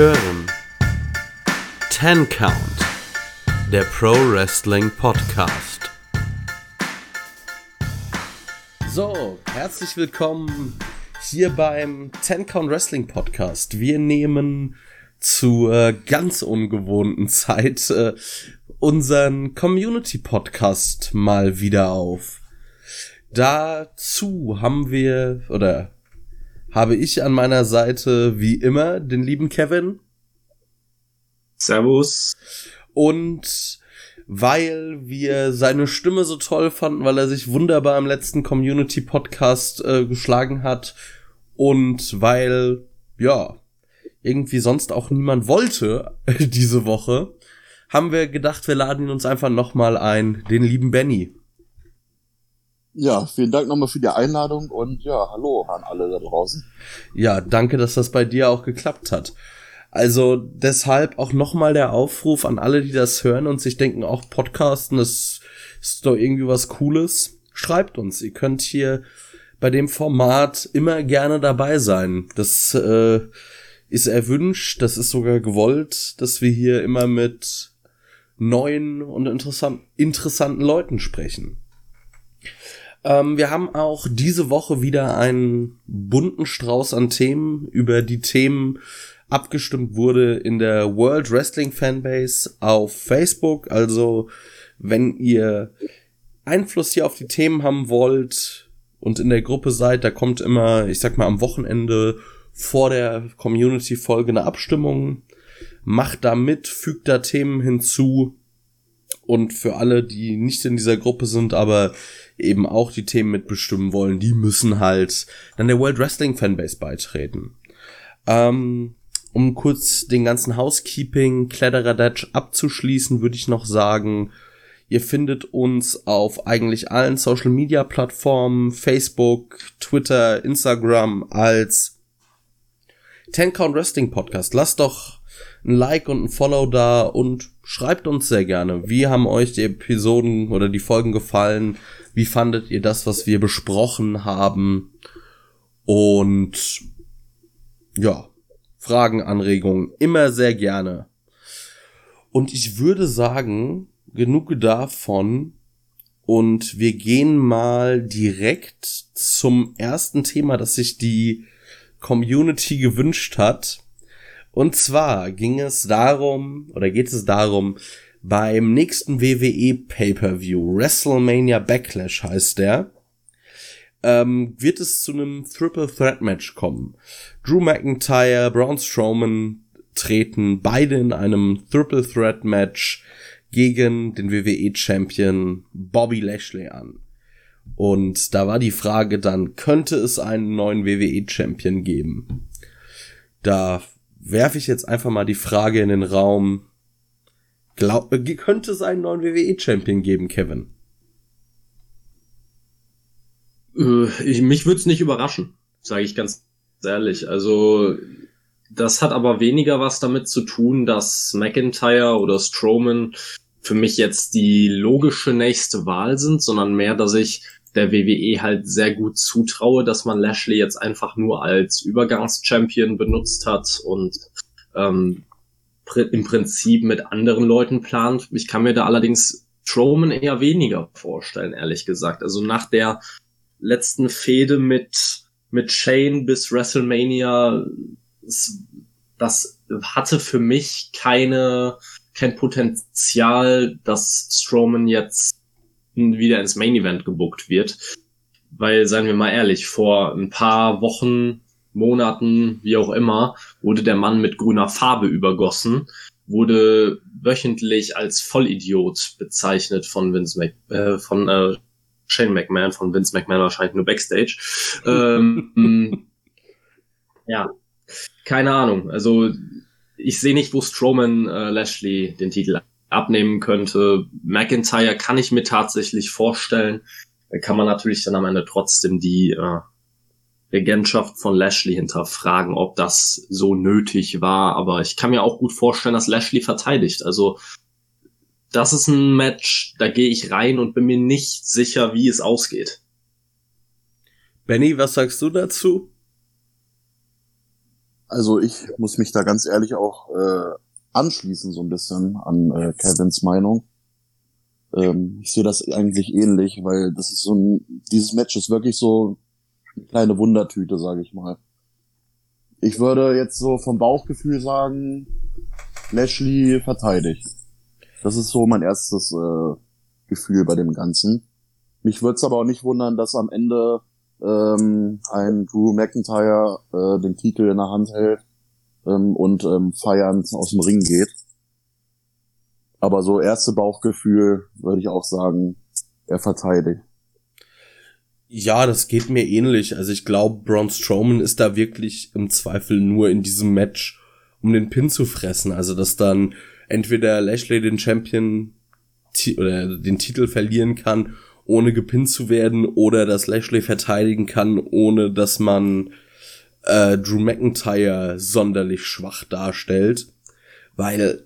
hören Ten Count, der Pro Wrestling Podcast. So, herzlich willkommen hier beim Ten Count Wrestling Podcast. Wir nehmen zur ganz ungewohnten Zeit äh, unseren Community Podcast mal wieder auf. Dazu haben wir oder habe ich an meiner Seite wie immer den lieben Kevin. Servus. Und weil wir seine Stimme so toll fanden, weil er sich wunderbar im letzten Community Podcast äh, geschlagen hat und weil ja irgendwie sonst auch niemand wollte diese Woche, haben wir gedacht, wir laden ihn uns einfach nochmal ein, den lieben Benny. Ja, vielen Dank nochmal für die Einladung und ja, hallo an alle da draußen. Ja, danke, dass das bei dir auch geklappt hat. Also deshalb auch nochmal der Aufruf an alle, die das hören und sich denken, auch Podcasten, das ist doch irgendwie was Cooles. Schreibt uns. Ihr könnt hier bei dem Format immer gerne dabei sein. Das äh, ist erwünscht, das ist sogar gewollt, dass wir hier immer mit neuen und interessant, interessanten Leuten sprechen. Ähm, wir haben auch diese Woche wieder einen bunten Strauß an Themen, über die Themen abgestimmt wurde in der World Wrestling Fanbase auf Facebook. Also, wenn ihr Einfluss hier auf die Themen haben wollt und in der Gruppe seid, da kommt immer, ich sag mal, am Wochenende vor der Community-Folge eine Abstimmung. Macht da mit, fügt da Themen hinzu. Und für alle, die nicht in dieser Gruppe sind, aber eben auch die Themen mitbestimmen wollen, die müssen halt dann der World Wrestling Fanbase beitreten. Ähm, um kurz den ganzen Housekeeping Kladderadatsch abzuschließen, würde ich noch sagen, ihr findet uns auf eigentlich allen Social Media Plattformen, Facebook, Twitter, Instagram als Ten Count Wrestling Podcast. Lasst doch ein Like und ein Follow da und schreibt uns sehr gerne. Wie haben euch die Episoden oder die Folgen gefallen? Wie fandet ihr das, was wir besprochen haben? Und ja, Fragen, Anregungen immer sehr gerne. Und ich würde sagen, genug davon. Und wir gehen mal direkt zum ersten Thema, das sich die Community gewünscht hat. Und zwar ging es darum, oder geht es darum, beim nächsten WWE Pay-per-View, WrestleMania Backlash heißt der, ähm, wird es zu einem Triple Threat Match kommen. Drew McIntyre, Braun Strowman treten beide in einem Triple Threat Match gegen den WWE Champion Bobby Lashley an. Und da war die Frage dann, könnte es einen neuen WWE Champion geben? Da werfe ich jetzt einfach mal die Frage in den Raum, Glaub, äh, könnte es einen neuen WWE-Champion geben, Kevin? Äh, ich, mich würde es nicht überraschen, sage ich ganz ehrlich. Also das hat aber weniger was damit zu tun, dass McIntyre oder Strowman für mich jetzt die logische nächste Wahl sind, sondern mehr, dass ich der WWE halt sehr gut zutraue, dass man Lashley jetzt einfach nur als Übergangschampion benutzt hat und ähm, im Prinzip mit anderen Leuten plant. Ich kann mir da allerdings Strowman eher weniger vorstellen, ehrlich gesagt. Also nach der letzten Fehde mit, mit Shane bis WrestleMania, das hatte für mich keine, kein Potenzial, dass Strowman jetzt wieder ins Main Event gebuckt wird. Weil, seien wir mal ehrlich, vor ein paar Wochen Monaten, wie auch immer, wurde der Mann mit grüner Farbe übergossen, wurde wöchentlich als Vollidiot bezeichnet von Vince Mac, äh, von äh, Shane McMahon, von Vince McMahon wahrscheinlich nur Backstage. ähm, ja, keine Ahnung. Also ich sehe nicht, wo Strowman äh, Lashley den Titel abnehmen könnte. McIntyre kann ich mir tatsächlich vorstellen. Kann man natürlich dann am Ende trotzdem die äh, Regentschaft von Lashley hinterfragen, ob das so nötig war. Aber ich kann mir auch gut vorstellen, dass Lashley verteidigt. Also das ist ein Match, da gehe ich rein und bin mir nicht sicher, wie es ausgeht. Benny, was sagst du dazu? Also ich muss mich da ganz ehrlich auch äh, anschließen so ein bisschen an äh, Kevins Meinung. Ähm, ich sehe das eigentlich ähnlich, weil das ist so ein, dieses Match ist wirklich so kleine Wundertüte, sage ich mal. Ich würde jetzt so vom Bauchgefühl sagen, Lashley verteidigt. Das ist so mein erstes äh, Gefühl bei dem Ganzen. Mich würde es aber auch nicht wundern, dass am Ende ähm, ein Drew McIntyre äh, den Titel in der Hand hält ähm, und ähm, feiernd aus dem Ring geht. Aber so erste Bauchgefühl würde ich auch sagen, er verteidigt. Ja, das geht mir ähnlich. Also ich glaube, Braun Strowman ist da wirklich im Zweifel nur in diesem Match, um den Pin zu fressen. Also dass dann entweder Lashley den Champion oder den Titel verlieren kann, ohne gepinnt zu werden, oder dass Lashley verteidigen kann, ohne dass man äh, Drew McIntyre sonderlich schwach darstellt. Weil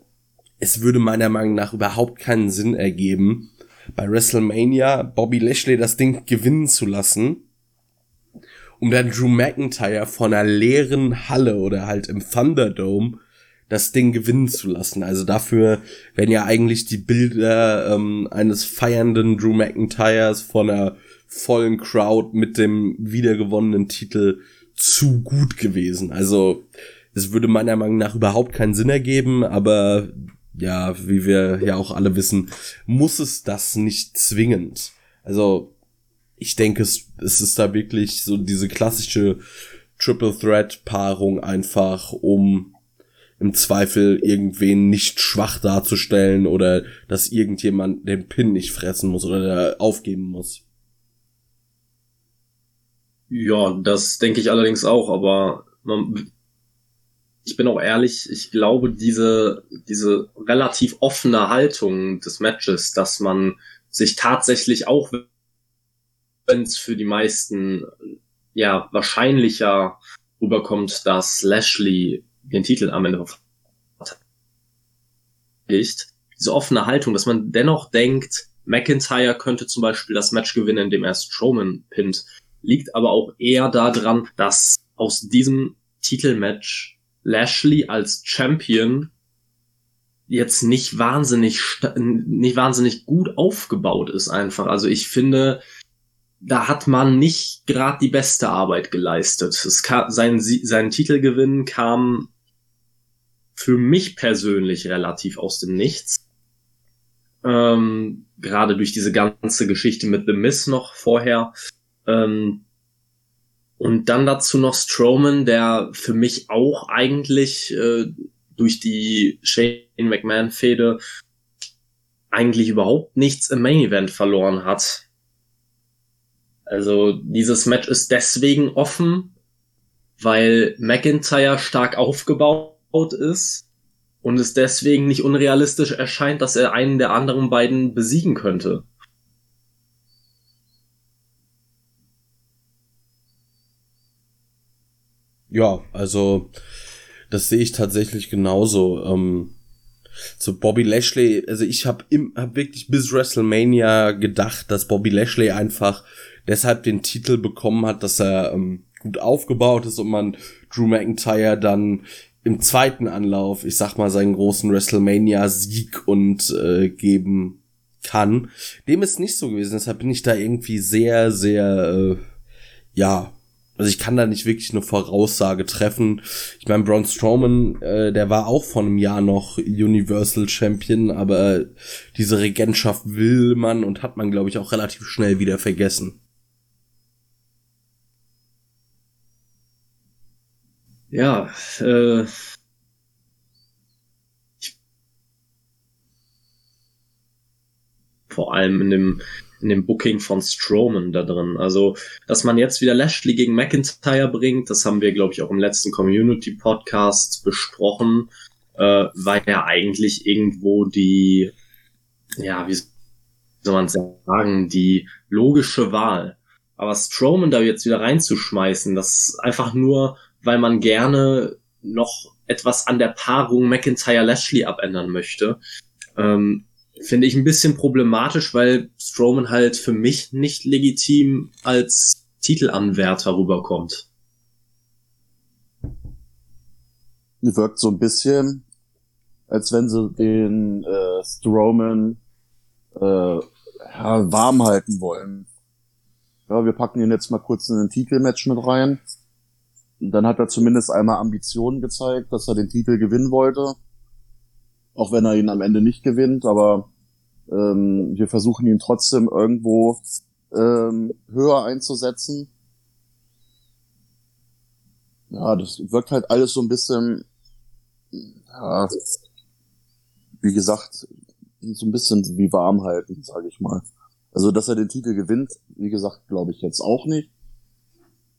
es würde meiner Meinung nach überhaupt keinen Sinn ergeben, bei WrestleMania Bobby Lashley das Ding gewinnen zu lassen, um dann Drew McIntyre von einer leeren Halle oder halt im Thunderdome das Ding gewinnen zu lassen. Also dafür werden ja eigentlich die Bilder ähm, eines feiernden Drew McIntyres von einer vollen Crowd mit dem wiedergewonnenen Titel zu gut gewesen. Also es würde meiner Meinung nach überhaupt keinen Sinn ergeben, aber ja, wie wir ja auch alle wissen, muss es das nicht zwingend. Also, ich denke, es, es ist da wirklich so diese klassische Triple Threat Paarung einfach, um im Zweifel irgendwen nicht schwach darzustellen oder dass irgendjemand den Pin nicht fressen muss oder aufgeben muss. Ja, das denke ich allerdings auch, aber man, ich bin auch ehrlich, ich glaube, diese, diese relativ offene Haltung des Matches, dass man sich tatsächlich auch, wenn es für die meisten ja wahrscheinlicher rüberkommt, dass Lashley den Titel am Ende verteidigt, diese offene Haltung, dass man dennoch denkt, McIntyre könnte zum Beispiel das Match gewinnen, indem er Strowman pinnt, liegt aber auch eher daran, dass aus diesem Titelmatch Lashley als Champion jetzt nicht wahnsinnig nicht wahnsinnig gut aufgebaut ist einfach. Also ich finde, da hat man nicht gerade die beste Arbeit geleistet. Es kam, sein, sein Titelgewinn kam für mich persönlich relativ aus dem Nichts. Ähm, gerade durch diese ganze Geschichte mit The Miss noch vorher. Ähm, und dann dazu noch Strowman, der für mich auch eigentlich äh, durch die Shane McMahon-Fehde eigentlich überhaupt nichts im Main Event verloren hat. Also dieses Match ist deswegen offen, weil McIntyre stark aufgebaut ist und es deswegen nicht unrealistisch erscheint, dass er einen der anderen beiden besiegen könnte. Ja, also das sehe ich tatsächlich genauso. Ähm, so Bobby Lashley, also ich habe hab wirklich bis WrestleMania gedacht, dass Bobby Lashley einfach deshalb den Titel bekommen hat, dass er ähm, gut aufgebaut ist und man Drew McIntyre dann im zweiten Anlauf, ich sag mal, seinen großen WrestleMania-Sieg und äh, geben kann. Dem ist nicht so gewesen, deshalb bin ich da irgendwie sehr, sehr, äh, ja, also ich kann da nicht wirklich eine Voraussage treffen. Ich meine, Braun Strowman, äh, der war auch vor einem Jahr noch Universal Champion, aber diese Regentschaft will man und hat man, glaube ich, auch relativ schnell wieder vergessen. Ja, äh, vor allem in dem in dem Booking von Strowman da drin. Also, dass man jetzt wieder Lashley gegen McIntyre bringt, das haben wir, glaube ich, auch im letzten Community-Podcast besprochen, äh, war ja eigentlich irgendwo die, ja, wie soll man sagen, die logische Wahl. Aber Strowman da jetzt wieder reinzuschmeißen, das einfach nur, weil man gerne noch etwas an der Paarung McIntyre-Lashley abändern möchte, ähm, finde ich ein bisschen problematisch, weil Strowman halt für mich nicht legitim als Titelanwärter rüberkommt. wirkt so ein bisschen, als wenn sie den äh, Strowman äh, warm halten wollen. Ja, wir packen ihn jetzt mal kurz in ein Titelmatch mit rein. Und dann hat er zumindest einmal Ambitionen gezeigt, dass er den Titel gewinnen wollte. Auch wenn er ihn am Ende nicht gewinnt, aber ähm, wir versuchen ihn trotzdem irgendwo ähm, höher einzusetzen. Ja, das wirkt halt alles so ein bisschen, ja, wie gesagt, so ein bisschen wie warm halten, sage ich mal. Also, dass er den Titel gewinnt, wie gesagt, glaube ich jetzt auch nicht.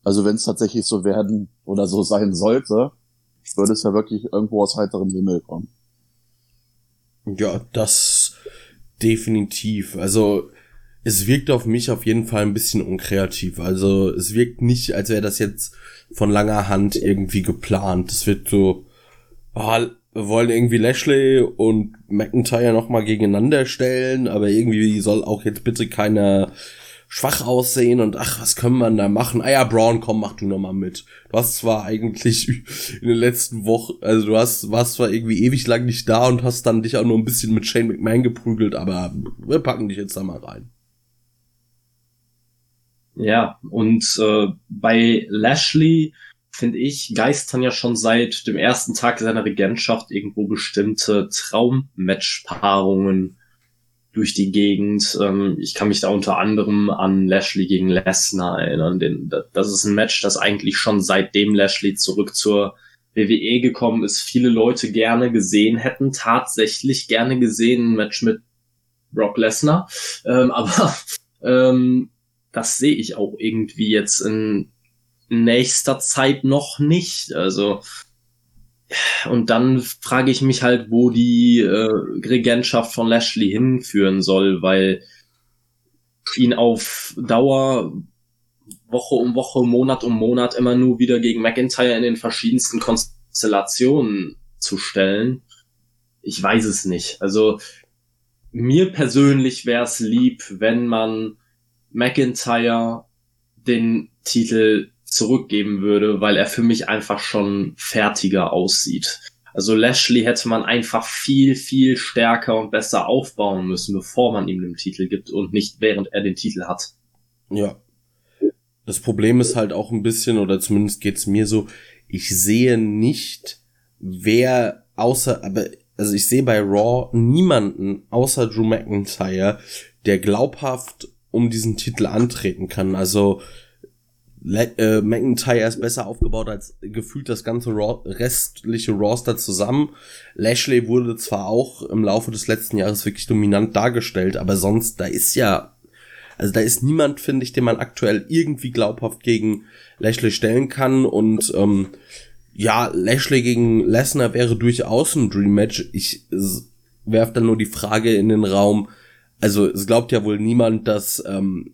Also, wenn es tatsächlich so werden oder so sein sollte, würde es ja wirklich irgendwo aus heiterem Himmel kommen. Ja, das definitiv. Also, es wirkt auf mich auf jeden Fall ein bisschen unkreativ. Also, es wirkt nicht, als wäre das jetzt von langer Hand irgendwie geplant. Es wird so, oh, wir wollen irgendwie Lashley und McIntyre nochmal gegeneinander stellen, aber irgendwie soll auch jetzt bitte keiner schwach aussehen und ach, was können wir da machen? Ah ja, Braun, komm, mach du nochmal mit. Du hast zwar eigentlich in den letzten Wochen, also du hast, warst zwar irgendwie ewig lang nicht da und hast dann dich auch nur ein bisschen mit Shane McMahon geprügelt, aber wir packen dich jetzt da mal rein. Ja, und äh, bei Lashley finde ich, geistern ja schon seit dem ersten Tag seiner Regentschaft irgendwo bestimmte Traummatch-Paarungen durch die Gegend. Ähm, ich kann mich da unter anderem an Lashley gegen Lesnar erinnern. Den, das ist ein Match, das eigentlich schon seitdem Lashley zurück zur WWE gekommen ist, viele Leute gerne gesehen hätten, tatsächlich gerne gesehen, ein Match mit Brock Lesnar. Ähm, aber ähm, das sehe ich auch irgendwie jetzt in nächster Zeit noch nicht. Also und dann frage ich mich halt, wo die äh, Regentschaft von Lashley hinführen soll, weil ihn auf Dauer Woche um Woche, Monat um Monat immer nur wieder gegen McIntyre in den verschiedensten Konstellationen zu stellen. Ich weiß es nicht. Also mir persönlich wäre es lieb, wenn man McIntyre den Titel zurückgeben würde, weil er für mich einfach schon fertiger aussieht. Also Lashley hätte man einfach viel, viel stärker und besser aufbauen müssen, bevor man ihm den Titel gibt und nicht während er den Titel hat. Ja. Das Problem ist halt auch ein bisschen, oder zumindest geht's mir so, ich sehe nicht, wer außer, aber, also ich sehe bei Raw niemanden außer Drew McIntyre, der glaubhaft um diesen Titel antreten kann. Also Le äh, McIntyre ist besser aufgebaut als gefühlt das ganze Raw restliche Roster zusammen. Lashley wurde zwar auch im Laufe des letzten Jahres wirklich dominant dargestellt, aber sonst, da ist ja, also da ist niemand, finde ich, den man aktuell irgendwie glaubhaft gegen Lashley stellen kann und ähm, ja, Lashley gegen Lesnar wäre durchaus ein Dream Match. Ich werf dann nur die Frage in den Raum, also es glaubt ja wohl niemand, dass ähm,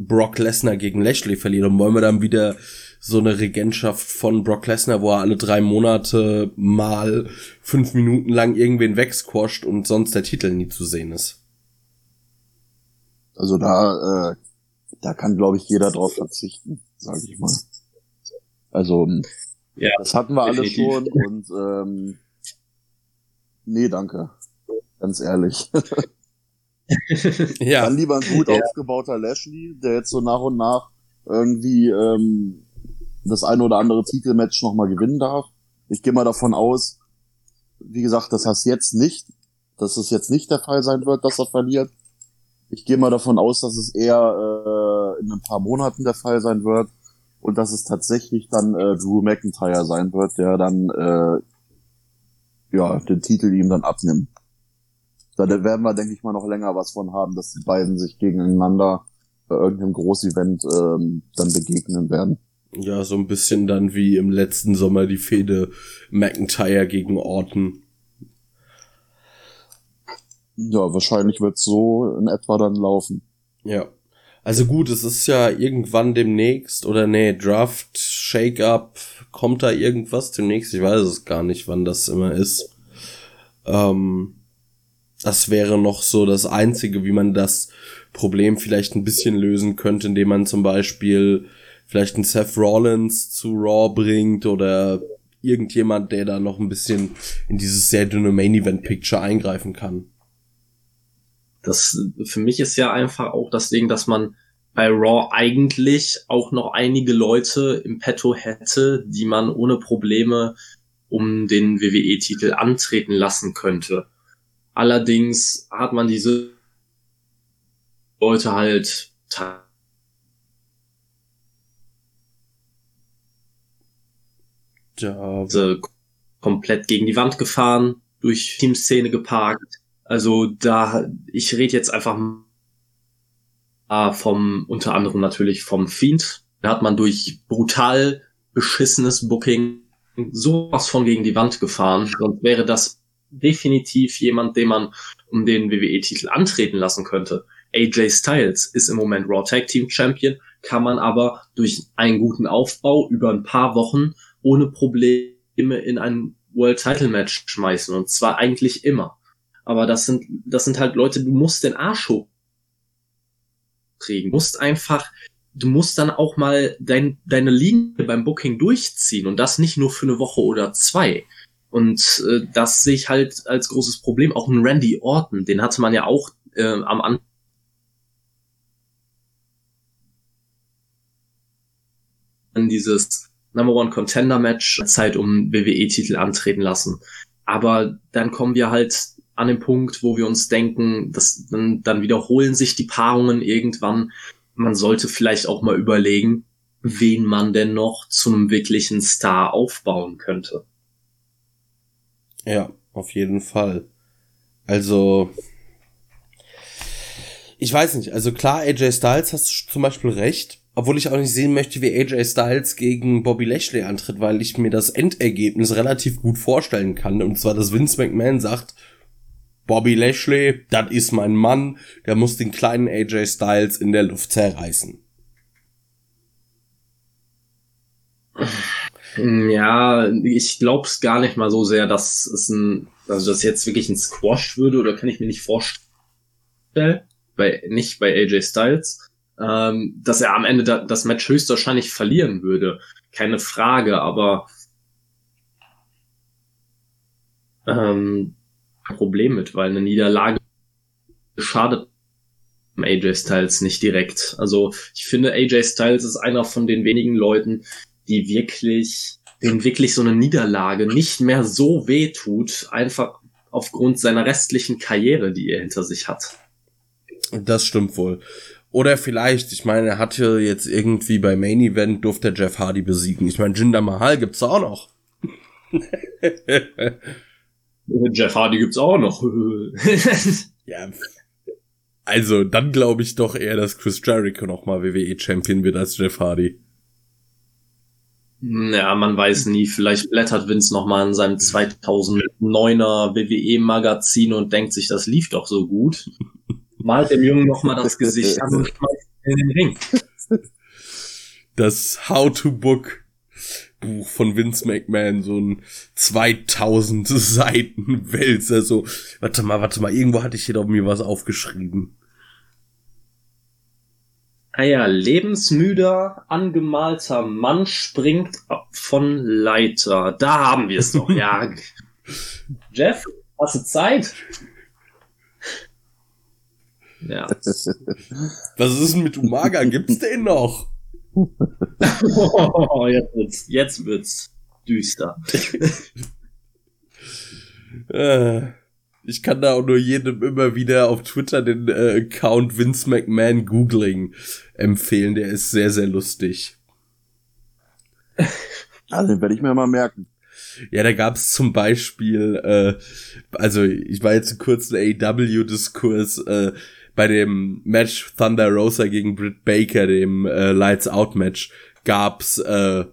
Brock Lesnar gegen Lashley verliert. Und wollen wir dann wieder so eine Regentschaft von Brock Lesnar, wo er alle drei Monate mal fünf Minuten lang irgendwen wegsquasht und sonst der Titel nie zu sehen ist. Also da, äh, da kann, glaube ich, jeder drauf verzichten, sage ich mal. Also ja, das hatten wir alle schon und ähm, nee, danke. Ganz ehrlich. ja. Dann lieber ein gut ja. aufgebauter Lashley, der jetzt so nach und nach irgendwie ähm, das eine oder andere Titelmatch nochmal gewinnen darf. Ich gehe mal davon aus, wie gesagt, das heißt jetzt nicht, dass es jetzt nicht der Fall sein wird, dass er verliert. Ich gehe mal davon aus, dass es eher äh, in ein paar Monaten der Fall sein wird und dass es tatsächlich dann äh, Drew McIntyre sein wird, der dann äh, ja den Titel ihm dann abnimmt. Da werden wir, denke ich mal, noch länger was von haben, dass die beiden sich gegeneinander bei irgendeinem Großevent ähm, dann begegnen werden. Ja, so ein bisschen dann wie im letzten Sommer die Fehde McIntyre gegen Orton. Ja, wahrscheinlich wird so in etwa dann laufen. Ja. Also gut, es ist ja irgendwann demnächst, oder nee, Draft, Shake-Up, kommt da irgendwas demnächst? Ich weiß es gar nicht, wann das immer ist. Ähm, das wäre noch so das Einzige, wie man das Problem vielleicht ein bisschen lösen könnte, indem man zum Beispiel vielleicht einen Seth Rollins zu Raw bringt oder irgendjemand, der da noch ein bisschen in dieses sehr dünne Main Event Picture eingreifen kann. Das für mich ist ja einfach auch das Ding, dass man bei Raw eigentlich auch noch einige Leute im Petto hätte, die man ohne Probleme um den WWE-Titel antreten lassen könnte. Allerdings hat man diese Leute halt ja. komplett gegen die Wand gefahren, durch Teamszene geparkt. Also da, ich rede jetzt einfach vom, unter anderem natürlich vom Fiend. Da hat man durch brutal beschissenes Booking sowas von gegen die Wand gefahren. Sonst wäre das definitiv jemand, den man um den WWE-Titel antreten lassen könnte. AJ Styles ist im Moment Raw Tag Team Champion, kann man aber durch einen guten Aufbau über ein paar Wochen ohne Probleme in ein World Title Match schmeißen und zwar eigentlich immer. Aber das sind, das sind halt Leute, du musst den Arsch hoch kriegen. Du musst einfach, du musst dann auch mal dein, deine Linie beim Booking durchziehen und das nicht nur für eine Woche oder zwei. Und äh, das sehe ich halt als großes Problem. Auch ein Randy Orton, den hatte man ja auch äh, am Anfang dieses Number One Contender Match Zeit um WWE-Titel antreten lassen. Aber dann kommen wir halt an den Punkt, wo wir uns denken, dass dann, dann wiederholen sich die Paarungen irgendwann. Man sollte vielleicht auch mal überlegen, wen man denn noch zu einem wirklichen Star aufbauen könnte. Ja, auf jeden Fall. Also, ich weiß nicht, also klar, AJ Styles hast du zum Beispiel recht, obwohl ich auch nicht sehen möchte, wie AJ Styles gegen Bobby Lashley antritt, weil ich mir das Endergebnis relativ gut vorstellen kann. Und zwar, dass Vince McMahon sagt, Bobby Lashley, das ist mein Mann, der muss den kleinen AJ Styles in der Luft zerreißen. Ja, ich glaub's gar nicht mal so sehr, dass es ein, also das jetzt wirklich ein Squash würde, oder kann ich mir nicht vorstellen, bei, nicht bei AJ Styles, ähm, dass er am Ende da, das Match höchstwahrscheinlich verlieren würde. Keine Frage, aber ähm, Problem mit, weil eine Niederlage schadet AJ Styles nicht direkt. Also ich finde, AJ Styles ist einer von den wenigen Leuten, die wirklich, den wirklich so eine Niederlage nicht mehr so weh tut, einfach aufgrund seiner restlichen Karriere, die er hinter sich hat. Das stimmt wohl. Oder vielleicht, ich meine, er hatte jetzt irgendwie bei Main Event durfte er Jeff Hardy besiegen. Ich meine, Jinder Mahal gibt's auch noch. Jeff Hardy gibt's auch noch. ja. Also, dann glaube ich doch eher, dass Chris Jericho nochmal WWE-Champion wird als Jeff Hardy. Ja, man weiß nie. Vielleicht blättert Vince nochmal in seinem 2009er WWE-Magazin und denkt sich, das lief doch so gut. Malt dem Jungen nochmal das Gesicht an und in den Ring. Das How to Book Buch von Vince McMahon, so ein 2000 Seiten Wälzer, so, warte mal, warte mal, irgendwo hatte ich hier doch mir was aufgeschrieben. Ah ja, lebensmüder, angemalter Mann springt von Leiter. Da haben wir es doch, ja. Jeff, hast du Zeit? Ja. Was ist denn mit Umaga? Gibt's den noch? oh, jetzt wird's, jetzt wird's düster. Äh, ich kann da auch nur jedem immer wieder auf Twitter den äh, Account Vince McMahon Googling empfehlen. Der ist sehr, sehr lustig. Ah, den werde ich mir mal merken. Ja, da gab's zum Beispiel, äh, also ich war jetzt kurz ein AW-Diskurs, äh, bei dem Match Thunder Rosa gegen Britt Baker, dem äh, Lights Out Match, gab's äh,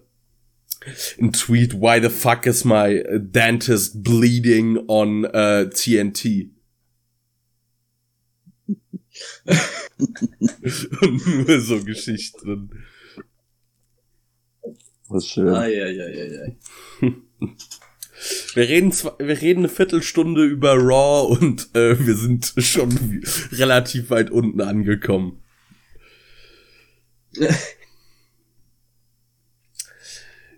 ein Tweet, why the fuck is my dentist bleeding on uh, TNT? Und nur so Geschichten. Was schön. Ai, ai, ai, ai. Wir reden, zwar, wir reden eine Viertelstunde über Raw und äh, wir sind schon relativ weit unten angekommen.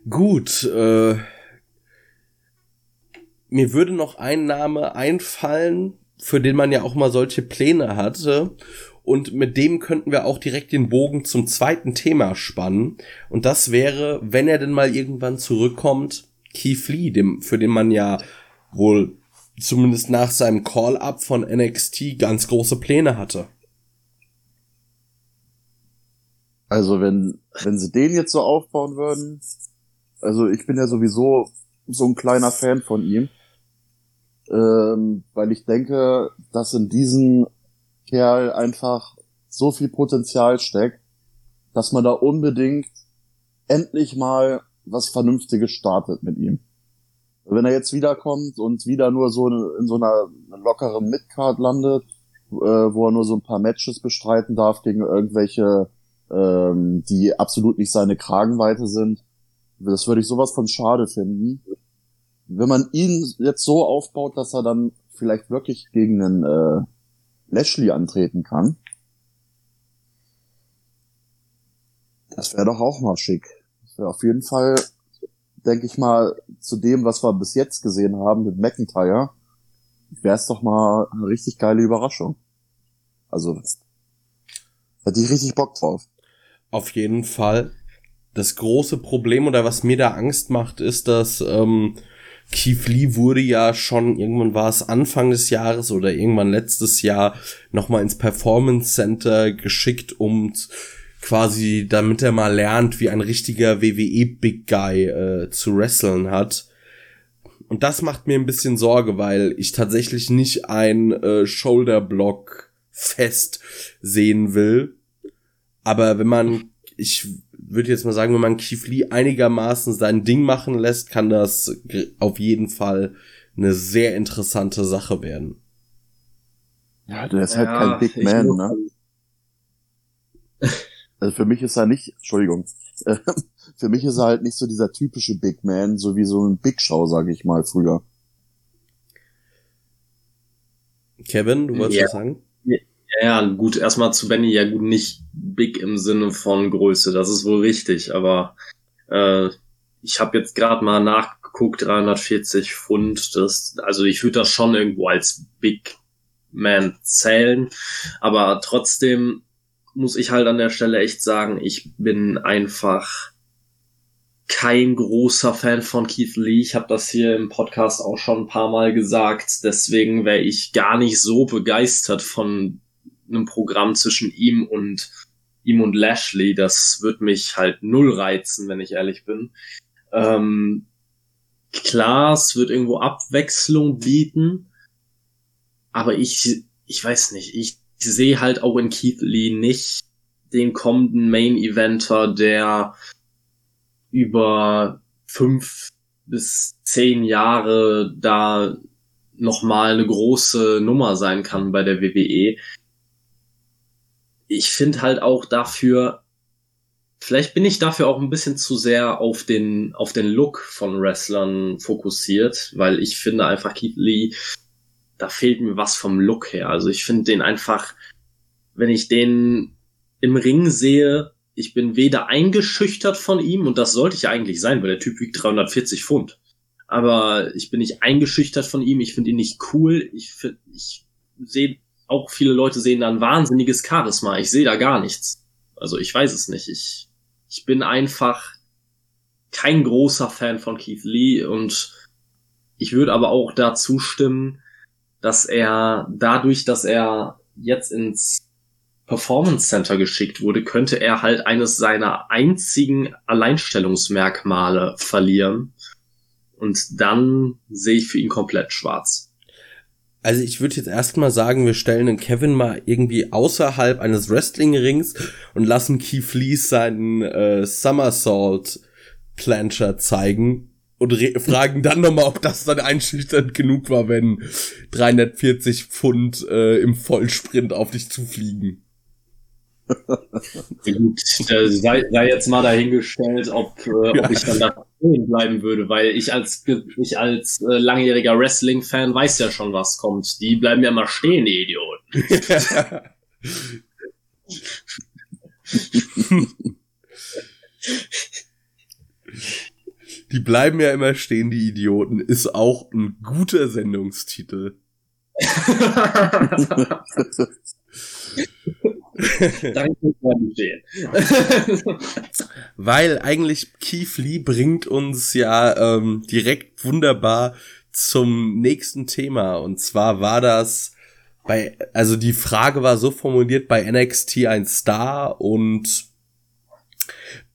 Gut, äh, mir würde noch ein Name einfallen, für den man ja auch mal solche Pläne hatte. Und mit dem könnten wir auch direkt den Bogen zum zweiten Thema spannen. Und das wäre, wenn er denn mal irgendwann zurückkommt, Keith Lee, dem, für den man ja wohl zumindest nach seinem Call-up von NXT ganz große Pläne hatte. Also wenn, wenn sie den jetzt so aufbauen würden, also ich bin ja sowieso so ein kleiner Fan von ihm, ähm, weil ich denke, dass in diesem Kerl einfach so viel Potenzial steckt, dass man da unbedingt endlich mal was Vernünftiges startet mit ihm. Wenn er jetzt wiederkommt und wieder nur so in so einer lockeren Midcard landet, äh, wo er nur so ein paar Matches bestreiten darf gegen irgendwelche, ähm, die absolut nicht seine Kragenweite sind, das würde ich sowas von schade finden. Wenn man ihn jetzt so aufbaut, dass er dann vielleicht wirklich gegen einen äh, Lashley antreten kann, das wäre doch auch mal schick. Das wäre auf jeden Fall denke ich mal, zu dem, was wir bis jetzt gesehen haben mit McIntyre, wäre es doch mal eine richtig geile Überraschung. Also, hätte ich richtig Bock drauf. Auf jeden Fall. Das große Problem oder was mir da Angst macht, ist, dass ähm, Keith Lee wurde ja schon, irgendwann war es Anfang des Jahres oder irgendwann letztes Jahr nochmal ins Performance Center geschickt, um quasi, damit er mal lernt, wie ein richtiger WWE Big Guy äh, zu wresteln hat. Und das macht mir ein bisschen Sorge, weil ich tatsächlich nicht ein äh, Shoulderblock fest sehen will. Aber wenn man, ich würde jetzt mal sagen, wenn man Keith Lee einigermaßen sein Ding machen lässt, kann das auf jeden Fall eine sehr interessante Sache werden. Ja, der ist halt ja, kein Big Man, ne? Also für mich ist er nicht, Entschuldigung, für mich ist er halt nicht so dieser typische Big Man, so wie so ein Big Show, sage ich mal, früher. Kevin, du wolltest ja. was sagen? Ja, ja, gut, erstmal zu Benny, ja gut, nicht big im Sinne von Größe, das ist wohl richtig, aber äh, ich habe jetzt gerade mal nachgeguckt, 340 Pfund, das, also ich würde das schon irgendwo als Big Man zählen, aber trotzdem muss ich halt an der Stelle echt sagen, ich bin einfach kein großer Fan von Keith Lee. Ich habe das hier im Podcast auch schon ein paar Mal gesagt. Deswegen wäre ich gar nicht so begeistert von einem Programm zwischen ihm und ihm und Lashley. Das wird mich halt null reizen, wenn ich ehrlich bin. Ähm, klar, es wird irgendwo Abwechslung bieten, aber ich, ich weiß nicht, ich sehe halt auch in Keith Lee nicht den kommenden Main Eventer, der über fünf bis zehn Jahre da nochmal eine große Nummer sein kann bei der WWE. Ich finde halt auch dafür, vielleicht bin ich dafür auch ein bisschen zu sehr auf den, auf den Look von Wrestlern fokussiert, weil ich finde einfach Keith Lee da fehlt mir was vom Look her. Also ich finde den einfach, wenn ich den im Ring sehe, ich bin weder eingeschüchtert von ihm, und das sollte ich eigentlich sein, weil der Typ wiegt 340 Pfund. Aber ich bin nicht eingeschüchtert von ihm, ich finde ihn nicht cool. Ich, find, ich sehe, auch viele Leute sehen da ein wahnsinniges Charisma. Ich sehe da gar nichts. Also ich weiß es nicht. Ich, ich bin einfach kein großer Fan von Keith Lee und ich würde aber auch dazu stimmen, dass er dadurch, dass er jetzt ins Performance Center geschickt wurde, könnte er halt eines seiner einzigen Alleinstellungsmerkmale verlieren. Und dann sehe ich für ihn komplett schwarz. Also ich würde jetzt erstmal sagen, wir stellen den Kevin mal irgendwie außerhalb eines Wrestling-Rings und lassen Keith Lee seinen äh, Somersault Plancher zeigen und fragen dann nochmal, ob das dann einschüchternd genug war, wenn 340 Pfund äh, im Vollsprint auf dich zufliegen. Gut, sei, sei jetzt mal dahingestellt, ob, äh, ja. ob ich dann da bleiben würde, weil ich als ich als äh, langjähriger Wrestling-Fan weiß ja schon, was kommt. Die bleiben ja immer stehen, die Idioten. Die bleiben ja immer stehen, die Idioten, ist auch ein guter Sendungstitel. Danke, Weil eigentlich Keith Lee bringt uns ja ähm, direkt wunderbar zum nächsten Thema. Und zwar war das bei, also die Frage war so formuliert bei NXT ein Star und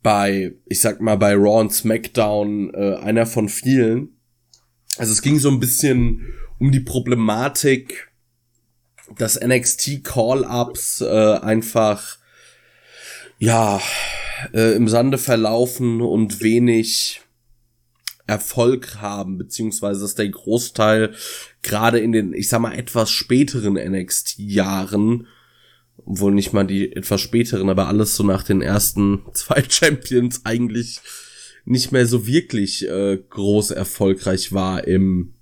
bei, ich sag mal, bei Raw und SmackDown äh, einer von vielen. Also es ging so ein bisschen um die Problematik, dass NXT Call-ups äh, einfach ja äh, im Sande verlaufen und wenig Erfolg haben, beziehungsweise dass der Großteil gerade in den, ich sag mal, etwas späteren NXT-Jahren, wohl nicht mal die etwas späteren, aber alles so nach den ersten zwei Champions eigentlich nicht mehr so wirklich äh, groß erfolgreich war im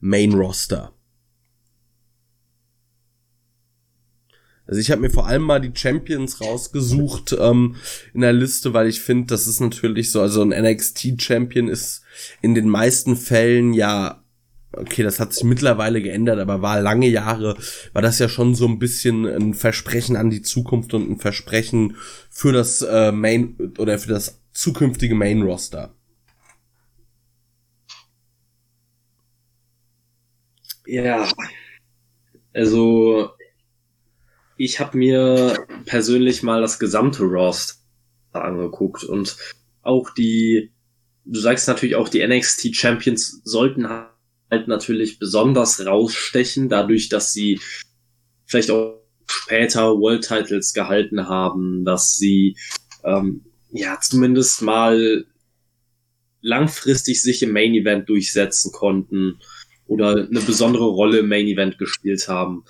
Main Roster. Also ich habe mir vor allem mal die Champions rausgesucht ähm, in der Liste, weil ich finde, das ist natürlich so, also ein NXT-Champion ist in den meisten Fällen ja, okay, das hat sich mittlerweile geändert, aber war lange Jahre, war das ja schon so ein bisschen ein Versprechen an die Zukunft und ein Versprechen für das äh, Main oder für das zukünftige Main-Roster. Ja, also ich habe mir persönlich mal das gesamte Roster angeguckt und auch die, du sagst natürlich auch die NXT Champions sollten halt natürlich besonders rausstechen, dadurch, dass sie vielleicht auch später World Titles gehalten haben, dass sie ähm, ja zumindest mal langfristig sich im Main Event durchsetzen konnten oder eine besondere Rolle im Main Event gespielt haben.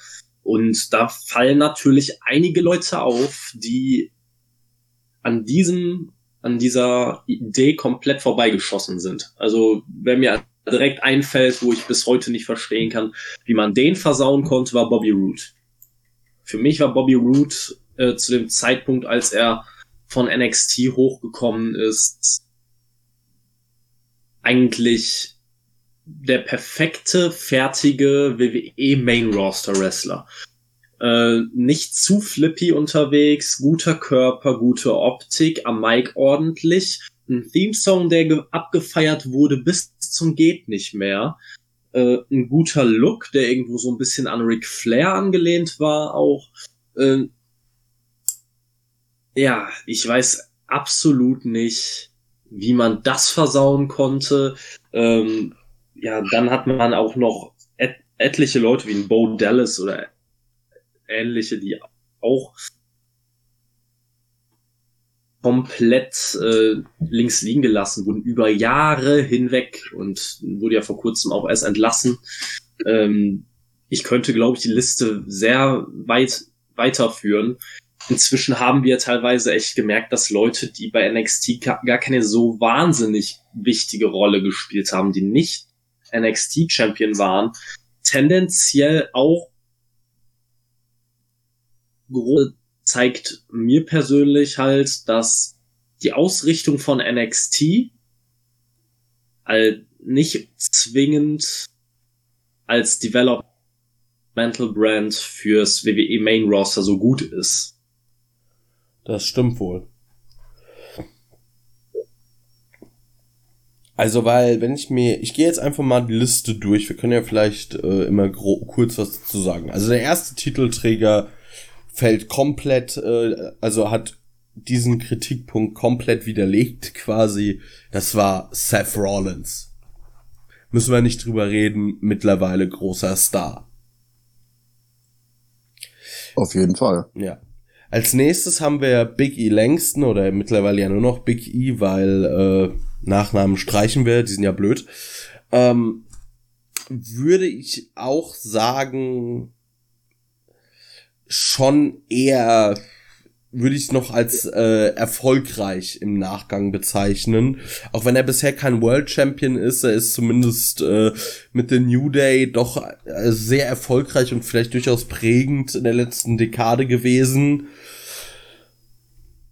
Und da fallen natürlich einige Leute auf, die an diesem, an dieser Idee komplett vorbeigeschossen sind. Also, wenn mir direkt einfällt, wo ich bis heute nicht verstehen kann, wie man den versauen konnte, war Bobby Roode. Für mich war Bobby Roode äh, zu dem Zeitpunkt, als er von NXT hochgekommen ist, eigentlich der perfekte, fertige WWE Main Roster Wrestler. Äh, nicht zu flippy unterwegs, guter Körper, gute Optik, am Mic ordentlich. Ein Theme-Song, der abgefeiert wurde bis zum geht nicht mehr. Äh, ein guter Look, der irgendwo so ein bisschen an Ric Flair angelehnt war auch. Äh, ja, ich weiß absolut nicht, wie man das versauen konnte. Ähm, ja, dann hat man auch noch et etliche Leute wie ein Bo Dallas oder ähnliche, die auch komplett äh, links liegen gelassen wurden über Jahre hinweg und wurde ja vor kurzem auch erst entlassen. Ähm, ich könnte, glaube ich, die Liste sehr weit weiterführen. Inzwischen haben wir teilweise echt gemerkt, dass Leute, die bei NXT gar keine so wahnsinnig wichtige Rolle gespielt haben, die nicht NXT-Champion waren, tendenziell auch zeigt mir persönlich halt, dass die Ausrichtung von NXT halt nicht zwingend als Developmental Brand fürs WWE Main Roster so gut ist. Das stimmt wohl. Also, weil, wenn ich mir, ich gehe jetzt einfach mal die Liste durch. Wir können ja vielleicht äh, immer kurz was dazu sagen. Also, der erste Titelträger fällt komplett, äh, also hat diesen Kritikpunkt komplett widerlegt quasi. Das war Seth Rollins. Müssen wir nicht drüber reden, mittlerweile großer Star. Auf jeden Fall. Ja. Als nächstes haben wir Big E Langston oder mittlerweile ja nur noch Big E, weil äh, Nachnamen streichen wir, die sind ja blöd. Ähm, würde ich auch sagen, schon eher würde ich noch als äh, erfolgreich im Nachgang bezeichnen. Auch wenn er bisher kein World Champion ist, er ist zumindest äh, mit The New Day doch äh, sehr erfolgreich und vielleicht durchaus prägend in der letzten Dekade gewesen.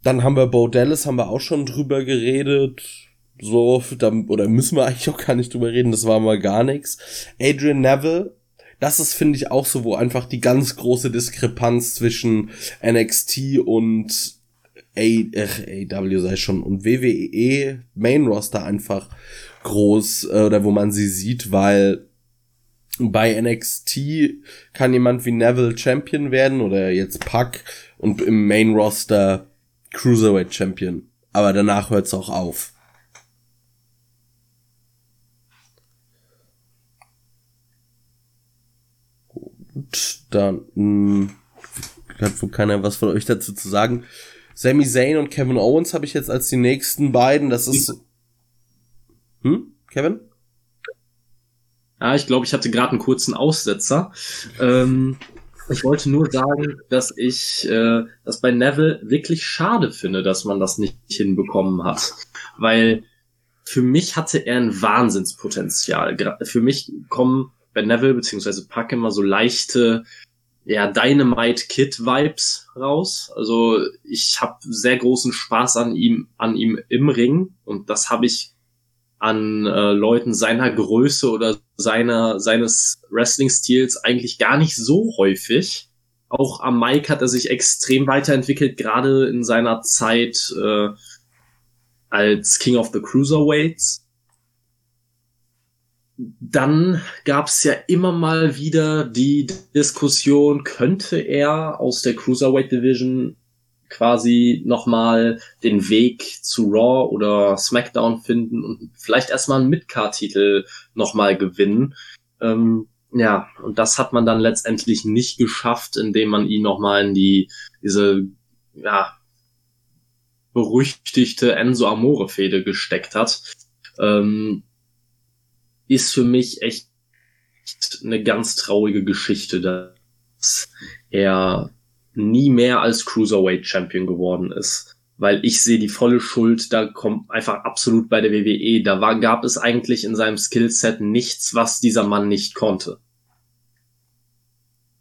Dann haben wir Bo Dallas, haben wir auch schon drüber geredet. So, da, oder müssen wir eigentlich auch gar nicht drüber reden, das war mal gar nichts. Adrian Neville, das ist, finde ich, auch so, wo einfach die ganz große Diskrepanz zwischen NXT und A, äh, AW sei schon und WWE Main Roster einfach groß äh, oder wo man sie sieht, weil bei NXT kann jemand wie Neville Champion werden oder jetzt Puck und im Main Roster Cruiserweight Champion. Aber danach hört's auch auf. Gut, dann mh, hat wohl keiner was von euch dazu zu sagen. Sami Zayn und Kevin Owens habe ich jetzt als die nächsten beiden. Das ist. Hm, Kevin? Ja, ich glaube, ich hatte gerade einen kurzen Aussetzer. Ähm, ich wollte nur sagen, dass ich äh, das bei Neville wirklich schade finde, dass man das nicht hinbekommen hat. Weil für mich hatte er ein Wahnsinnspotenzial. Für mich kommen bei Neville beziehungsweise Pack immer so leichte ja, Dynamite Kid Vibes raus. Also ich habe sehr großen Spaß an ihm, an ihm im Ring und das habe ich an äh, Leuten seiner Größe oder seiner seines Wrestling-Stils eigentlich gar nicht so häufig. Auch am Mike hat er sich extrem weiterentwickelt, gerade in seiner Zeit äh, als King of the Cruiserweights dann gab es ja immer mal wieder die Diskussion, könnte er aus der Cruiserweight Division quasi nochmal den Weg zu Raw oder SmackDown finden und vielleicht erstmal einen Midcard-Titel nochmal gewinnen. Ähm, ja, und das hat man dann letztendlich nicht geschafft, indem man ihn nochmal in die, diese, ja, berüchtigte Enzo Amore-Fehde gesteckt hat. Ähm, ist für mich echt eine ganz traurige Geschichte, dass er nie mehr als Cruiserweight Champion geworden ist. Weil ich sehe die volle Schuld, da kommt einfach absolut bei der WWE. Da war, gab es eigentlich in seinem Skillset nichts, was dieser Mann nicht konnte.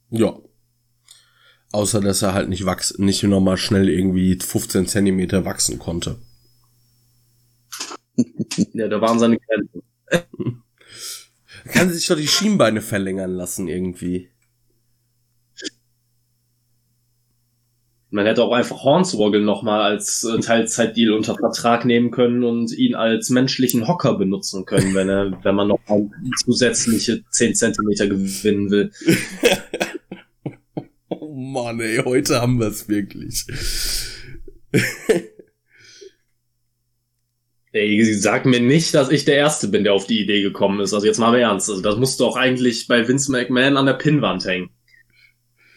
Ja. Außer, dass er halt nicht wachsen, nicht nochmal schnell irgendwie 15 Zentimeter wachsen konnte. ja, da waren seine Grenzen. Kann sich doch die Schienbeine verlängern lassen irgendwie. Man hätte auch einfach Hornswoggle nochmal als äh, Teilzeitdeal unter Vertrag nehmen können und ihn als menschlichen Hocker benutzen können, wenn er, wenn man noch zusätzliche 10 Zentimeter gewinnen will. oh Mann, ey, heute haben wir es wirklich. Ey, sag mir nicht, dass ich der Erste bin, der auf die Idee gekommen ist. Also jetzt mal Ernst. Also das musst du auch eigentlich bei Vince McMahon an der Pinnwand hängen.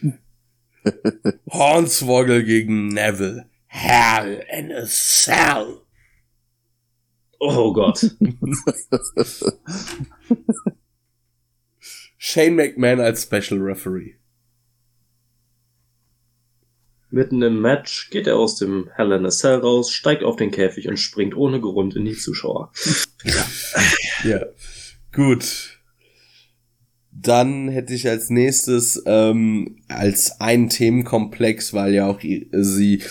Hornswoggle gegen Neville. Hell in a cell. Oh Gott. Shane McMahon als Special Referee. Mitten im Match geht er aus dem Hell in a Cell raus, steigt auf den Käfig und springt ohne Grund in die Zuschauer. ja. ja, gut. Dann hätte ich als nächstes ähm, als einen Themenkomplex, weil ja auch sie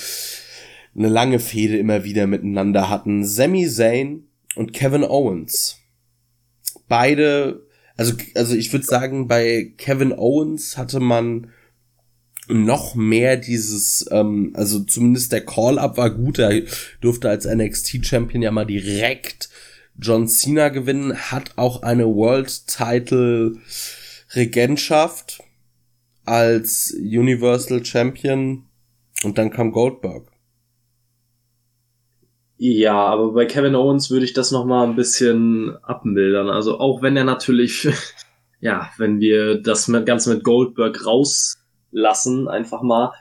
eine lange Fehde immer wieder miteinander hatten, Sami Zayn und Kevin Owens. Beide, also also ich würde sagen, bei Kevin Owens hatte man noch mehr dieses, ähm, also zumindest der Call-Up war gut, er durfte als NXT-Champion ja mal direkt John Cena gewinnen, hat auch eine World-Title-Regentschaft als Universal Champion und dann kam Goldberg. Ja, aber bei Kevin Owens würde ich das noch mal ein bisschen abmildern. Also auch wenn er natürlich, ja, wenn wir das Ganze mit Goldberg raus lassen, einfach mal,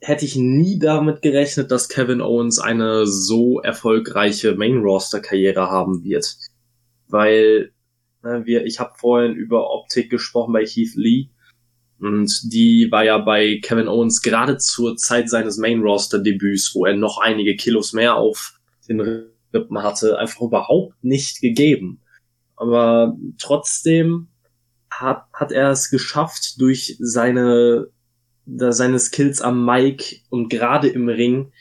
hätte ich nie damit gerechnet, dass Kevin Owens eine so erfolgreiche Main-Roster-Karriere haben wird. Weil ne, wir, ich habe vorhin über Optik gesprochen bei Heath Lee. Und die war ja bei Kevin Owens gerade zur Zeit seines Main-Roster-Debüts, wo er noch einige Kilos mehr auf den Rippen hatte, einfach überhaupt nicht gegeben. Aber trotzdem hat, hat er es geschafft, durch seine da seine Skills am Mic und gerade im Ring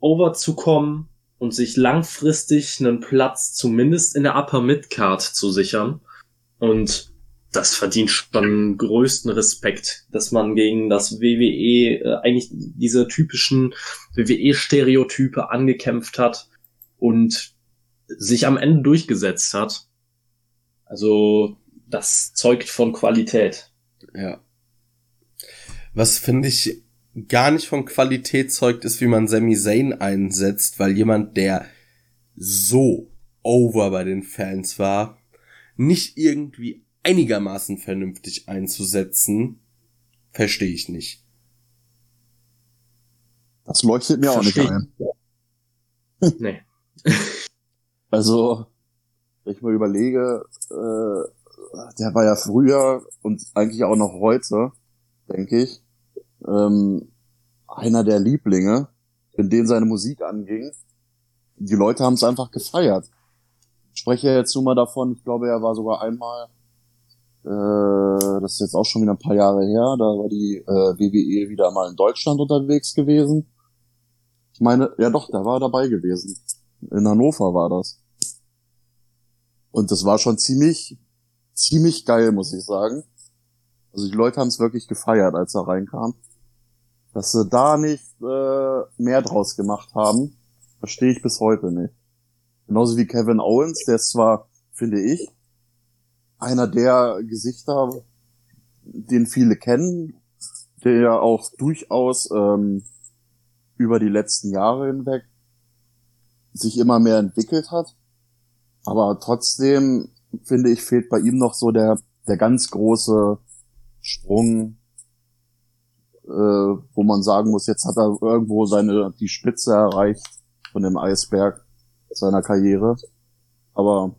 overzukommen und sich langfristig einen Platz zumindest in der Upper Midcard zu sichern. Und das verdient schon größten Respekt, dass man gegen das WWE äh, eigentlich diese typischen WWE-Stereotype angekämpft hat und sich am Ende durchgesetzt hat. Also das zeugt von Qualität. Ja. Was finde ich gar nicht von Qualität zeugt, ist, wie man Sami Zayn einsetzt, weil jemand, der so over bei den Fans war, nicht irgendwie einigermaßen vernünftig einzusetzen, verstehe ich nicht. Das leuchtet mir Versteh. auch nicht ein. nee. also, wenn ich mal überlege, äh, der war ja früher und eigentlich auch noch heute, denke ich, ähm, einer der Lieblinge, in denen seine Musik anging. Die Leute haben es einfach gefeiert. Ich spreche jetzt nur mal davon, ich glaube, er war sogar einmal, äh, das ist jetzt auch schon wieder ein paar Jahre her, da war die äh, WWE wieder mal in Deutschland unterwegs gewesen. Ich meine, ja doch, da war er dabei gewesen. In Hannover war das. Und das war schon ziemlich, ziemlich geil, muss ich sagen. Also die Leute haben es wirklich gefeiert, als er reinkam. Dass sie da nicht äh, mehr draus gemacht haben, verstehe ich bis heute nicht. Genauso wie Kevin Owens, der ist zwar, finde ich, einer der Gesichter, den viele kennen, der ja auch durchaus ähm, über die letzten Jahre hinweg sich immer mehr entwickelt hat. Aber trotzdem, finde ich, fehlt bei ihm noch so der, der ganz große Sprung äh, wo man sagen muss, jetzt hat er irgendwo seine die Spitze erreicht von dem Eisberg seiner Karriere. Aber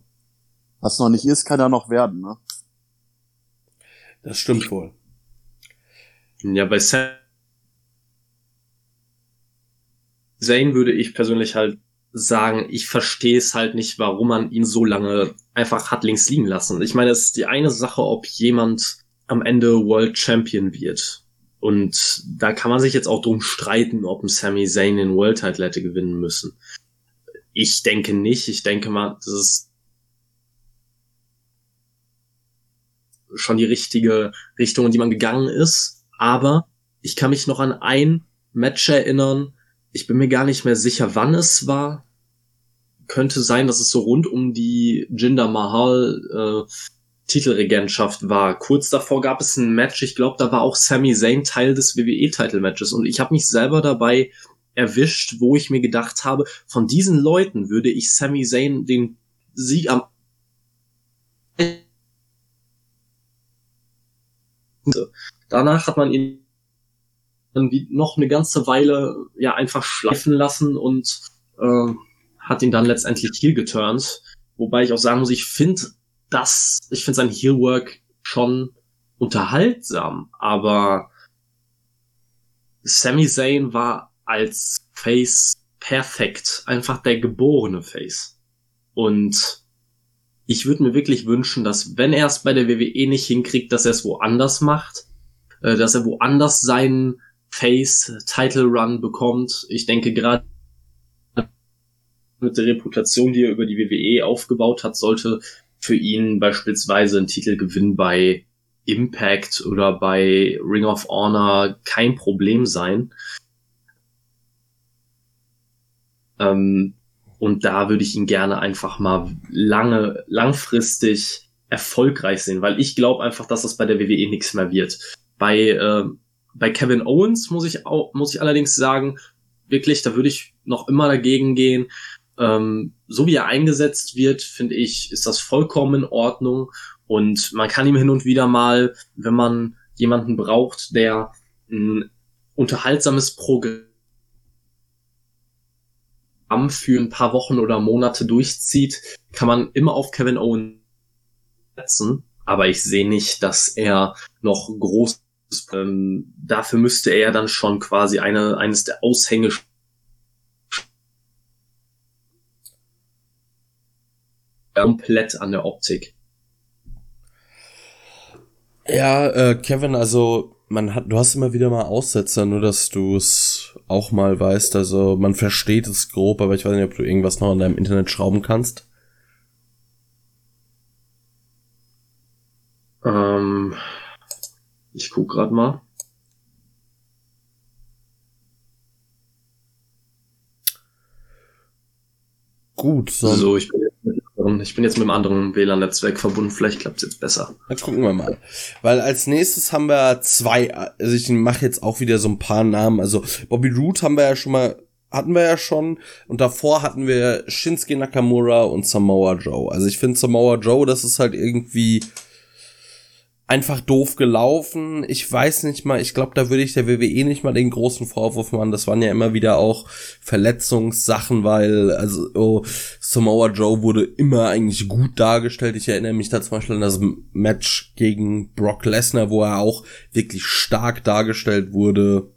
was noch nicht ist, kann er noch werden, ne? Das stimmt wohl. Ja, bei Sam Zane würde ich persönlich halt sagen, ich verstehe es halt nicht, warum man ihn so lange einfach hat links liegen lassen. Ich meine, es ist die eine Sache, ob jemand am Ende World Champion wird. Und da kann man sich jetzt auch drum streiten, ob ein Sami Zayn den World Title hätte gewinnen müssen. Ich denke nicht. Ich denke mal, das ist schon die richtige Richtung, in die man gegangen ist. Aber ich kann mich noch an ein Match erinnern. Ich bin mir gar nicht mehr sicher, wann es war. Könnte sein, dass es so rund um die Jinder Mahal äh, Titelregentschaft war. Kurz davor gab es ein Match, ich glaube, da war auch Sami Zayn Teil des WWE-Title-Matches und ich habe mich selber dabei erwischt, wo ich mir gedacht habe, von diesen Leuten würde ich Sami Zayn den Sieg am Danach hat man ihn noch eine ganze Weile ja einfach schleifen lassen und äh, hat ihn dann letztendlich hier geturnt. Wobei ich auch sagen muss, ich finde das, ich finde sein Heelwork schon unterhaltsam, aber Sami Zayn war als Face perfekt, einfach der geborene Face. Und ich würde mir wirklich wünschen, dass wenn er es bei der WWE nicht hinkriegt, dass er es woanders macht, äh, dass er woanders seinen Face Title Run bekommt. Ich denke gerade mit der Reputation, die er über die WWE aufgebaut hat, sollte für ihn beispielsweise ein Titelgewinn bei Impact oder bei Ring of Honor kein Problem sein. Ähm, und da würde ich ihn gerne einfach mal lange, langfristig erfolgreich sehen, weil ich glaube einfach, dass das bei der WWE nichts mehr wird. Bei, äh, bei Kevin Owens muss ich auch, muss ich allerdings sagen, wirklich, da würde ich noch immer dagegen gehen. Ähm, so wie er eingesetzt wird, finde ich, ist das vollkommen in Ordnung. Und man kann ihm hin und wieder mal, wenn man jemanden braucht, der ein unterhaltsames Programm für ein paar Wochen oder Monate durchzieht, kann man immer auf Kevin Owen setzen. Aber ich sehe nicht, dass er noch groß ähm, dafür müsste er dann schon quasi eine, eines der Aushänge komplett an der Optik. Ja, äh, Kevin, also man hat, du hast immer wieder mal Aussetzer, nur dass du es auch mal weißt. Also man versteht es grob, aber ich weiß nicht, ob du irgendwas noch an deinem Internet schrauben kannst. Ähm, ich guck grad mal. Gut, so. so ich, bin mit, ich bin jetzt mit einem anderen WLAN-Netzwerk verbunden, vielleicht klappt es jetzt besser. Dann gucken wir mal. Weil als nächstes haben wir zwei, also ich mache jetzt auch wieder so ein paar Namen. Also Bobby Root haben wir ja schon mal, hatten wir ja schon. Und davor hatten wir Shinsuke Nakamura und Samoa Joe. Also ich finde Samoa Joe, das ist halt irgendwie einfach doof gelaufen. Ich weiß nicht mal, ich glaube, da würde ich der WWE nicht mal den großen Vorwurf machen. Das waren ja immer wieder auch Verletzungssachen, weil, also, oh, Samoa Joe wurde immer eigentlich gut dargestellt. Ich erinnere mich da zum Beispiel an das Match gegen Brock Lesnar, wo er auch wirklich stark dargestellt wurde.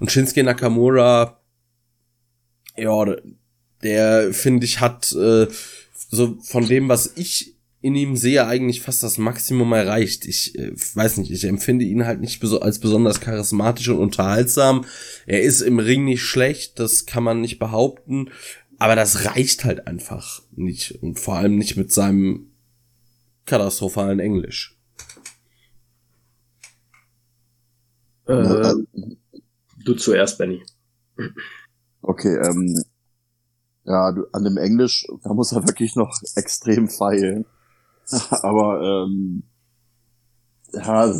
Und Shinsuke Nakamura, ja, der, finde ich, hat, äh, so von dem, was ich in ihm sehe eigentlich fast das Maximum erreicht. Ich äh, weiß nicht, ich empfinde ihn halt nicht als besonders charismatisch und unterhaltsam. Er ist im Ring nicht schlecht, das kann man nicht behaupten, aber das reicht halt einfach nicht und vor allem nicht mit seinem katastrophalen Englisch. Äh, du zuerst, Benny. Okay, ähm, ja, du, an dem Englisch, da muss er wirklich noch extrem feilen. Aber ähm, ja,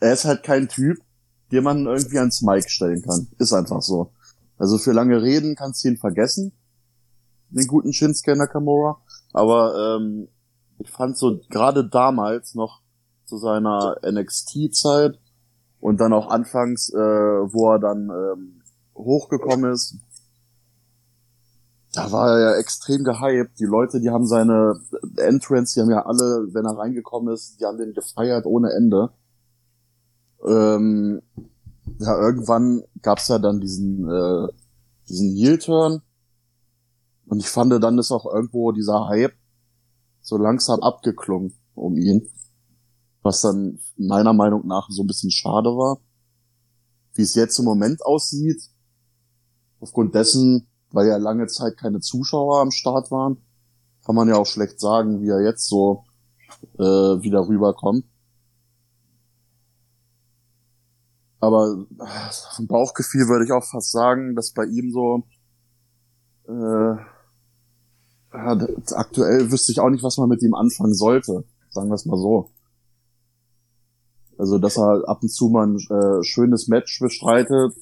er ist halt kein Typ, den man irgendwie ans Mic stellen kann. Ist einfach so. Also für lange Reden kannst du ihn vergessen, den guten Shinsuke Nakamura. Aber ähm, ich fand so gerade damals noch zu seiner NXT-Zeit und dann auch anfangs, äh, wo er dann ähm, hochgekommen ist, da war er ja extrem gehypt. Die Leute, die haben seine Entrance, die haben ja alle, wenn er reingekommen ist, die haben den gefeiert ohne Ende. Ähm, ja, irgendwann gab's ja dann diesen, äh, diesen Heel-Turn. Und ich fand, dann ist auch irgendwo dieser Hype so langsam abgeklungen um ihn. Was dann meiner Meinung nach so ein bisschen schade war. Wie es jetzt im Moment aussieht, aufgrund dessen, weil ja lange Zeit keine Zuschauer am Start waren. Kann man ja auch schlecht sagen, wie er jetzt so äh, wieder rüberkommt. Aber vom Bauchgefühl würde ich auch fast sagen, dass bei ihm so äh, aktuell wüsste ich auch nicht, was man mit ihm anfangen sollte. Sagen wir es mal so. Also, dass er ab und zu mal ein äh, schönes Match bestreitet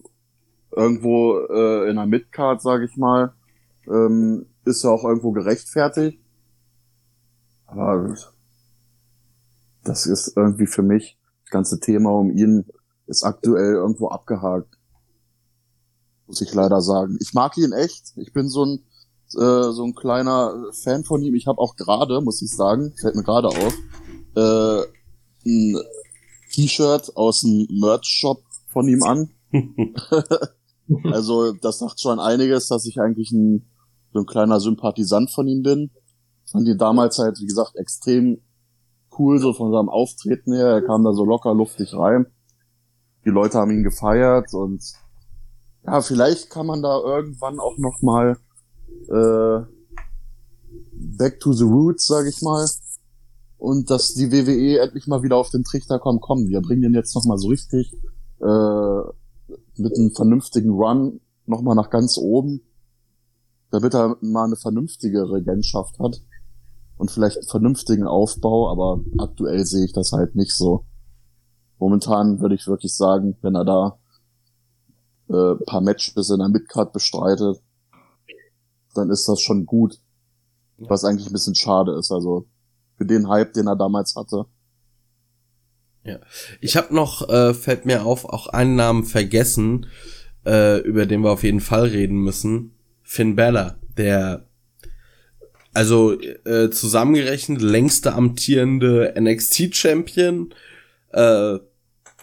irgendwo äh, in der Midcard, sage ich mal, ähm, ist ja auch irgendwo gerechtfertigt. Aber das ist irgendwie für mich, das ganze Thema um ihn ist aktuell irgendwo abgehakt. Muss ich leider sagen. Ich mag ihn echt. Ich bin so ein, äh, so ein kleiner Fan von ihm. Ich habe auch gerade, muss ich sagen, fällt mir gerade auf, äh, ein T-Shirt aus dem Merch-Shop von ihm an. Also das sagt schon einiges, dass ich eigentlich ein, so ein kleiner Sympathisant von ihm bin. Fand ihn damals halt, wie gesagt, extrem cool, so von seinem Auftreten her. Er kam da so locker luftig rein. Die Leute haben ihn gefeiert und ja, vielleicht kann man da irgendwann auch noch mal äh, back to the roots, sag ich mal. Und dass die WWE endlich mal wieder auf den Trichter kommt, komm, wir bringen den jetzt noch mal so richtig äh, mit einem vernünftigen Run nochmal nach ganz oben, damit er mal eine vernünftige Regentschaft hat und vielleicht einen vernünftigen Aufbau, aber aktuell sehe ich das halt nicht so. Momentan würde ich wirklich sagen, wenn er da äh, paar Matches in der Midcard bestreitet, dann ist das schon gut. Was eigentlich ein bisschen schade ist. Also für den Hype, den er damals hatte, ja. Ich habe noch, äh, fällt mir auf, auch einen Namen vergessen, äh, über den wir auf jeden Fall reden müssen. Finn Balor, der also äh, zusammengerechnet längste amtierende NXT-Champion, äh,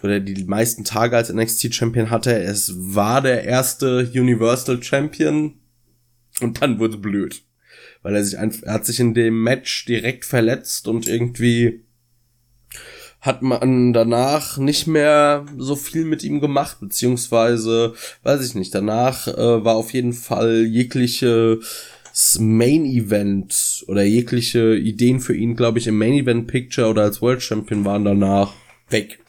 oder die meisten Tage als NXT-Champion hatte. Es war der erste Universal Champion und dann wurde blöd. Weil er sich einfach, er hat sich in dem Match direkt verletzt und irgendwie hat man danach nicht mehr so viel mit ihm gemacht, beziehungsweise, weiß ich nicht, danach äh, war auf jeden Fall jegliche Main Event oder jegliche Ideen für ihn, glaube ich, im Main Event Picture oder als World Champion waren danach weg.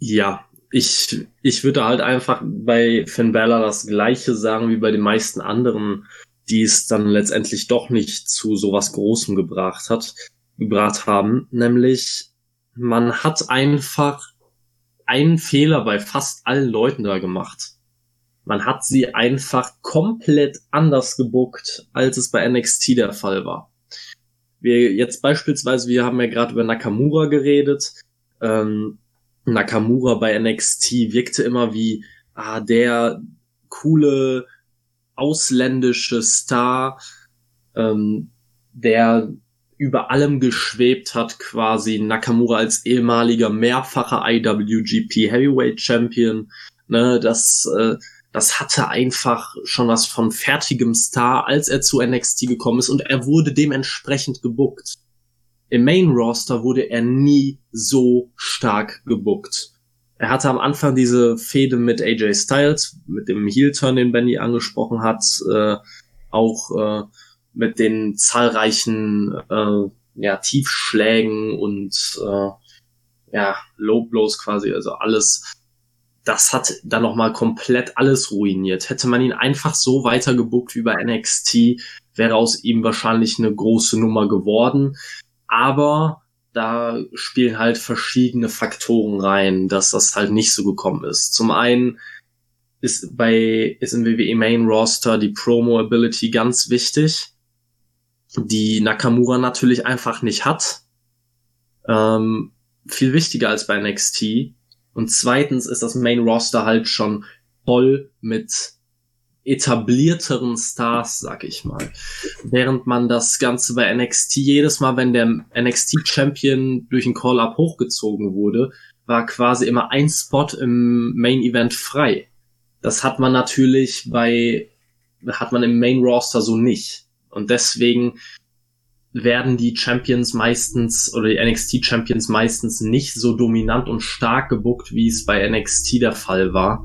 Ja, ich, ich würde halt einfach bei Finn Balor das gleiche sagen wie bei den meisten anderen, die es dann letztendlich doch nicht zu sowas Großem gebracht hat, gebracht haben, nämlich man hat einfach einen Fehler bei fast allen Leuten da gemacht. Man hat sie einfach komplett anders gebuckt, als es bei NXT der Fall war. Wir jetzt beispielsweise, wir haben ja gerade über Nakamura geredet. Ähm, Nakamura bei NXT wirkte immer wie ah, der coole ausländische Star, ähm, der über allem geschwebt hat, quasi Nakamura als ehemaliger mehrfacher IWGP Heavyweight Champion. Ne, das, äh, das hatte einfach schon was von fertigem Star, als er zu NXT gekommen ist und er wurde dementsprechend gebuckt im Main Roster wurde er nie so stark gebuckt. Er hatte am Anfang diese Fehde mit AJ Styles, mit dem Heel-Turn, den Benny angesprochen hat, äh, auch äh, mit den zahlreichen äh, ja, Tiefschlägen und äh, ja, Low Blows quasi, also alles. Das hat dann nochmal komplett alles ruiniert. Hätte man ihn einfach so weitergebuckt wie bei NXT, wäre aus ihm wahrscheinlich eine große Nummer geworden aber da spielen halt verschiedene Faktoren rein, dass das halt nicht so gekommen ist. Zum einen ist bei ist im WWE Main Roster die Promo Ability ganz wichtig, die Nakamura natürlich einfach nicht hat. Ähm, viel wichtiger als bei NXT. Und zweitens ist das Main Roster halt schon voll mit etablierteren Stars, sag ich mal. Während man das Ganze bei NXT jedes Mal, wenn der NXT Champion durch ein Call-Up hochgezogen wurde, war quasi immer ein Spot im Main Event frei. Das hat man natürlich bei, hat man im Main Roster so nicht. Und deswegen werden die Champions meistens oder die NXT Champions meistens nicht so dominant und stark gebuckt, wie es bei NXT der Fall war.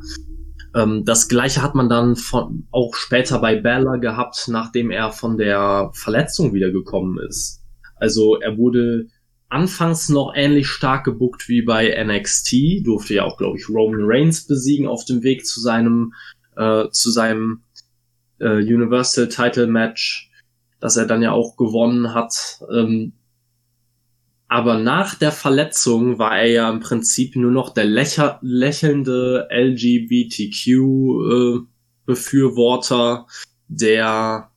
Ähm, das gleiche hat man dann von, auch später bei Bella gehabt, nachdem er von der Verletzung wiedergekommen ist. Also er wurde anfangs noch ähnlich stark gebuckt wie bei NXT, durfte ja auch, glaube ich, Roman Reigns besiegen auf dem Weg zu seinem, äh, zu seinem äh, Universal Title Match, das er dann ja auch gewonnen hat. Ähm, aber nach der Verletzung war er ja im Prinzip nur noch der lächer lächelnde LGBTQ-Befürworter, äh, der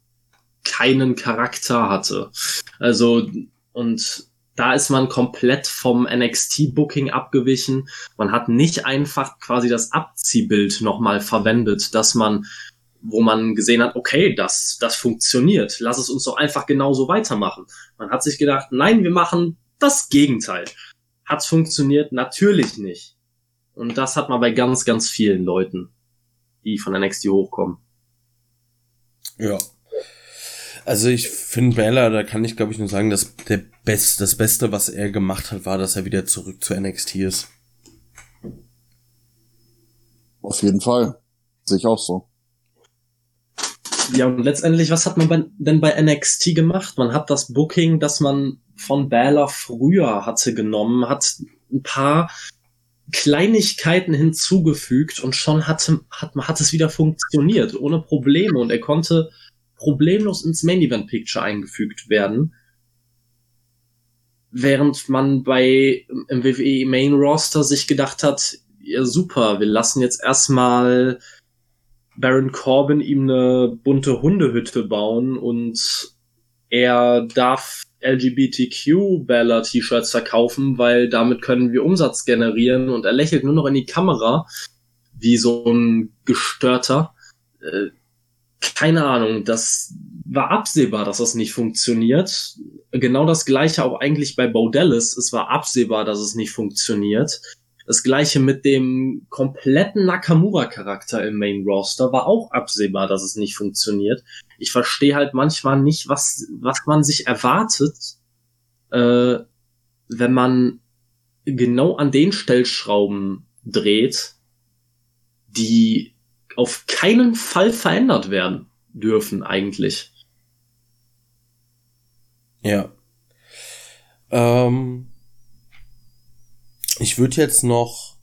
keinen Charakter hatte. Also, und da ist man komplett vom NXT-Booking abgewichen. Man hat nicht einfach quasi das Abziehbild nochmal verwendet, dass man, wo man gesehen hat, okay, das, das funktioniert. Lass es uns doch einfach genauso weitermachen. Man hat sich gedacht, nein, wir machen das Gegenteil. Hat's funktioniert? Natürlich nicht. Und das hat man bei ganz, ganz vielen Leuten, die von der NXT hochkommen. Ja. Also ich finde Bella, da kann ich glaube ich nur sagen, dass der Best, das Beste, was er gemacht hat, war, dass er wieder zurück zu NXT ist. Auf jeden Fall. Sehe ich auch so. Ja, und letztendlich, was hat man bei, denn bei NXT gemacht? Man hat das Booking, das man von Balor früher hatte genommen, hat ein paar Kleinigkeiten hinzugefügt und schon hatte, hat, hat es wieder funktioniert, ohne Probleme. Und er konnte problemlos ins Main Event Picture eingefügt werden. Während man bei im WWE Main Roster sich gedacht hat, ja super, wir lassen jetzt erstmal Baron Corbin ihm eine bunte Hundehütte bauen und er darf LGBTQ-Banner-T-Shirts verkaufen, weil damit können wir Umsatz generieren und er lächelt nur noch in die Kamera wie so ein gestörter. Äh, keine Ahnung, das war absehbar, dass das nicht funktioniert. Genau das gleiche auch eigentlich bei Baudellis. Es war absehbar, dass es nicht funktioniert. Das gleiche mit dem kompletten Nakamura-Charakter im Main Roster war auch absehbar, dass es nicht funktioniert. Ich verstehe halt manchmal nicht, was, was man sich erwartet, äh, wenn man genau an den Stellschrauben dreht, die auf keinen Fall verändert werden dürfen eigentlich. Ja. Ähm, ich würde jetzt noch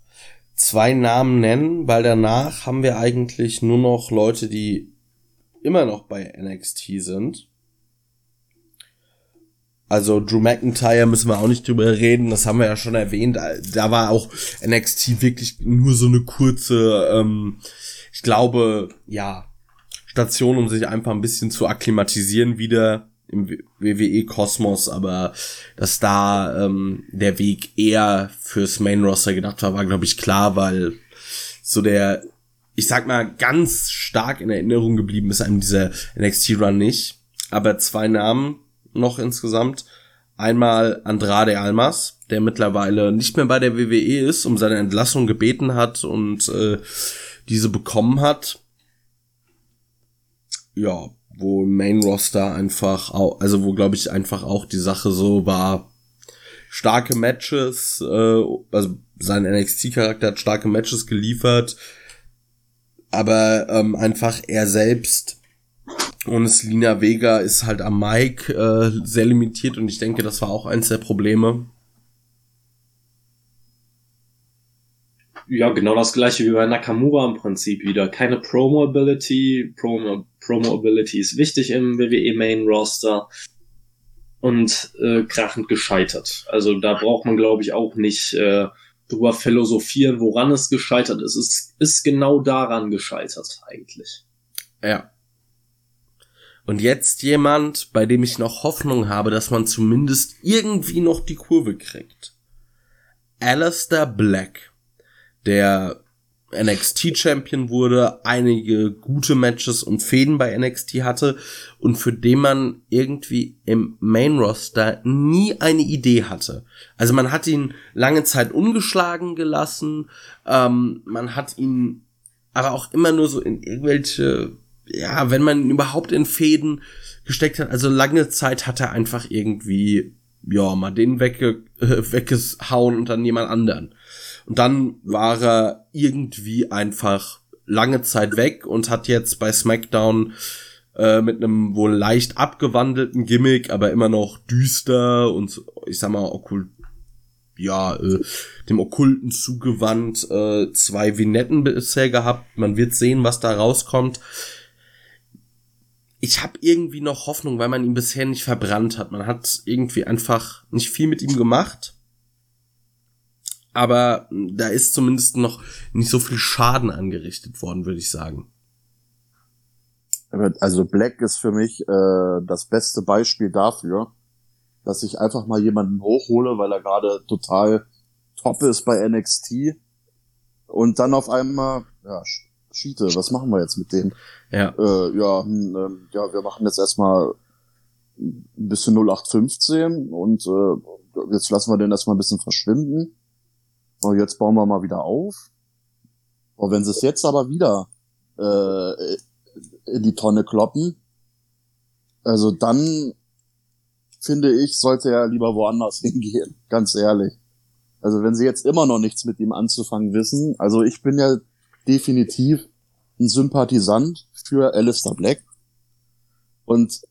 zwei Namen nennen, weil danach haben wir eigentlich nur noch Leute, die immer noch bei NXT sind. Also Drew McIntyre müssen wir auch nicht drüber reden, das haben wir ja schon erwähnt. Da war auch NXT wirklich nur so eine kurze, ähm, ich glaube, ja, Station, um sich einfach ein bisschen zu akklimatisieren wieder im WWE-Kosmos, aber dass da ähm, der Weg eher fürs Main-Roster gedacht war, war, glaube ich, klar, weil so der, ich sag mal, ganz stark in Erinnerung geblieben ist einem dieser NXT-Run nicht. Aber zwei Namen, noch insgesamt. Einmal Andrade Almas, der mittlerweile nicht mehr bei der WWE ist, um seine Entlassung gebeten hat und äh, diese bekommen hat. Ja, wo im Main Roster einfach auch, also wo glaube ich einfach auch die Sache so war, starke Matches, äh, also sein NXT-Charakter hat starke Matches geliefert, aber ähm, einfach er selbst und Selina Vega ist halt am Mic äh, sehr limitiert und ich denke, das war auch eins der Probleme. Ja, genau das gleiche wie bei Nakamura im Prinzip wieder. Keine Promo-Ability. Promo-Ability ist wichtig im WWE Main Roster. Und äh, krachend gescheitert. Also da braucht man, glaube ich, auch nicht äh, drüber philosophieren, woran es gescheitert ist. Es ist genau daran gescheitert, eigentlich. Ja. Und jetzt jemand, bei dem ich noch Hoffnung habe, dass man zumindest irgendwie noch die Kurve kriegt. Alistair Black, der NXT Champion wurde, einige gute Matches und Fäden bei NXT hatte und für den man irgendwie im Main Roster nie eine Idee hatte. Also man hat ihn lange Zeit ungeschlagen gelassen, ähm, man hat ihn aber auch immer nur so in irgendwelche ja, wenn man ihn überhaupt in Fäden gesteckt hat, also lange Zeit hat er einfach irgendwie, ja, mal den wegge weggehauen und dann jemand anderen. Und dann war er irgendwie einfach lange Zeit weg und hat jetzt bei SmackDown äh, mit einem wohl leicht abgewandelten Gimmick, aber immer noch düster und ich sag mal okkult, ja, äh, dem Okkulten zugewandt, äh, zwei Vignetten bisher gehabt. Man wird sehen, was da rauskommt ich habe irgendwie noch Hoffnung, weil man ihn bisher nicht verbrannt hat. Man hat irgendwie einfach nicht viel mit ihm gemacht. Aber da ist zumindest noch nicht so viel Schaden angerichtet worden, würde ich sagen. Also Black ist für mich äh, das beste Beispiel dafür, dass ich einfach mal jemanden hochhole, weil er gerade total top ist bei NXT und dann auf einmal ja, Cheate, was machen wir jetzt mit dem? Ja. Äh, ja, hm, äh, ja, wir machen jetzt erstmal ein bisschen 0815 und äh, jetzt lassen wir den erstmal ein bisschen verschwinden. Und jetzt bauen wir mal wieder auf. Und wenn sie es jetzt aber wieder äh, in die Tonne kloppen, also dann finde ich, sollte er lieber woanders hingehen, ganz ehrlich. Also wenn sie jetzt immer noch nichts mit ihm anzufangen wissen, also ich bin ja definitiv ein Sympathisant für Alistair Black. Und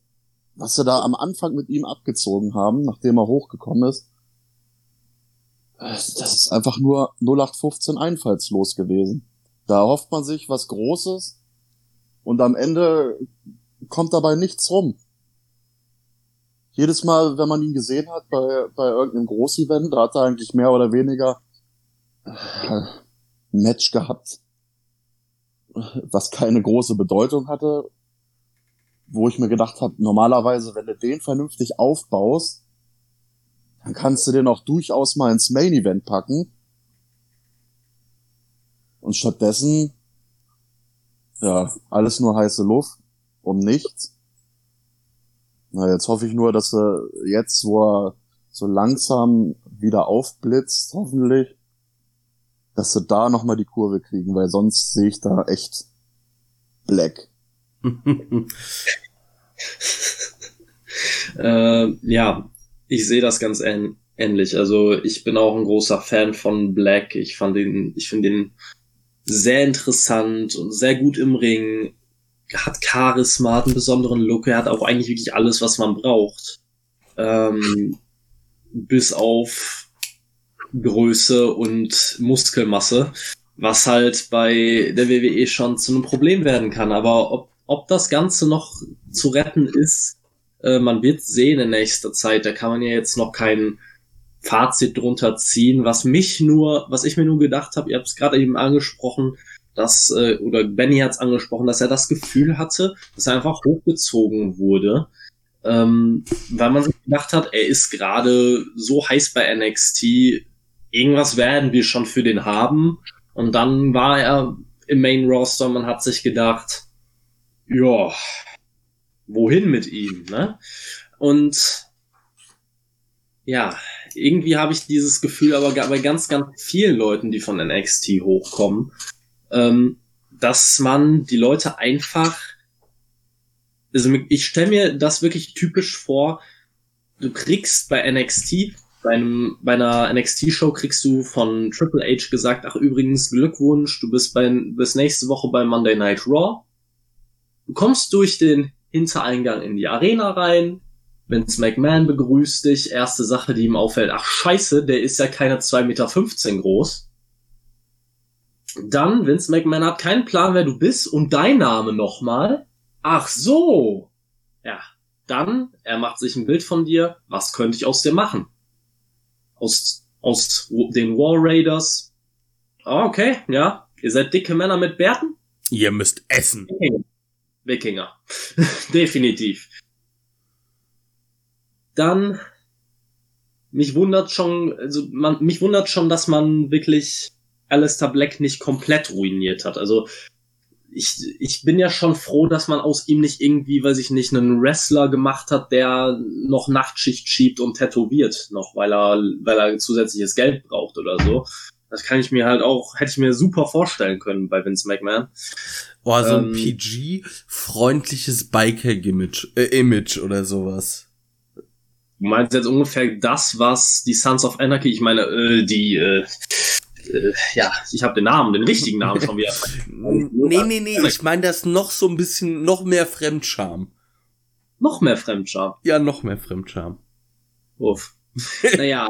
was sie da am Anfang mit ihm abgezogen haben, nachdem er hochgekommen ist, das ist einfach nur 0815 einfallslos gewesen. Da hofft man sich was Großes und am Ende kommt dabei nichts rum. Jedes Mal, wenn man ihn gesehen hat bei, bei irgendeinem Großevent, da hat er eigentlich mehr oder weniger ein Match gehabt, was keine große Bedeutung hatte, wo ich mir gedacht habe, normalerweise, wenn du den vernünftig aufbaust, dann kannst du den auch durchaus mal ins Main Event packen. Und stattdessen, ja, alles nur heiße Luft, um nichts. Na, jetzt hoffe ich nur, dass er jetzt, wo er so langsam wieder aufblitzt, hoffentlich, dass sie da nochmal die Kurve kriegen, weil sonst sehe ich da echt black. äh, ja, Ich sehe das ganz ähnlich. Also ich bin auch ein großer Fan von Black. Ich fand den, ich finde den sehr interessant und sehr gut im Ring. Hat Charisma, hat einen besonderen Look. Er hat auch eigentlich wirklich alles, was man braucht. Ähm, bis auf Größe und Muskelmasse, was halt bei der WWE schon zu einem Problem werden kann. Aber ob, ob das Ganze noch zu retten ist, äh, man wird sehen in nächster Zeit. Da kann man ja jetzt noch kein Fazit drunter ziehen. Was mich nur, was ich mir nur gedacht habe, ihr habt es gerade eben angesprochen, dass, äh, oder Benny hat es angesprochen, dass er das Gefühl hatte, dass er einfach hochgezogen wurde. Ähm, weil man sich gedacht hat, er ist gerade so heiß bei NXT, irgendwas werden wir schon für den haben. Und dann war er im Main Roster, man hat sich gedacht, ja, wohin mit ihm, ne? Und ja, irgendwie habe ich dieses Gefühl aber bei ganz, ganz vielen Leuten, die von NXT hochkommen, ähm, dass man die Leute einfach, also ich stelle mir das wirklich typisch vor, du kriegst bei NXT, bei, einem, bei einer NXT-Show kriegst du von Triple H gesagt, ach übrigens Glückwunsch, du bist, bei, bist nächste Woche bei Monday Night Raw. Du kommst durch den Hintereingang in die Arena rein, Vince McMahon begrüßt dich. Erste Sache, die ihm auffällt, ach scheiße, der ist ja keine 2,15 Meter groß. Dann, Vince McMahon hat keinen Plan, wer du bist und dein Name nochmal. Ach so. Ja, dann, er macht sich ein Bild von dir. Was könnte ich aus dir machen? Aus, aus den War Raiders. Ah, okay, ja. Ihr seid dicke Männer mit Bärten? Ihr müsst essen. Wikinger. Wikinger. Definitiv dann mich wundert schon, also man, mich wundert schon, dass man wirklich Alistair Black nicht komplett ruiniert hat. Also ich, ich bin ja schon froh, dass man aus ihm nicht irgendwie, weiß ich nicht, einen Wrestler gemacht hat, der noch Nachtschicht schiebt und tätowiert noch, weil er, weil er zusätzliches Geld braucht oder so. Das kann ich mir halt auch, hätte ich mir super vorstellen können bei Vince McMahon. Boah, so ein ähm, PG-freundliches Biker-Image äh, Image oder sowas. Du meinst jetzt ungefähr das, was die Sons of Anarchy, ich meine, äh, die, äh, äh, ja, ich habe den Namen, den richtigen Namen schon wieder. nee, nee, nee, ich meine das noch so ein bisschen, noch mehr Fremdscham. Noch mehr Fremdscham? Ja, noch mehr Fremdscham. Uff. naja.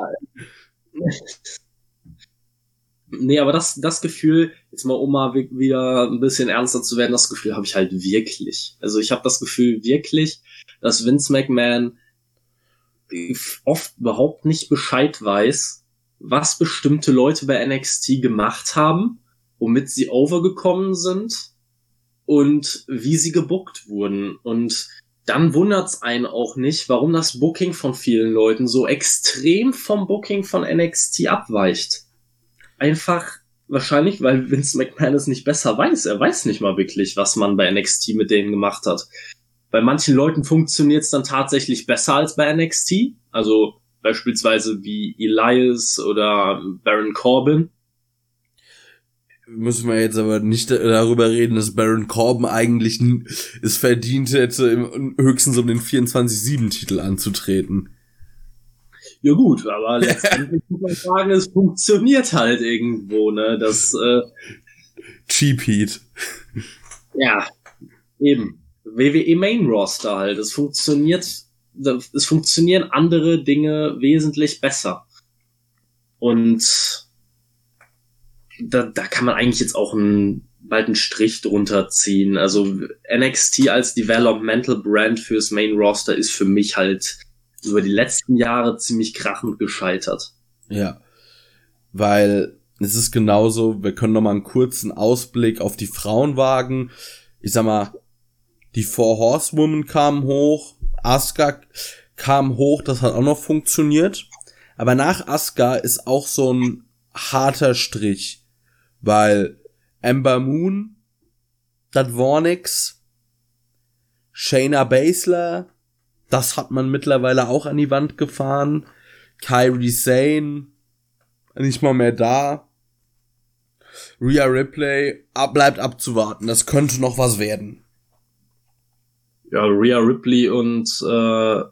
Nee, aber das, das Gefühl, jetzt mal um mal wieder ein bisschen ernster zu werden, das Gefühl habe ich halt wirklich. Also ich habe das Gefühl wirklich, dass Vince McMahon oft überhaupt nicht Bescheid weiß, was bestimmte Leute bei NXT gemacht haben, womit sie overgekommen sind und wie sie gebuckt wurden. Und dann wundert's einen auch nicht, warum das Booking von vielen Leuten so extrem vom Booking von NXT abweicht. Einfach wahrscheinlich, weil Vince McMahon es nicht besser weiß. Er weiß nicht mal wirklich, was man bei NXT mit denen gemacht hat. Bei manchen Leuten funktioniert es dann tatsächlich besser als bei NXT. Also beispielsweise wie Elias oder Baron Corbin. Müssen wir jetzt aber nicht darüber reden, dass Baron Corbin eigentlich es verdient hätte, höchstens um den 24-7-Titel anzutreten. Ja gut, aber letztendlich muss man sagen, es funktioniert halt irgendwo, ne? Das äh, Cheap Heat. Ja, eben. WWE Main Roster halt. Es funktioniert, es funktionieren andere Dinge wesentlich besser. Und da, da kann man eigentlich jetzt auch einen, bald einen Strich drunter ziehen. Also NXT als Developmental Brand fürs Main Roster ist für mich halt über die letzten Jahre ziemlich krachend gescheitert. Ja. Weil es ist genauso, wir können noch mal einen kurzen Ausblick auf die Frauen wagen. Ich sag mal, die Four Horsewomen kamen hoch, Asuka kam hoch, das hat auch noch funktioniert. Aber nach Asuka ist auch so ein harter Strich, weil Ember Moon, das war nix. Shayna Baszler, das hat man mittlerweile auch an die Wand gefahren. Kyrie Sane, nicht mal mehr da. Rhea Ripley, ab, bleibt abzuwarten, das könnte noch was werden ja, Rhea Ripley und äh,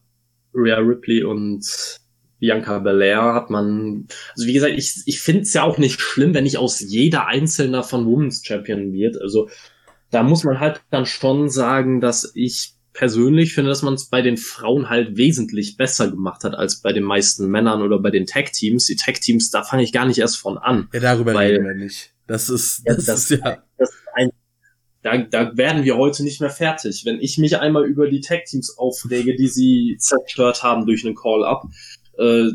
Rhea Ripley und Bianca Belair hat man, also wie gesagt, ich, ich finde es ja auch nicht schlimm, wenn nicht aus jeder einzelner von Women's Champion wird. Also da muss man halt dann schon sagen, dass ich persönlich finde, dass man es bei den Frauen halt wesentlich besser gemacht hat als bei den meisten Männern oder bei den Tag-Teams. Die Tag-Teams, da fange ich gar nicht erst von an. Ja, darüber weil, reden wir nicht. Das ist, das, ja, das ist ja. Das ist ein, da, da werden wir heute nicht mehr fertig. Wenn ich mich einmal über die Tag-Teams aufrege, die sie zerstört haben durch einen Call-Up, äh,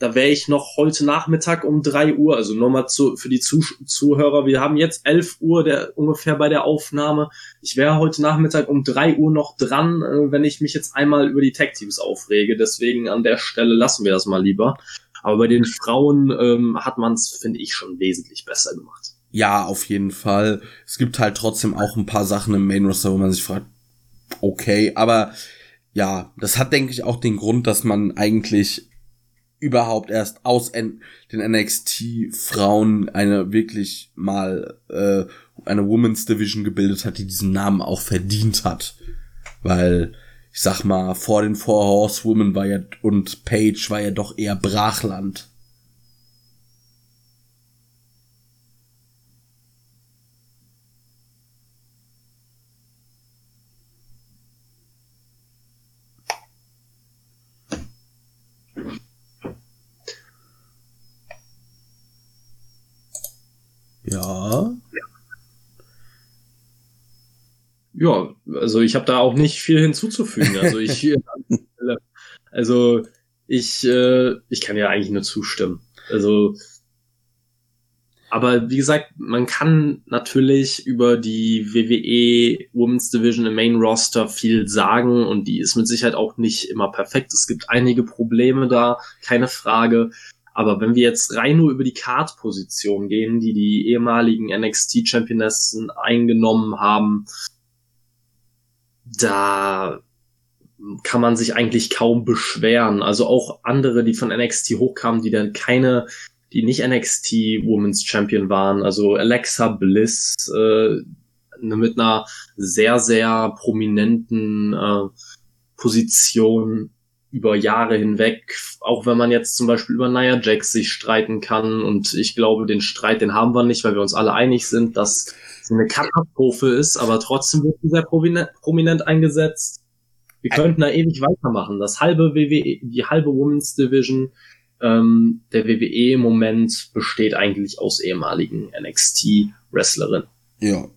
da wäre ich noch heute Nachmittag um drei Uhr, also nochmal zu, für die Zuh Zuhörer, wir haben jetzt elf Uhr der, ungefähr bei der Aufnahme. Ich wäre heute Nachmittag um drei Uhr noch dran, äh, wenn ich mich jetzt einmal über die Tech-Teams aufrege. Deswegen an der Stelle lassen wir das mal lieber. Aber bei den Frauen ähm, hat man es, finde ich, schon wesentlich besser gemacht. Ja, auf jeden Fall. Es gibt halt trotzdem auch ein paar Sachen im Main Roster, wo man sich fragt, okay, aber ja, das hat, denke ich, auch den Grund, dass man eigentlich überhaupt erst aus N den NXT-Frauen eine wirklich mal äh, eine Women's Division gebildet hat, die diesen Namen auch verdient hat. Weil, ich sag mal, vor den Four Horsewomen war ja und Paige war ja doch eher Brachland. Ja. Ja, also ich habe da auch nicht viel hinzuzufügen. Also ich, also ich, äh, ich kann ja eigentlich nur zustimmen. Also, aber wie gesagt, man kann natürlich über die WWE Women's Division im Main Roster viel sagen und die ist mit Sicherheit auch nicht immer perfekt. Es gibt einige Probleme da, keine Frage. Aber wenn wir jetzt rein nur über die Card-Position gehen, die die ehemaligen NXT-Championessen eingenommen haben, da kann man sich eigentlich kaum beschweren. Also auch andere, die von NXT hochkamen, die dann keine, die nicht NXT Women's Champion waren, also Alexa Bliss, äh, mit einer sehr, sehr prominenten äh, Position über Jahre hinweg, auch wenn man jetzt zum Beispiel über Nia Jax sich streiten kann und ich glaube, den Streit, den haben wir nicht, weil wir uns alle einig sind, dass sie eine Katastrophe ist, aber trotzdem wird sie sehr prominent, eingesetzt. Wir könnten da ewig weitermachen. Das halbe WWE, die halbe Women's Division ähm, der WWE im Moment besteht eigentlich aus ehemaligen NXT-Wrestlerinnen. Ja.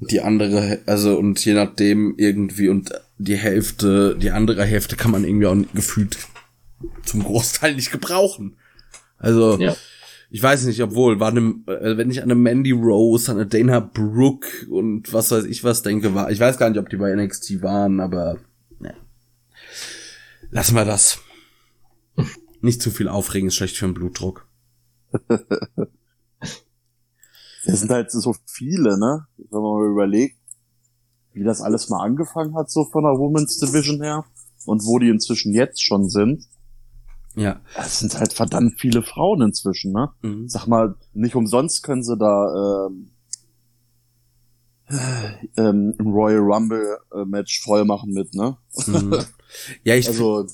Die andere, also und je nachdem irgendwie und die Hälfte, die andere Hälfte kann man irgendwie auch gefühlt zum Großteil nicht gebrauchen. Also, ja. ich weiß nicht, obwohl, war ne, wenn ich an eine Mandy Rose, an eine Dana Brooke und was weiß ich was denke, war, ich weiß gar nicht, ob die bei NXT waren, aber, ne. Lassen wir das. Nicht zu viel aufregen, ist schlecht für den Blutdruck. Es sind halt so viele, ne? Wenn man mal überlegt, wie das alles mal angefangen hat, so von der Women's Division her und wo die inzwischen jetzt schon sind. Ja. Es sind halt verdammt viele Frauen inzwischen, ne? Mhm. Sag mal, nicht umsonst können sie da ähm, ähm, im Royal Rumble äh, Match voll machen mit, ne? Mhm. Ja, ich also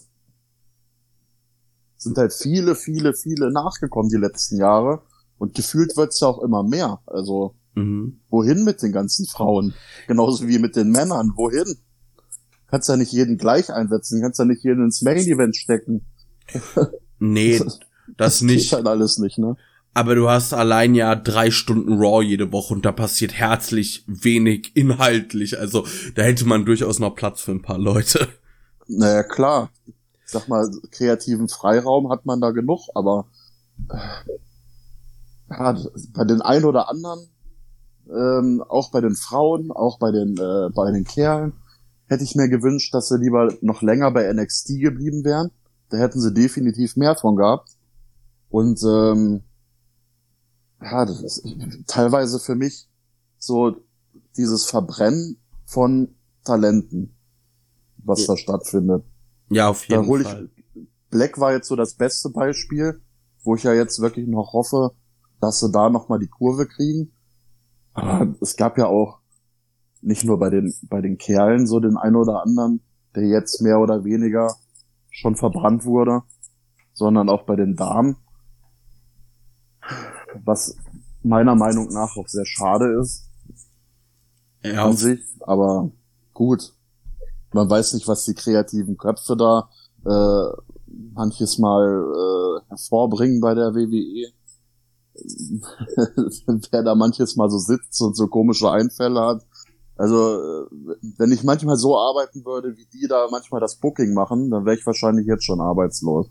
sind halt viele, viele, viele nachgekommen die letzten Jahre und gefühlt wird's ja auch immer mehr. Also Mhm. Wohin mit den ganzen Frauen? Genauso wie mit den Männern. Wohin? Kannst ja nicht jeden gleich einsetzen, kannst ja nicht jeden ins Main-Event stecken. Nee, das, das nicht. Geht halt alles nicht, ne? Aber du hast allein ja drei Stunden Raw jede Woche und da passiert herzlich wenig inhaltlich. Also da hätte man durchaus noch Platz für ein paar Leute. Naja, klar. Ich sag mal, kreativen Freiraum hat man da genug, aber äh, ja, bei den einen oder anderen ähm, auch bei den Frauen, auch bei den, äh, bei den Kerlen, hätte ich mir gewünscht, dass sie lieber noch länger bei NXT geblieben wären. Da hätten sie definitiv mehr von gehabt. Und ähm, ja, das ist teilweise für mich so dieses Verbrennen von Talenten, was da stattfindet. Ja, auf jeden da hol ich, Fall. Black war jetzt so das beste Beispiel, wo ich ja jetzt wirklich noch hoffe, dass sie da nochmal die Kurve kriegen. Aber es gab ja auch nicht nur bei den, bei den Kerlen so den einen oder anderen, der jetzt mehr oder weniger schon verbrannt wurde, sondern auch bei den Damen. Was meiner Meinung nach auch sehr schade ist. Ja. An sich, aber gut. Man weiß nicht, was die kreativen Köpfe da äh, manches Mal äh, hervorbringen bei der WWE. Wer da manches Mal so sitzt und so komische Einfälle hat. Also, wenn ich manchmal so arbeiten würde, wie die da manchmal das Booking machen, dann wäre ich wahrscheinlich jetzt schon arbeitslos.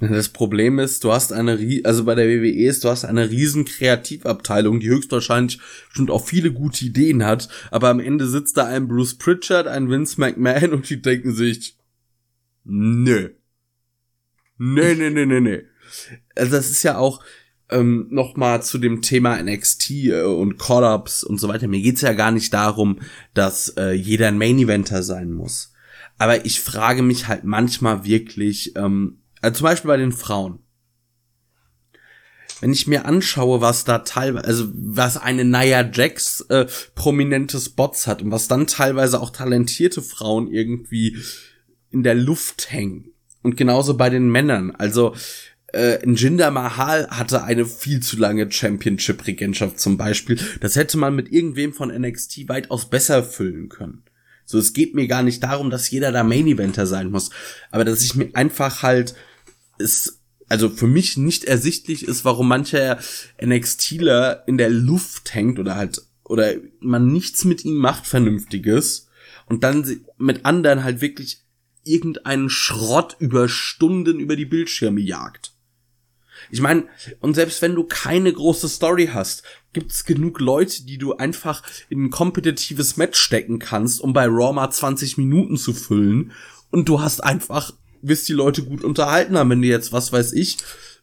Das Problem ist, du hast eine, also bei der WWE ist, du hast eine riesen Kreativabteilung, die höchstwahrscheinlich schon auch viele gute Ideen hat, aber am Ende sitzt da ein Bruce Pritchard, ein Vince McMahon und die denken sich, nö. Nee, nee, nee, nee, nee. Also das ist ja auch ähm, noch mal zu dem Thema NXT äh, und Call-Ups und so weiter. Mir geht's ja gar nicht darum, dass äh, jeder ein Main-Eventer sein muss. Aber ich frage mich halt manchmal wirklich, ähm, also zum Beispiel bei den Frauen. Wenn ich mir anschaue, was da teilweise, also was eine Nia Jax äh, prominente Spots hat und was dann teilweise auch talentierte Frauen irgendwie in der Luft hängen. Und genauso bei den Männern. Also äh, Jinder Mahal hatte eine viel zu lange Championship-Regentschaft zum Beispiel. Das hätte man mit irgendwem von NXT weitaus besser füllen können. So, es geht mir gar nicht darum, dass jeder da Main Eventer sein muss, aber dass ich mir einfach halt es also für mich nicht ersichtlich ist, warum mancher NXTler in der Luft hängt oder halt oder man nichts mit ihm macht vernünftiges und dann mit anderen halt wirklich irgendeinen Schrott über Stunden über die Bildschirme jagt. Ich meine, und selbst wenn du keine große Story hast, gibt's genug Leute, die du einfach in ein kompetitives Match stecken kannst, um bei Raw mal 20 Minuten zu füllen. Und du hast einfach, wirst die Leute gut unterhalten haben, wenn du jetzt, was weiß ich,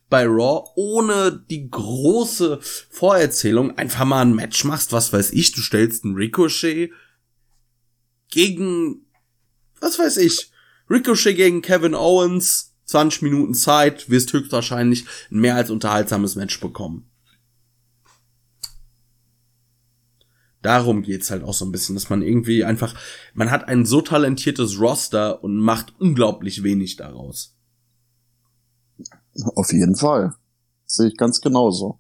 bei Raw ohne die große Vorerzählung einfach mal ein Match machst, was weiß ich, du stellst ein Ricochet gegen, was weiß ich, Ricochet gegen Kevin Owens, 20 Minuten Zeit, wirst höchstwahrscheinlich ein mehr als unterhaltsames Match bekommen. Darum geht's halt auch so ein bisschen, dass man irgendwie einfach, man hat ein so talentiertes Roster und macht unglaublich wenig daraus. Auf jeden Fall. Das sehe ich ganz genauso.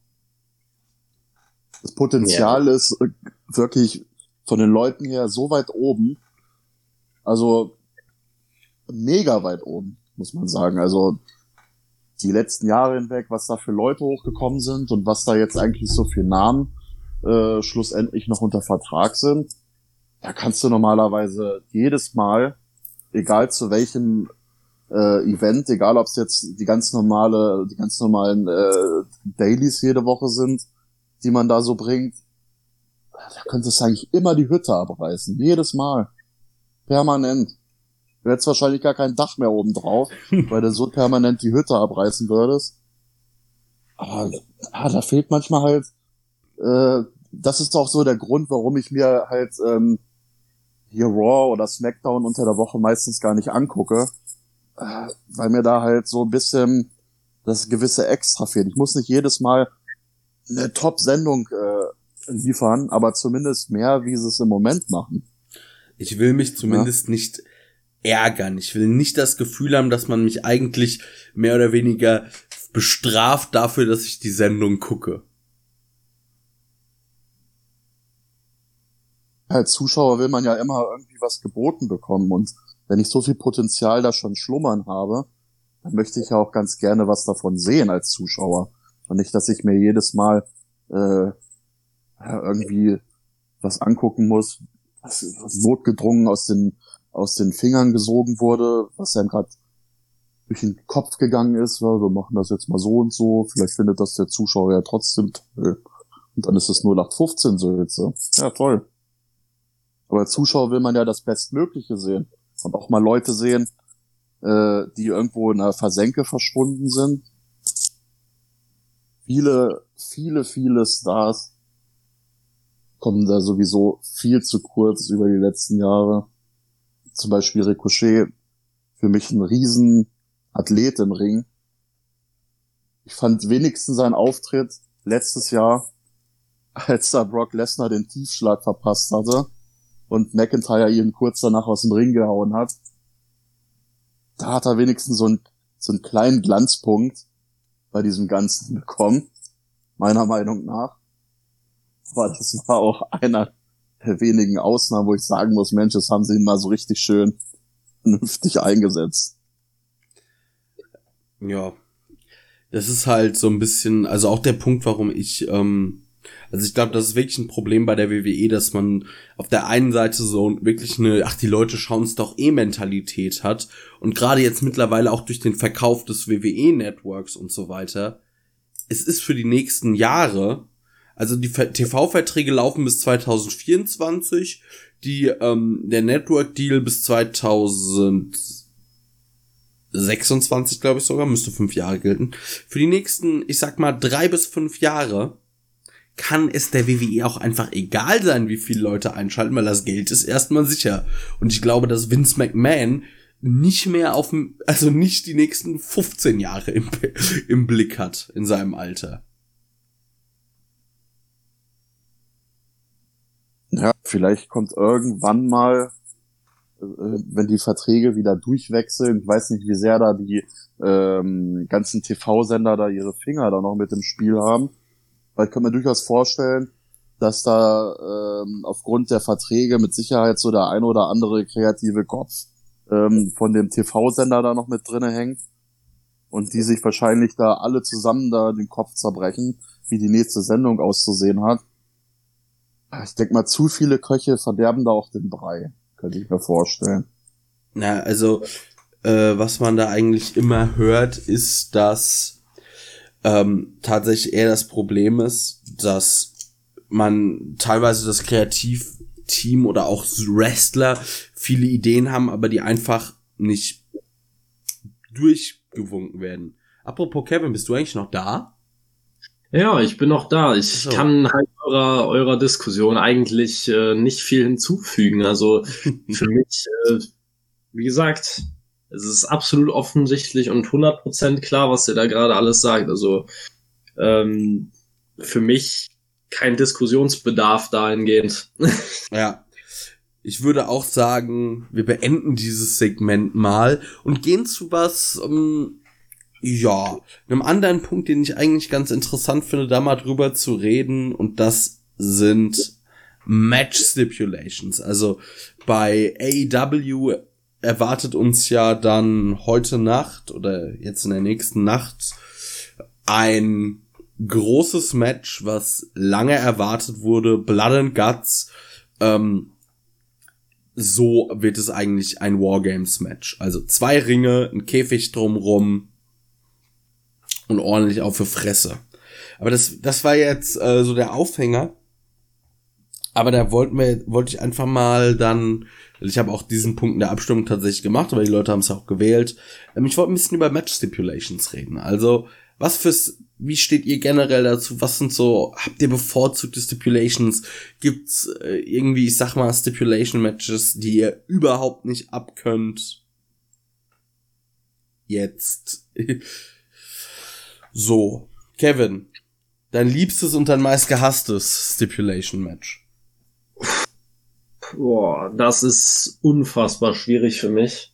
Das Potenzial ja. ist wirklich von den Leuten her so weit oben. Also mega weit oben muss man sagen. Also die letzten Jahre hinweg, was da für Leute hochgekommen sind und was da jetzt eigentlich so für Namen äh, schlussendlich noch unter Vertrag sind, da kannst du normalerweise jedes Mal, egal zu welchem äh, Event, egal ob es jetzt die ganz normale, die ganz normalen äh, Dailies jede Woche sind, die man da so bringt, da könntest du eigentlich immer die Hütte abreißen. Jedes Mal. Permanent. Du hättest wahrscheinlich gar kein Dach mehr oben drauf, weil du so permanent die Hütte abreißen würdest. Aber ah, da fehlt manchmal halt, äh, das ist auch so der Grund, warum ich mir halt ähm, hier Raw oder SmackDown unter der Woche meistens gar nicht angucke, äh, weil mir da halt so ein bisschen das gewisse Extra fehlt. Ich muss nicht jedes Mal eine Top-Sendung äh, liefern, aber zumindest mehr, wie sie es im Moment machen. Ich will mich zumindest ja? nicht ärgern. Ich will nicht das Gefühl haben, dass man mich eigentlich mehr oder weniger bestraft dafür, dass ich die Sendung gucke. Als Zuschauer will man ja immer irgendwie was geboten bekommen und wenn ich so viel Potenzial da schon schlummern habe, dann möchte ich ja auch ganz gerne was davon sehen als Zuschauer. Und nicht, dass ich mir jedes Mal äh, irgendwie was angucken muss, was, notgedrungen aus den aus den Fingern gesogen wurde, was einem gerade durch den Kopf gegangen ist, ja, wir machen das jetzt mal so und so, vielleicht findet das der Zuschauer ja trotzdem toll. Und dann ist es nur nach 15 so jetzt. Ja, toll. Aber Zuschauer will man ja das Bestmögliche sehen. Und auch mal Leute sehen, äh, die irgendwo in einer Versenke verschwunden sind. Viele, viele, viele Stars kommen da sowieso viel zu kurz über die letzten Jahre zum Beispiel Ricochet für mich ein Riesenathlet im Ring. Ich fand wenigstens seinen Auftritt letztes Jahr, als da Brock Lesnar den Tiefschlag verpasst hatte und McIntyre ihn kurz danach aus dem Ring gehauen hat. da hat er wenigstens so, ein, so einen kleinen Glanzpunkt bei diesem Ganzen bekommen, meiner Meinung nach. Aber das war auch einer wenigen Ausnahmen, wo ich sagen muss, Mensch, das haben sie ihn so richtig schön vernünftig eingesetzt. Ja. Das ist halt so ein bisschen, also auch der Punkt, warum ich, ähm, also ich glaube, das ist wirklich ein Problem bei der WWE, dass man auf der einen Seite so wirklich eine, ach, die Leute schauen es doch eh Mentalität hat und gerade jetzt mittlerweile auch durch den Verkauf des WWE-Networks und so weiter, es ist für die nächsten Jahre, also die TV-Verträge laufen bis 2024, die, ähm, der Network-Deal bis 2000 26, glaube ich sogar, müsste fünf Jahre gelten. Für die nächsten, ich sag mal, drei bis fünf Jahre kann es der WWE auch einfach egal sein, wie viele Leute einschalten, weil das Geld ist erstmal sicher. Und ich glaube, dass Vince McMahon nicht mehr auf also nicht die nächsten 15 Jahre im, im Blick hat in seinem Alter. Ja, vielleicht kommt irgendwann mal äh, wenn die Verträge wieder durchwechseln, ich weiß nicht, wie sehr da die ähm, ganzen TV-Sender da ihre Finger da noch mit im Spiel haben. Weil ich kann mir durchaus vorstellen, dass da ähm, aufgrund der Verträge mit Sicherheit so der ein oder andere kreative Kopf ähm, von dem TV-Sender da noch mit drinne hängt und die sich wahrscheinlich da alle zusammen da den Kopf zerbrechen, wie die nächste Sendung auszusehen hat. Ich denke mal, zu viele Köche verderben da auch den Brei. Könnte ich mir vorstellen. Na, also, äh, was man da eigentlich immer hört, ist, dass ähm, tatsächlich eher das Problem ist, dass man teilweise das Kreativteam oder auch Wrestler viele Ideen haben, aber die einfach nicht durchgewunken werden. Apropos Kevin, bist du eigentlich noch da? Ja, ich bin noch da. Ich so. kann halt eurer, eurer Diskussion eigentlich äh, nicht viel hinzufügen. Also für mich, äh, wie gesagt, es ist absolut offensichtlich und 100% klar, was ihr da gerade alles sagt. Also ähm, für mich kein Diskussionsbedarf dahingehend. ja. Ich würde auch sagen, wir beenden dieses Segment mal und gehen zu was, um, ähm, ja, einem anderen Punkt, den ich eigentlich ganz interessant finde, da mal drüber zu reden, und das sind Match Stipulations. Also bei AEW erwartet uns ja dann heute Nacht oder jetzt in der nächsten Nacht ein großes Match, was lange erwartet wurde, Blood and Guts. Ähm, so wird es eigentlich ein Wargames Match. Also zwei Ringe, ein Käfig drumrum, und ordentlich auf für Fresse. Aber das, das war jetzt äh, so der Aufhänger. Aber da wollten wir, wollte ich einfach mal dann, ich habe auch diesen Punkt in der Abstimmung tatsächlich gemacht, aber die Leute haben es auch gewählt. Ähm, ich wollte ein bisschen über Match Stipulations reden. Also, was fürs, wie steht ihr generell dazu? Was sind so, habt ihr bevorzugte Stipulations? Gibt's äh, irgendwie, ich sag mal, Stipulation Matches, die ihr überhaupt nicht abkönnt? Jetzt. So, Kevin, dein liebstes und dein meist gehasstes Stipulation Match. Boah, das ist unfassbar schwierig für mich.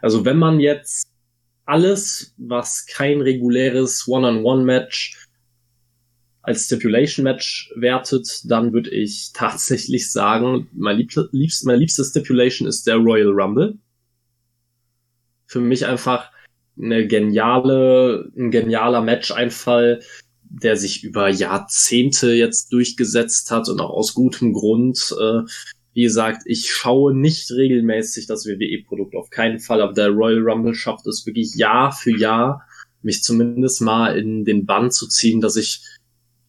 Also wenn man jetzt alles, was kein reguläres One-on-One-Match als Stipulation-Match wertet, dann würde ich tatsächlich sagen, mein liebst, meine liebste Stipulation ist der Royal Rumble. Für mich einfach eine geniale, ein genialer Match-Einfall, der sich über Jahrzehnte jetzt durchgesetzt hat und auch aus gutem Grund. Äh, wie gesagt, ich schaue nicht regelmäßig das WWE-Produkt, auf keinen Fall, aber der Royal Rumble schafft es wirklich Jahr für Jahr, mich zumindest mal in den Bann zu ziehen, dass ich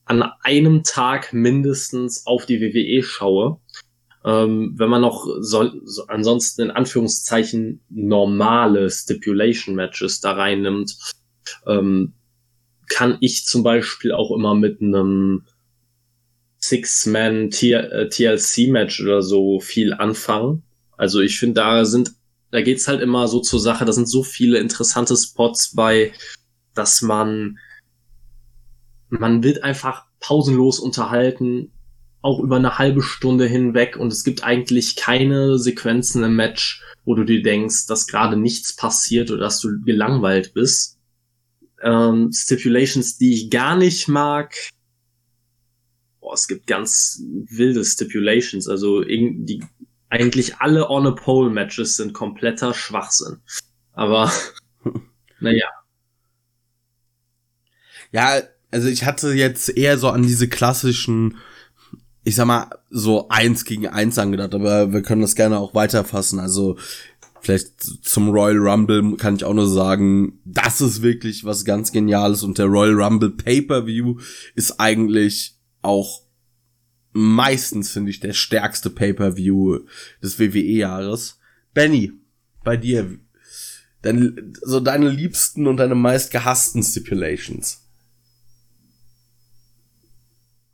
an einem Tag mindestens auf die WWE schaue. Ähm, wenn man noch so, so, ansonsten in Anführungszeichen normale Stipulation Matches da reinnimmt, ähm, kann ich zum Beispiel auch immer mit einem Six-Man TLC-Match oder so viel anfangen. Also ich finde, da sind, da geht's halt immer so zur Sache, da sind so viele interessante Spots bei, dass man, man wird einfach pausenlos unterhalten auch über eine halbe Stunde hinweg und es gibt eigentlich keine Sequenzen im Match, wo du dir denkst, dass gerade nichts passiert oder dass du gelangweilt bist. Ähm, Stipulations, die ich gar nicht mag. Boah, es gibt ganz wilde Stipulations. Also die, eigentlich alle on a pole Matches sind kompletter Schwachsinn. Aber naja. Ja, also ich hatte jetzt eher so an diese klassischen, ich sag mal, so eins gegen eins angedacht, aber wir können das gerne auch weiterfassen. Also vielleicht zum Royal Rumble kann ich auch nur sagen, das ist wirklich was ganz Geniales und der Royal Rumble Pay-per-View ist eigentlich auch meistens, finde ich, der stärkste Pay-per-View des WWE-Jahres. Benny, bei dir, dein, so deine liebsten und deine meist gehassten Stipulations.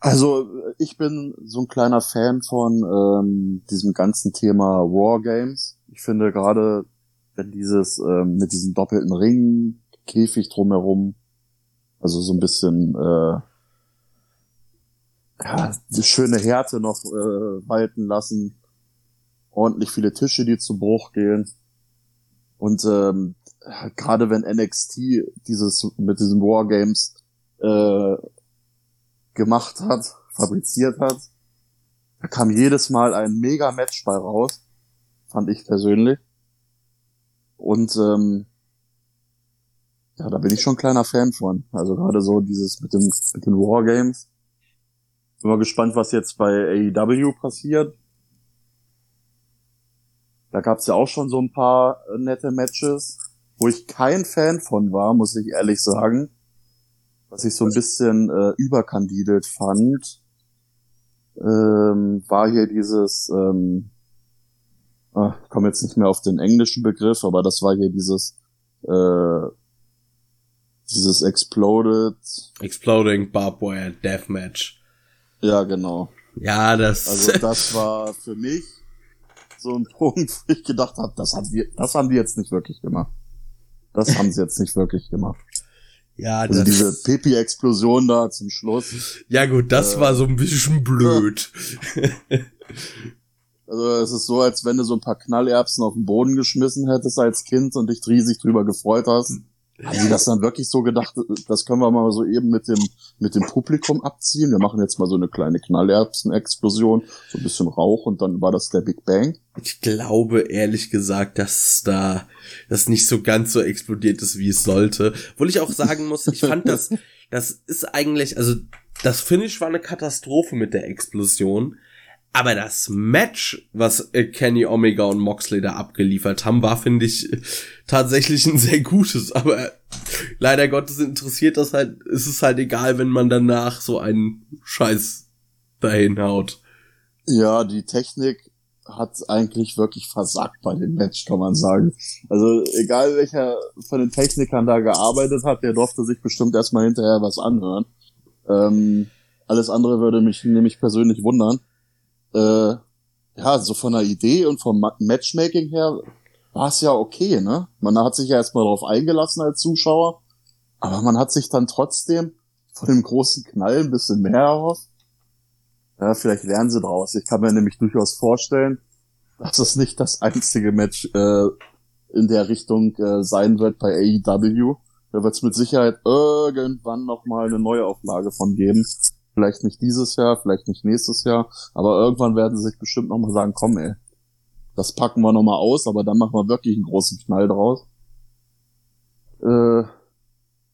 Also ich bin so ein kleiner Fan von ähm, diesem ganzen Thema Raw Games. Ich finde gerade, wenn dieses ähm, mit diesen doppelten Ringen, Käfig drumherum, also so ein bisschen äh, ja, die schöne Härte noch äh, walten lassen, ordentlich viele Tische, die zu Bruch gehen. Und ähm, gerade wenn NXT dieses mit diesen Wargames äh, gemacht hat, fabriziert hat. Da kam jedes Mal ein mega Match bei raus, fand ich persönlich. Und ähm, ja, da bin ich schon ein kleiner Fan von. Also gerade so dieses mit den, mit den Wargames. Bin mal gespannt, was jetzt bei AEW passiert. Da gab's ja auch schon so ein paar nette Matches, wo ich kein Fan von war, muss ich ehrlich sagen was ich so ein bisschen äh, überkandidet fand, ähm, war hier dieses, ähm, ich komme jetzt nicht mehr auf den englischen Begriff, aber das war hier dieses, äh, dieses Exploded. Exploding Barbed Wire Deathmatch. Ja, genau. Ja, das. Also das war für mich so ein Punkt, wo ich gedacht habe, das haben die, das haben die jetzt nicht wirklich gemacht. Das haben sie jetzt nicht wirklich gemacht. Ja, also das diese Pepi-Explosion da zum Schluss. Ja gut, das äh, war so ein bisschen blöd. also es ist so, als wenn du so ein paar Knallerbsen auf den Boden geschmissen hättest als Kind und dich riesig drüber gefreut hast. Haben die das dann wirklich so gedacht, das können wir mal so eben mit dem, mit dem Publikum abziehen? Wir machen jetzt mal so eine kleine Knallerbsen-Explosion, so ein bisschen Rauch und dann war das der Big Bang. Ich glaube ehrlich gesagt, dass da das nicht so ganz so explodiert ist, wie es sollte. Obwohl ich auch sagen muss, ich fand das, das ist eigentlich, also das Finish war eine Katastrophe mit der Explosion. Aber das Match, was äh, Kenny Omega und Moxley da abgeliefert haben, war, finde ich, tatsächlich ein sehr gutes. Aber leider Gottes interessiert das halt, ist es halt egal, wenn man danach so einen Scheiß dahin haut. Ja, die Technik hat eigentlich wirklich versagt bei dem Match, kann man sagen. Also egal welcher von den Technikern da gearbeitet hat, der durfte sich bestimmt erstmal hinterher was anhören. Ähm, alles andere würde mich nämlich persönlich wundern äh, ja, so von der Idee und vom Matchmaking her war es ja okay, ne? Man hat sich ja erstmal darauf eingelassen als Zuschauer, aber man hat sich dann trotzdem von dem großen Knall ein bisschen mehr erhofft. Ja, vielleicht lernen sie draus. Ich kann mir nämlich durchaus vorstellen, dass es nicht das einzige Match äh, in der Richtung äh, sein wird bei AEW. Da wird es mit Sicherheit irgendwann nochmal eine neue Auflage von geben, Vielleicht nicht dieses Jahr, vielleicht nicht nächstes Jahr, aber irgendwann werden sie sich bestimmt nochmal sagen, komm ey, das packen wir nochmal aus, aber dann machen wir wirklich einen großen Knall draus. Äh,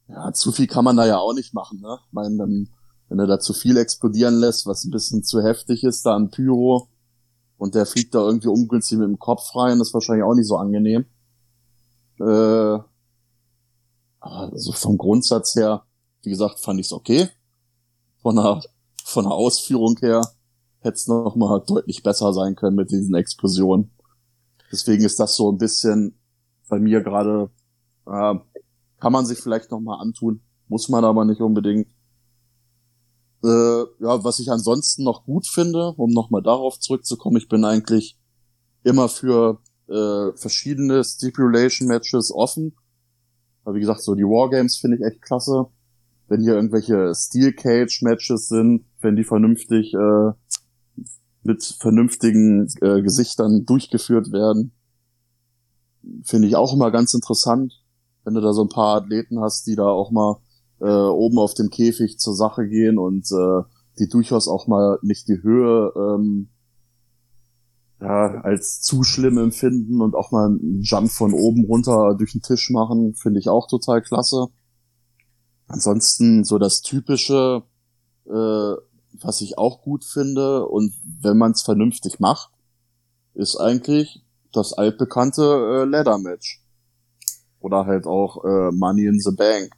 ja, zu viel kann man da ja auch nicht machen, ne? Ich meine, dann, wenn er da zu viel explodieren lässt, was ein bisschen zu heftig ist, da an Pyro, und der fliegt da irgendwie ungünstig mit dem Kopf rein, das ist wahrscheinlich auch nicht so angenehm. Äh, aber also vom Grundsatz her, wie gesagt, fand ich's okay von der, von der Ausführung her hätte es noch mal deutlich besser sein können mit diesen Explosionen. Deswegen ist das so ein bisschen bei mir gerade, äh, kann man sich vielleicht noch mal antun, muss man aber nicht unbedingt. Äh, ja, was ich ansonsten noch gut finde, um noch mal darauf zurückzukommen, ich bin eigentlich immer für äh, verschiedene Stipulation Matches offen. Aber wie gesagt, so die Wargames finde ich echt klasse wenn hier irgendwelche Steel Cage Matches sind, wenn die vernünftig äh, mit vernünftigen äh, Gesichtern durchgeführt werden. Finde ich auch immer ganz interessant, wenn du da so ein paar Athleten hast, die da auch mal äh, oben auf dem Käfig zur Sache gehen und äh, die durchaus auch mal nicht die Höhe ähm, ja, als zu schlimm empfinden und auch mal einen Jump von oben runter durch den Tisch machen, finde ich auch total klasse. Ansonsten so das typische, äh, was ich auch gut finde und wenn man es vernünftig macht, ist eigentlich das altbekannte äh, Ladder Match oder halt auch äh, Money in the Bank.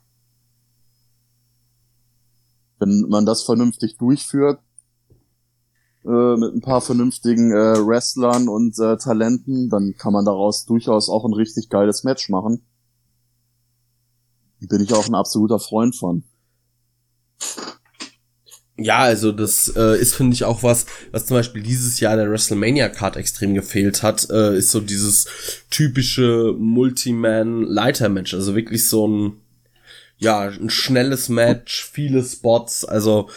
Wenn man das vernünftig durchführt, äh, mit ein paar vernünftigen äh, Wrestlern und äh, Talenten, dann kann man daraus durchaus auch ein richtig geiles Match machen. Bin ich auch ein absoluter Freund von. Ja, also das äh, ist, finde ich, auch was, was zum Beispiel dieses Jahr der WrestleMania-Card extrem gefehlt hat, äh, ist so dieses typische Multi-Man-Leiter-Match. Also wirklich so ein, ja, ein schnelles Match, viele Spots. Also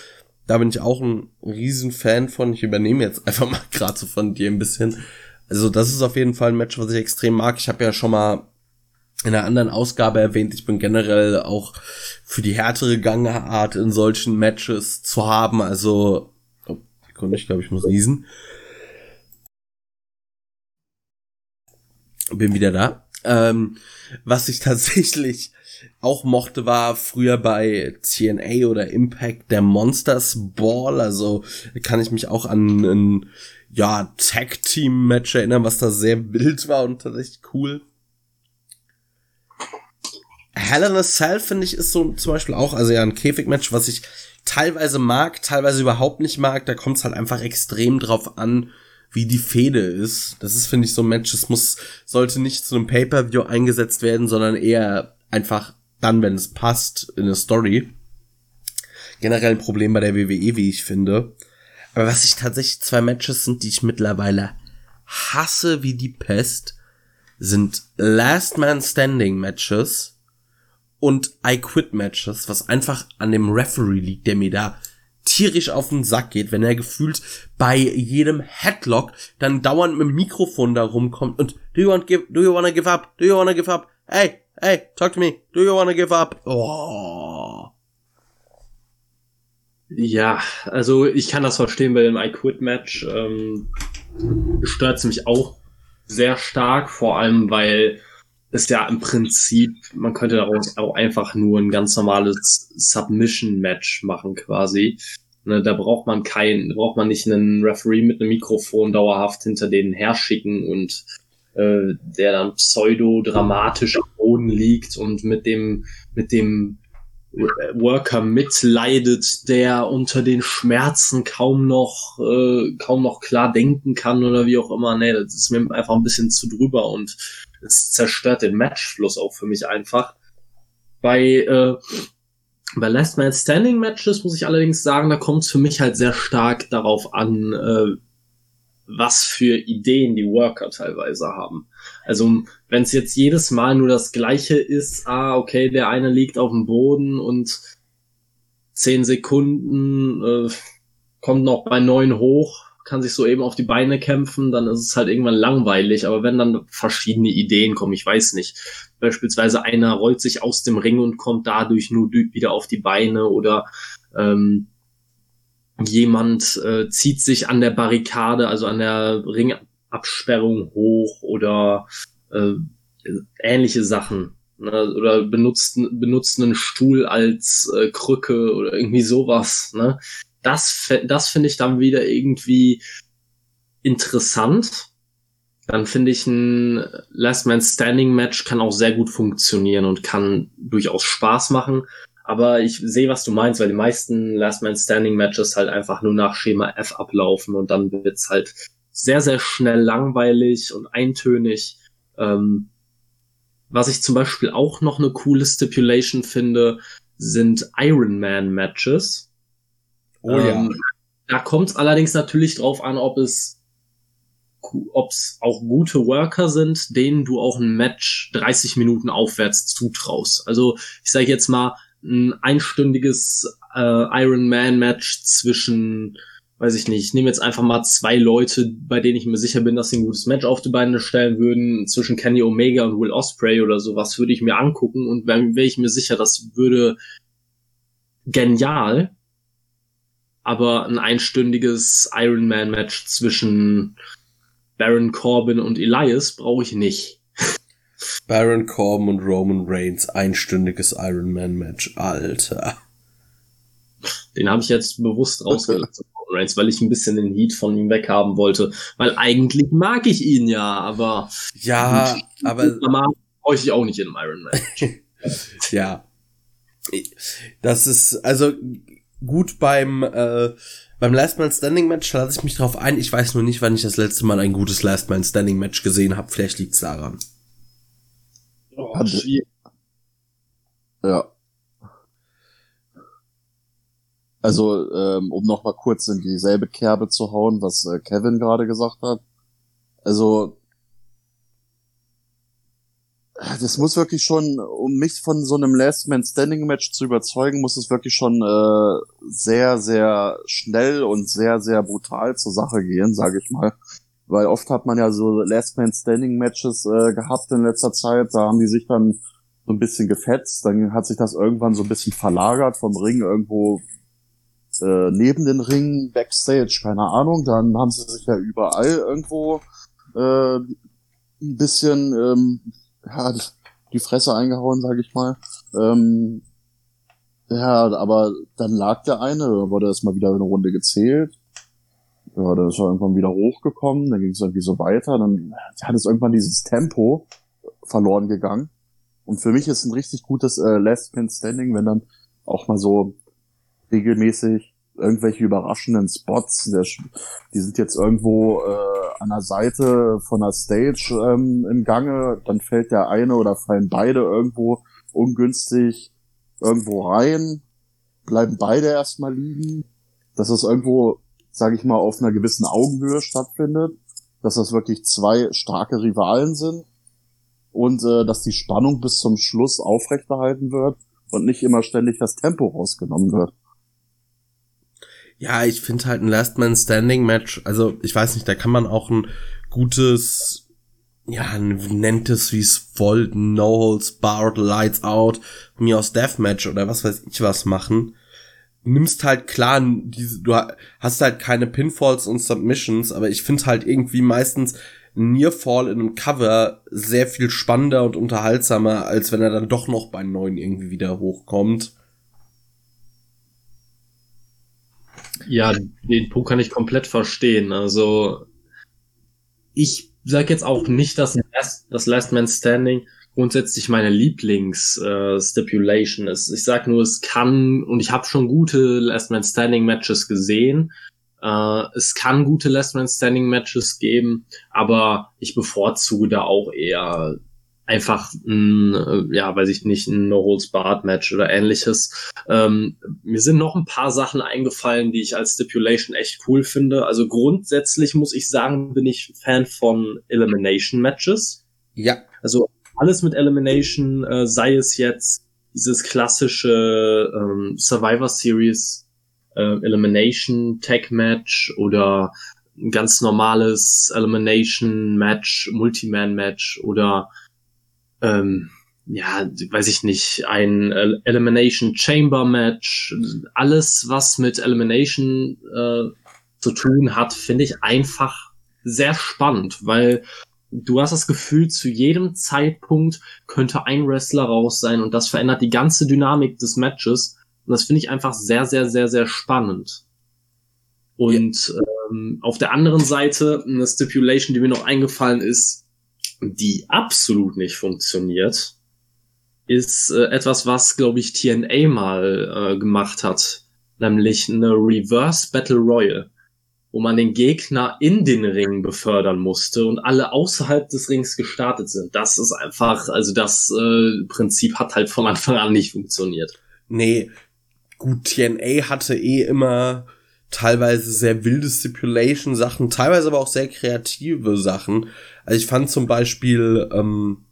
da bin ich auch ein Riesenfan von. Ich übernehme jetzt einfach mal gerade so von dir ein bisschen. Also das ist auf jeden Fall ein Match, was ich extrem mag. Ich habe ja schon mal in einer anderen Ausgabe erwähnt, ich bin generell auch für die härtere Gangart in solchen Matches zu haben. Also, oh, ich glaube, ich muss niesen. Bin wieder da. Ähm, was ich tatsächlich auch mochte, war früher bei CNA oder Impact der Monsters Ball. Also kann ich mich auch an ein ja, Tag Team Match erinnern, was da sehr wild war und tatsächlich cool. Hell in a Cell finde ich ist so zum Beispiel auch, also ja ein Käfigmatch, was ich teilweise mag, teilweise überhaupt nicht mag. Da kommt es halt einfach extrem drauf an, wie die Fehde ist. Das ist finde ich so ein Match, das muss sollte nicht zu einem Pay-per-View eingesetzt werden, sondern eher einfach dann, wenn es passt in der Story. Generell ein Problem bei der WWE, wie ich finde. Aber was ich tatsächlich zwei Matches sind, die ich mittlerweile hasse wie die Pest, sind Last Man Standing Matches und I Quit Matches, was einfach an dem Referee liegt, der mir da tierisch auf den Sack geht, wenn er gefühlt bei jedem Headlock dann dauernd mit dem Mikrofon da rumkommt und do you want give, do you wanna give up, do you wanna give up, hey, hey, talk to me, do you wanna give up? Oh. Ja, also ich kann das verstehen bei dem I Quit Match. Ähm, stört mich auch sehr stark, vor allem weil ist ja im Prinzip, man könnte daraus auch einfach nur ein ganz normales Submission-Match machen quasi. Ne, da braucht man kein, braucht man nicht einen Referee mit einem Mikrofon dauerhaft hinter denen herschicken und äh, der dann pseudo-dramatisch am Boden liegt und mit dem, mit dem Worker mitleidet, der unter den Schmerzen kaum noch, äh, kaum noch klar denken kann oder wie auch immer. Nee, das ist mir einfach ein bisschen zu drüber und es zerstört den Matchfluss auch für mich einfach. Bei, äh, bei Last Man Standing Matches muss ich allerdings sagen, da kommt es für mich halt sehr stark darauf an, äh, was für Ideen die Worker teilweise haben. Also wenn es jetzt jedes Mal nur das gleiche ist, ah, okay, der eine liegt auf dem Boden und zehn Sekunden äh, kommt noch bei neun hoch, kann sich so eben auf die Beine kämpfen, dann ist es halt irgendwann langweilig. Aber wenn dann verschiedene Ideen kommen, ich weiß nicht, beispielsweise einer rollt sich aus dem Ring und kommt dadurch nur wieder auf die Beine oder ähm, jemand äh, zieht sich an der Barrikade, also an der Ringabsperrung hoch oder äh, ähnliche Sachen. Ne? Oder benutzt, benutzt einen Stuhl als äh, Krücke oder irgendwie sowas. Ne? Das, das finde ich dann wieder irgendwie interessant. Dann finde ich ein Last Man Standing Match kann auch sehr gut funktionieren und kann durchaus Spaß machen. Aber ich sehe, was du meinst, weil die meisten Last Man Standing Matches halt einfach nur nach Schema F ablaufen und dann wird's halt sehr, sehr schnell langweilig und eintönig. Ähm, was ich zum Beispiel auch noch eine coole Stipulation finde, sind Iron Man Matches. Oh ja. Ähm, da kommt es allerdings natürlich drauf an, ob es ob es auch gute Worker sind, denen du auch ein Match 30 Minuten aufwärts zutraust. Also ich sage jetzt mal ein einstündiges äh, Iron Man Match zwischen weiß ich nicht, ich nehme jetzt einfach mal zwei Leute, bei denen ich mir sicher bin, dass sie ein gutes Match auf die Beine stellen würden, zwischen Kenny Omega und Will Osprey oder sowas, würde ich mir angucken und wäre wär ich mir sicher, das würde genial, aber ein einstündiges Iron Man Match zwischen Baron Corbin und Elias brauche ich nicht. Baron Corbin und Roman Reigns, einstündiges Iron Man Match, Alter. Den habe ich jetzt bewusst rausgelassen. Reigns, weil ich ein bisschen den Heat von ihm weghaben wollte. Weil eigentlich mag ich ihn ja, aber. Ja, aber. brauche ich auch nicht in einem Iron Man. ja. Das ist, also, gut beim, äh, beim Last Man Standing Match lasse ich mich drauf ein. Ich weiß nur nicht, wann ich das letzte Mal ein gutes Last Man Standing Match gesehen habe. Vielleicht liegt's daran. Oh, ja. Also, ähm, um noch mal kurz in dieselbe Kerbe zu hauen, was äh, Kevin gerade gesagt hat. Also, das muss wirklich schon, um mich von so einem Last Man Standing Match zu überzeugen, muss es wirklich schon äh, sehr, sehr schnell und sehr, sehr brutal zur Sache gehen, sage ich mal. Weil oft hat man ja so Last Man Standing Matches äh, gehabt in letzter Zeit, da haben die sich dann so ein bisschen gefetzt, dann hat sich das irgendwann so ein bisschen verlagert vom Ring irgendwo äh, neben den Ringen, Backstage, keine Ahnung. Dann haben sie sich ja überall irgendwo äh, ein bisschen ähm, ja, die Fresse eingehauen, sag ich mal. Ähm, ja, aber dann lag der eine, wurde erstmal wieder eine Runde gezählt. Ja, dann ist er irgendwann wieder hochgekommen, dann ging es irgendwie so weiter, dann hat es irgendwann dieses Tempo verloren gegangen. Und für mich ist ein richtig gutes äh, Last Man Standing, wenn dann auch mal so regelmäßig irgendwelche überraschenden Spots. Der, die sind jetzt irgendwo äh, an der Seite von der Stage ähm, im Gange, dann fällt der eine oder fallen beide irgendwo ungünstig irgendwo rein, bleiben beide erstmal liegen, dass das irgendwo, sage ich mal, auf einer gewissen Augenhöhe stattfindet, dass das wirklich zwei starke Rivalen sind. Und äh, dass die Spannung bis zum Schluss aufrechterhalten wird und nicht immer ständig das Tempo rausgenommen wird. Ja, ich finde halt ein Last Man Standing Match, also ich weiß nicht, da kann man auch ein gutes, ja, nennt es wie es wollt, No Holds Barred, Lights Out, mir aus Deathmatch oder was weiß ich was machen. Nimmst halt klar, du hast halt keine Pinfalls und Submissions, aber ich finde halt irgendwie meistens Nearfall in einem Cover sehr viel spannender und unterhaltsamer, als wenn er dann doch noch bei neun irgendwie wieder hochkommt. Ja, den Punkt kann ich komplett verstehen. Also ich sage jetzt auch nicht, dass das Last Man Standing grundsätzlich meine Lieblings-Stipulation äh, ist. Ich sag nur, es kann, und ich habe schon gute Last Man Standing Matches gesehen. Äh, es kann gute Last Man Standing Matches geben, aber ich bevorzuge da auch eher einfach ein, äh, ja, weiß ich nicht, ein No-Holds-Barred-Match oder ähnliches. Ähm, mir sind noch ein paar Sachen eingefallen, die ich als Stipulation echt cool finde. Also grundsätzlich muss ich sagen, bin ich Fan von Elimination-Matches. Ja. Also alles mit Elimination, äh, sei es jetzt dieses klassische ähm, Survivor Series äh, Elimination Tag Match oder ein ganz normales Elimination Match, Multiman Match oder ähm, ja, weiß ich nicht, ein Elimination Chamber Match, alles, was mit Elimination äh, zu tun hat, finde ich einfach sehr spannend, weil du hast das Gefühl, zu jedem Zeitpunkt könnte ein Wrestler raus sein und das verändert die ganze Dynamik des Matches. Und das finde ich einfach sehr, sehr, sehr, sehr spannend. Und ja. ähm, auf der anderen Seite eine Stipulation, die mir noch eingefallen ist, die absolut nicht funktioniert, ist äh, etwas, was, glaube ich, TNA mal äh, gemacht hat, nämlich eine Reverse Battle Royal, wo man den Gegner in den Ring befördern musste und alle außerhalb des Rings gestartet sind. Das ist einfach, also das äh, Prinzip hat halt von Anfang an nicht funktioniert. Nee, gut, TNA hatte eh immer teilweise sehr wilde Stipulation-Sachen, teilweise aber auch sehr kreative Sachen. Also ich fand zum Beispiel ähm,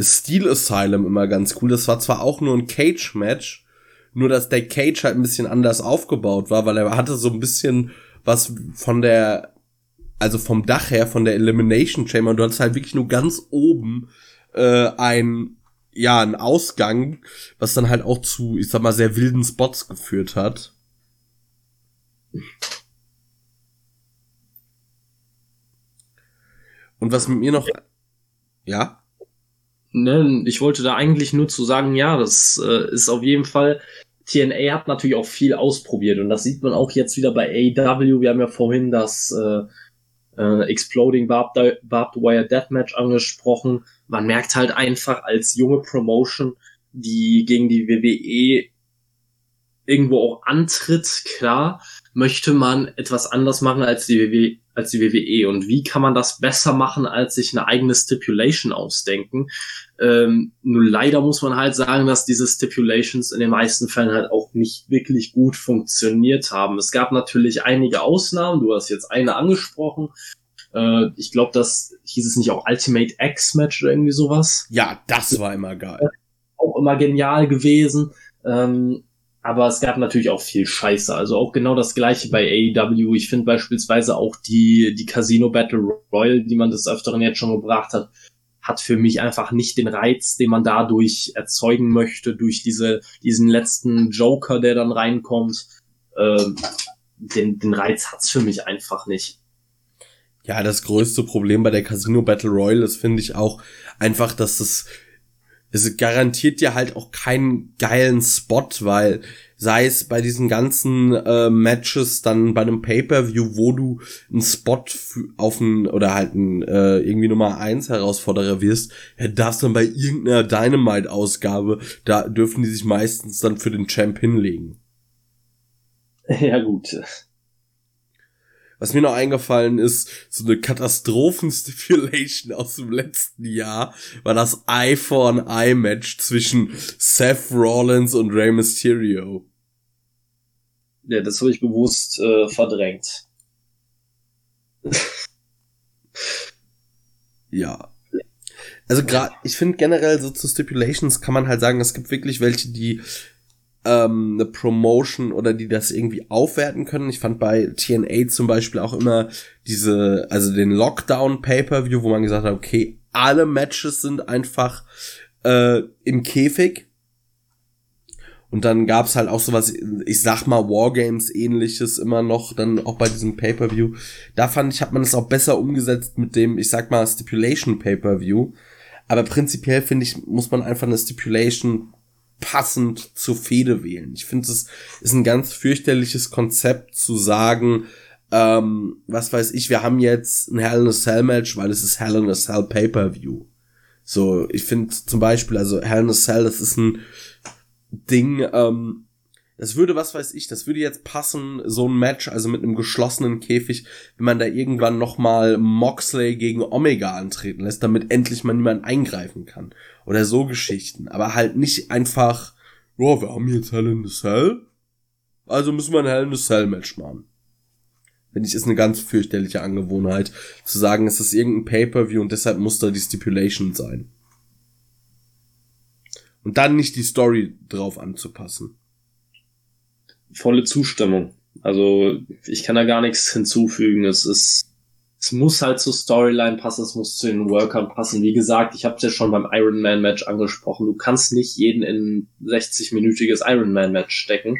Steel Asylum immer ganz cool. Das war zwar auch nur ein Cage-Match, nur dass der Cage halt ein bisschen anders aufgebaut war, weil er hatte so ein bisschen was von der, also vom Dach her, von der Elimination Chamber, und du hattest halt wirklich nur ganz oben äh, ein, ja, ein Ausgang, was dann halt auch zu, ich sag mal, sehr wilden Spots geführt hat. Und was mit mir noch, ja? Ne, ich wollte da eigentlich nur zu sagen, ja, das äh, ist auf jeden Fall, TNA hat natürlich auch viel ausprobiert und das sieht man auch jetzt wieder bei AEW. Wir haben ja vorhin das äh, äh, Exploding Barbed, Barbed Wire Deathmatch angesprochen. Man merkt halt einfach als junge Promotion, die gegen die WWE irgendwo auch antritt, klar, möchte man etwas anders machen als die WWE, als die WWE. Und wie kann man das besser machen, als sich eine eigene Stipulation ausdenken? Ähm, nur leider muss man halt sagen, dass diese Stipulations in den meisten Fällen halt auch nicht wirklich gut funktioniert haben. Es gab natürlich einige Ausnahmen. Du hast jetzt eine angesprochen. Äh, ich glaube, das hieß es nicht auch Ultimate X Match oder irgendwie sowas. Ja, das war immer geil. Auch immer genial gewesen. Ähm, aber es gab natürlich auch viel Scheiße. Also auch genau das gleiche bei AEW. Ich finde beispielsweise auch die, die Casino Battle Royale, die man des Öfteren jetzt schon gebracht hat, hat für mich einfach nicht den Reiz, den man dadurch erzeugen möchte, durch diese, diesen letzten Joker, der dann reinkommt. Ähm, den, den Reiz hat's für mich einfach nicht. Ja, das größte Problem bei der Casino Battle Royale ist, finde ich auch einfach, dass es es garantiert dir halt auch keinen geilen Spot, weil sei es bei diesen ganzen äh, Matches dann bei einem Pay-per-View, wo du einen Spot auf ein oder halt ein äh, irgendwie Nummer eins Herausforderer wirst, ja, darfst dann bei irgendeiner Dynamite Ausgabe, da dürfen die sich meistens dann für den Champ hinlegen. Ja gut. Was mir noch eingefallen ist, so eine Katastrophen-Stipulation aus dem letzten Jahr, war das Eye for an Eye Match zwischen Seth Rollins und Rey Mysterio. Ja, das habe ich bewusst äh, verdrängt. ja. Also gerade, ich finde generell so zu Stipulations kann man halt sagen, es gibt wirklich welche, die ähm, eine Promotion oder die das irgendwie aufwerten können. Ich fand bei TNA zum Beispiel auch immer diese, also den Lockdown Pay-per-View, wo man gesagt hat, okay, alle Matches sind einfach äh, im Käfig. Und dann gab's halt auch sowas, ich sag mal, Wargames ähnliches immer noch, dann auch bei diesem Pay-Per-View. Da fand ich, hat man es auch besser umgesetzt mit dem, ich sag mal, Stipulation Pay-Per-View. Aber prinzipiell finde ich, muss man einfach eine Stipulation passend zur Fehde wählen. Ich finde, es ist ein ganz fürchterliches Konzept zu sagen, ähm, was weiß ich, wir haben jetzt ein Hell in a Cell Match, weil es ist Hell in a Cell Pay-Per-View. So, ich finde zum Beispiel, also Hell in a Cell, das ist ein Ding, ähm, das würde, was weiß ich, das würde jetzt passen, so ein Match, also mit einem geschlossenen Käfig, wenn man da irgendwann nochmal Moxley gegen Omega antreten lässt, damit endlich mal niemand eingreifen kann. Oder so Geschichten. Aber halt nicht einfach, ja, wir haben jetzt Hell in the Cell, also müssen wir ein Hell in the Cell Match machen. Finde ich, ist eine ganz fürchterliche Angewohnheit, zu sagen, es ist irgendein Pay-Per-View und deshalb muss da die Stipulation sein. Und dann nicht die Story drauf anzupassen volle Zustimmung. Also ich kann da gar nichts hinzufügen. Es ist, es muss halt zur Storyline passen, es muss zu den Workern passen. Wie gesagt, ich habe es ja schon beim Iron Man Match angesprochen. Du kannst nicht jeden in 60-minütiges Iron Man Match stecken.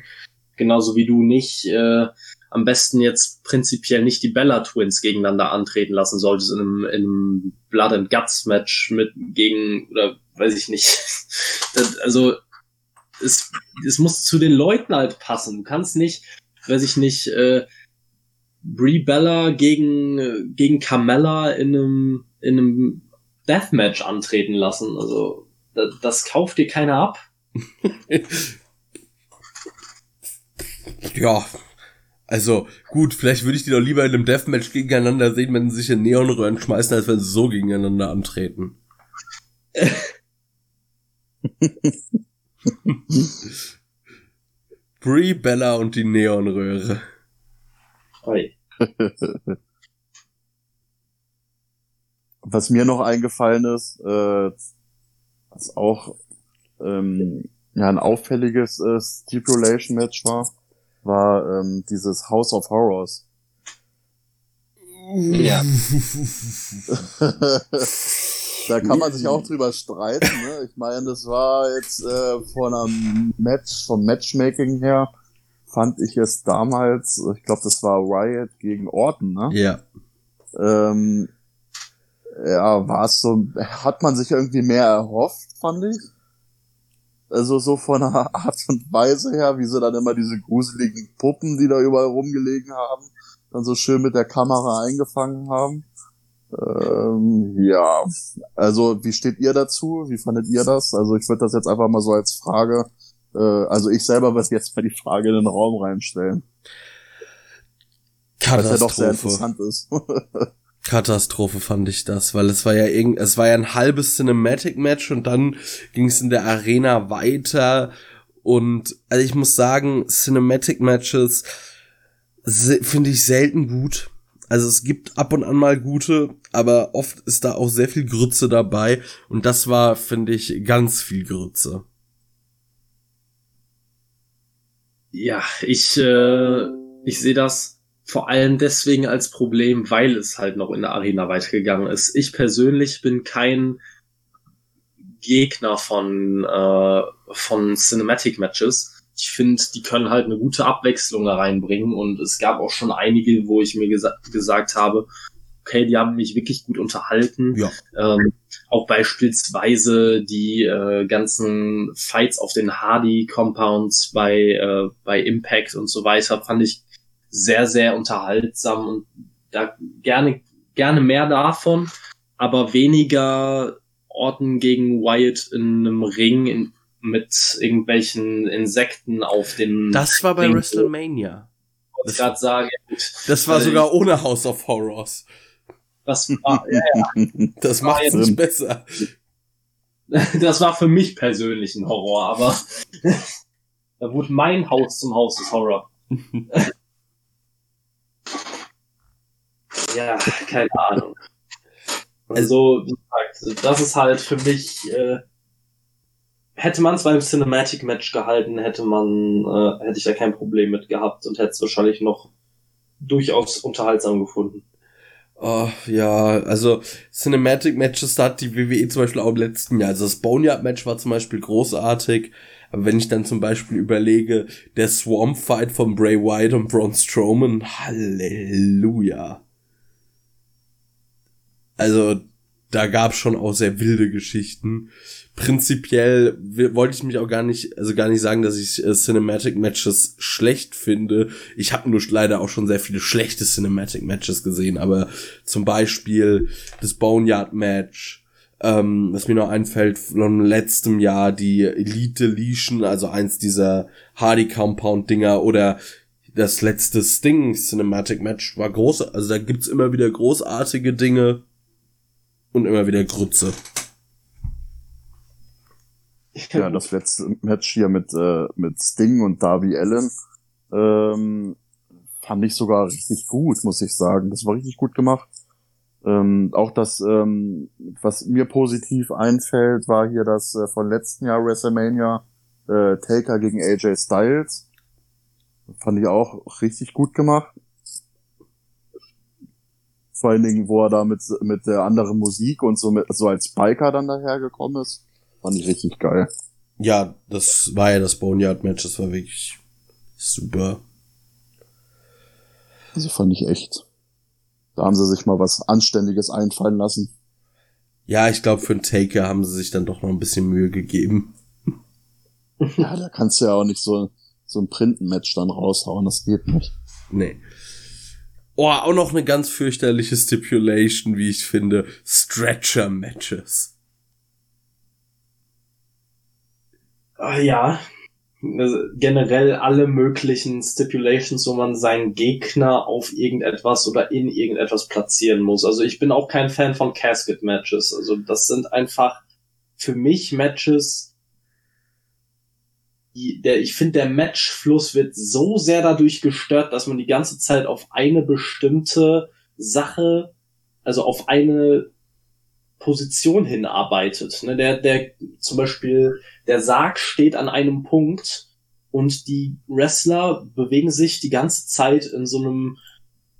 Genauso wie du nicht äh, am besten jetzt prinzipiell nicht die Bella Twins gegeneinander antreten lassen solltest in einem, in einem Blood and Guts Match mit gegen oder weiß ich nicht. das, also es, es muss zu den Leuten halt passen. Du kannst nicht, weiß ich nicht, äh, Brie Bella gegen, gegen Carmella in einem, in einem Deathmatch antreten lassen. Also, das, das kauft dir keiner ab. ja. Also, gut, vielleicht würde ich die doch lieber in einem Deathmatch gegeneinander sehen, wenn sie sich in Neonröhren schmeißen, als wenn sie so gegeneinander antreten. Brie, Bella und die Neonröhre. Oi. Was mir noch eingefallen ist, äh, was auch ähm, ja ein auffälliges äh, Stipulation Match war, war ähm, dieses House of Horrors. Ja. da kann man sich auch drüber streiten. Ne? Ich meine, das war jetzt äh, von einem Match, vom Matchmaking her, fand ich es damals, ich glaube, das war Riot gegen Orton, ne? Ja. Ähm, ja, war es so, hat man sich irgendwie mehr erhofft, fand ich. Also so von der Art und Weise her, wie sie dann immer diese gruseligen Puppen, die da überall rumgelegen haben, dann so schön mit der Kamera eingefangen haben. Ähm, ja, also wie steht ihr dazu? Wie fandet ihr das? Also ich würde das jetzt einfach mal so als Frage, äh, also ich selber würde jetzt mal die Frage in den Raum reinstellen. Was ja doch sehr interessant ist. Katastrophe fand ich das, weil es war ja irgend, es war ja ein halbes Cinematic Match und dann ging es in der Arena weiter und also ich muss sagen, Cinematic Matches finde ich selten gut. Also es gibt ab und an mal gute, aber oft ist da auch sehr viel Grütze dabei und das war, finde ich, ganz viel Grütze. Ja, ich, äh, ich sehe das vor allem deswegen als Problem, weil es halt noch in der Arena weitergegangen ist. Ich persönlich bin kein Gegner von, äh, von Cinematic Matches. Ich finde, die können halt eine gute Abwechslung da reinbringen und es gab auch schon einige, wo ich mir gesa gesagt habe, okay, die haben mich wirklich gut unterhalten. Ja. Ähm, auch beispielsweise die äh, ganzen Fights auf den Hardy Compounds bei, äh, bei Impact und so weiter fand ich sehr, sehr unterhaltsam und da gerne, gerne mehr davon, aber weniger Orten gegen Wyatt in einem Ring in, mit irgendwelchen Insekten auf den. Das war bei Ring. WrestleMania. Ich gerade sagen. Das war also sogar ohne House of Horrors. Das war, ja, ja. Das macht es nicht besser. Das war für mich persönlich ein Horror, aber da wurde mein Haus zum Haus des Horror. Ja, keine Ahnung. Also, wie gesagt, das ist halt für mich, äh, hätte man es beim Cinematic Match gehalten, hätte man, äh, hätte ich da kein Problem mit gehabt und hätte es wahrscheinlich noch durchaus unterhaltsam gefunden. Oh, ja, also Cinematic Matches, hat die WWE zum Beispiel auch im letzten Jahr. Also das Boneyard Match war zum Beispiel großartig. Aber wenn ich dann zum Beispiel überlege, der Swamp Fight von Bray Wyatt und Braun Strowman, Halleluja. Also da gab schon auch sehr wilde Geschichten. Prinzipiell wollte ich mich auch gar nicht, also gar nicht sagen, dass ich äh, Cinematic Matches schlecht finde. Ich habe nur leider auch schon sehr viele schlechte Cinematic Matches gesehen, aber zum Beispiel das Boneyard Match, ähm, was mir noch einfällt, von letztem Jahr die Elite Legion, also eins dieser Hardy Compound Dinger oder das letzte Sting Cinematic Match war groß, also da gibt's immer wieder großartige Dinge und immer wieder Grütze. Ja, das letzte Match hier mit, äh, mit Sting und Darby Allen ähm, fand ich sogar richtig gut, muss ich sagen. Das war richtig gut gemacht. Ähm, auch das, ähm, was mir positiv einfällt, war hier das äh, von letzten Jahr WrestleMania äh, Taker gegen AJ Styles. Fand ich auch richtig gut gemacht. Vor allen Dingen, wo er da mit, mit der anderen Musik und so, mit, so als Biker dann dahergekommen ist. Fand ich richtig geil. Ja, das war ja das Boneyard-Match, das war wirklich super. Also fand ich echt. Da haben sie sich mal was Anständiges einfallen lassen. Ja, ich glaube, für einen Taker haben sie sich dann doch noch ein bisschen Mühe gegeben. Ja, da kannst du ja auch nicht so, so ein Printen-Match dann raushauen, das geht nicht. Nee. Oh, auch noch eine ganz fürchterliche Stipulation, wie ich finde. Stretcher-Matches. Ah, ja. Also generell alle möglichen Stipulations, wo man seinen Gegner auf irgendetwas oder in irgendetwas platzieren muss. Also ich bin auch kein Fan von Casket-Matches. Also das sind einfach für mich Matches, die, der, ich finde, der Matchfluss wird so sehr dadurch gestört, dass man die ganze Zeit auf eine bestimmte Sache, also auf eine Position hinarbeitet. Ne? Der, der, zum Beispiel, der Sarg steht an einem Punkt und die Wrestler bewegen sich die ganze Zeit in so einem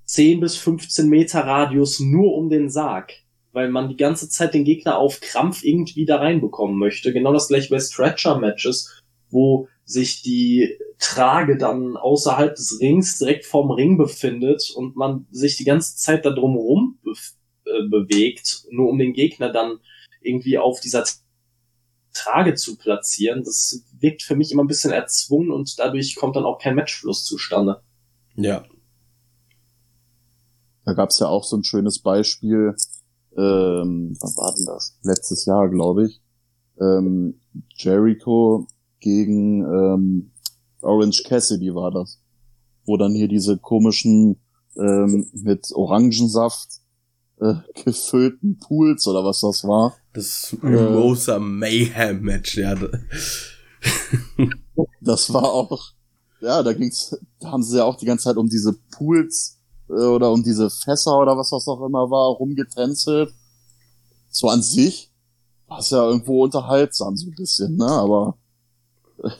10 bis 15 Meter Radius nur um den Sarg, weil man die ganze Zeit den Gegner auf Krampf irgendwie da reinbekommen möchte. Genau das gleiche bei Stretcher-Matches, wo sich die Trage dann außerhalb des Rings direkt vorm Ring befindet und man sich die ganze Zeit da drumherum äh, bewegt, nur um den Gegner dann irgendwie auf dieser Trage zu platzieren. Das wirkt für mich immer ein bisschen erzwungen und dadurch kommt dann auch kein Matchfluss zustande. Ja. Da gab's ja auch so ein schönes Beispiel, ähm, wann war denn das? Letztes Jahr, glaube ich. Ähm, Jericho gegen ähm, Orange Cassidy war das. Wo dann hier diese komischen ähm, mit Orangensaft äh, gefüllten Pools oder was das war. Das Mimosa äh, Mayhem Match, ja. das war auch, ja, da ging's, da haben sie ja auch die ganze Zeit um diese Pools äh, oder um diese Fässer oder was das auch immer war, rumgetänzelt. So an sich war es ja irgendwo unterhaltsam, so ein bisschen, ne, aber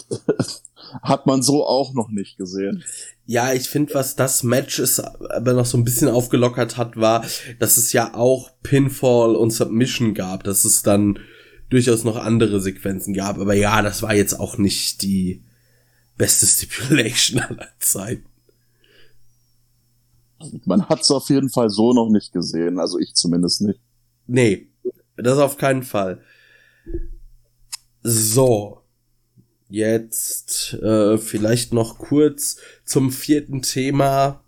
hat man so auch noch nicht gesehen. Ja, ich finde, was das Match ist, aber noch so ein bisschen aufgelockert hat, war, dass es ja auch Pinfall und Submission gab, dass es dann durchaus noch andere Sequenzen gab. Aber ja, das war jetzt auch nicht die beste Stipulation aller Zeiten. Man hat es auf jeden Fall so noch nicht gesehen, also ich zumindest nicht. Nee, das auf keinen Fall. So, Jetzt äh, vielleicht noch kurz zum vierten Thema.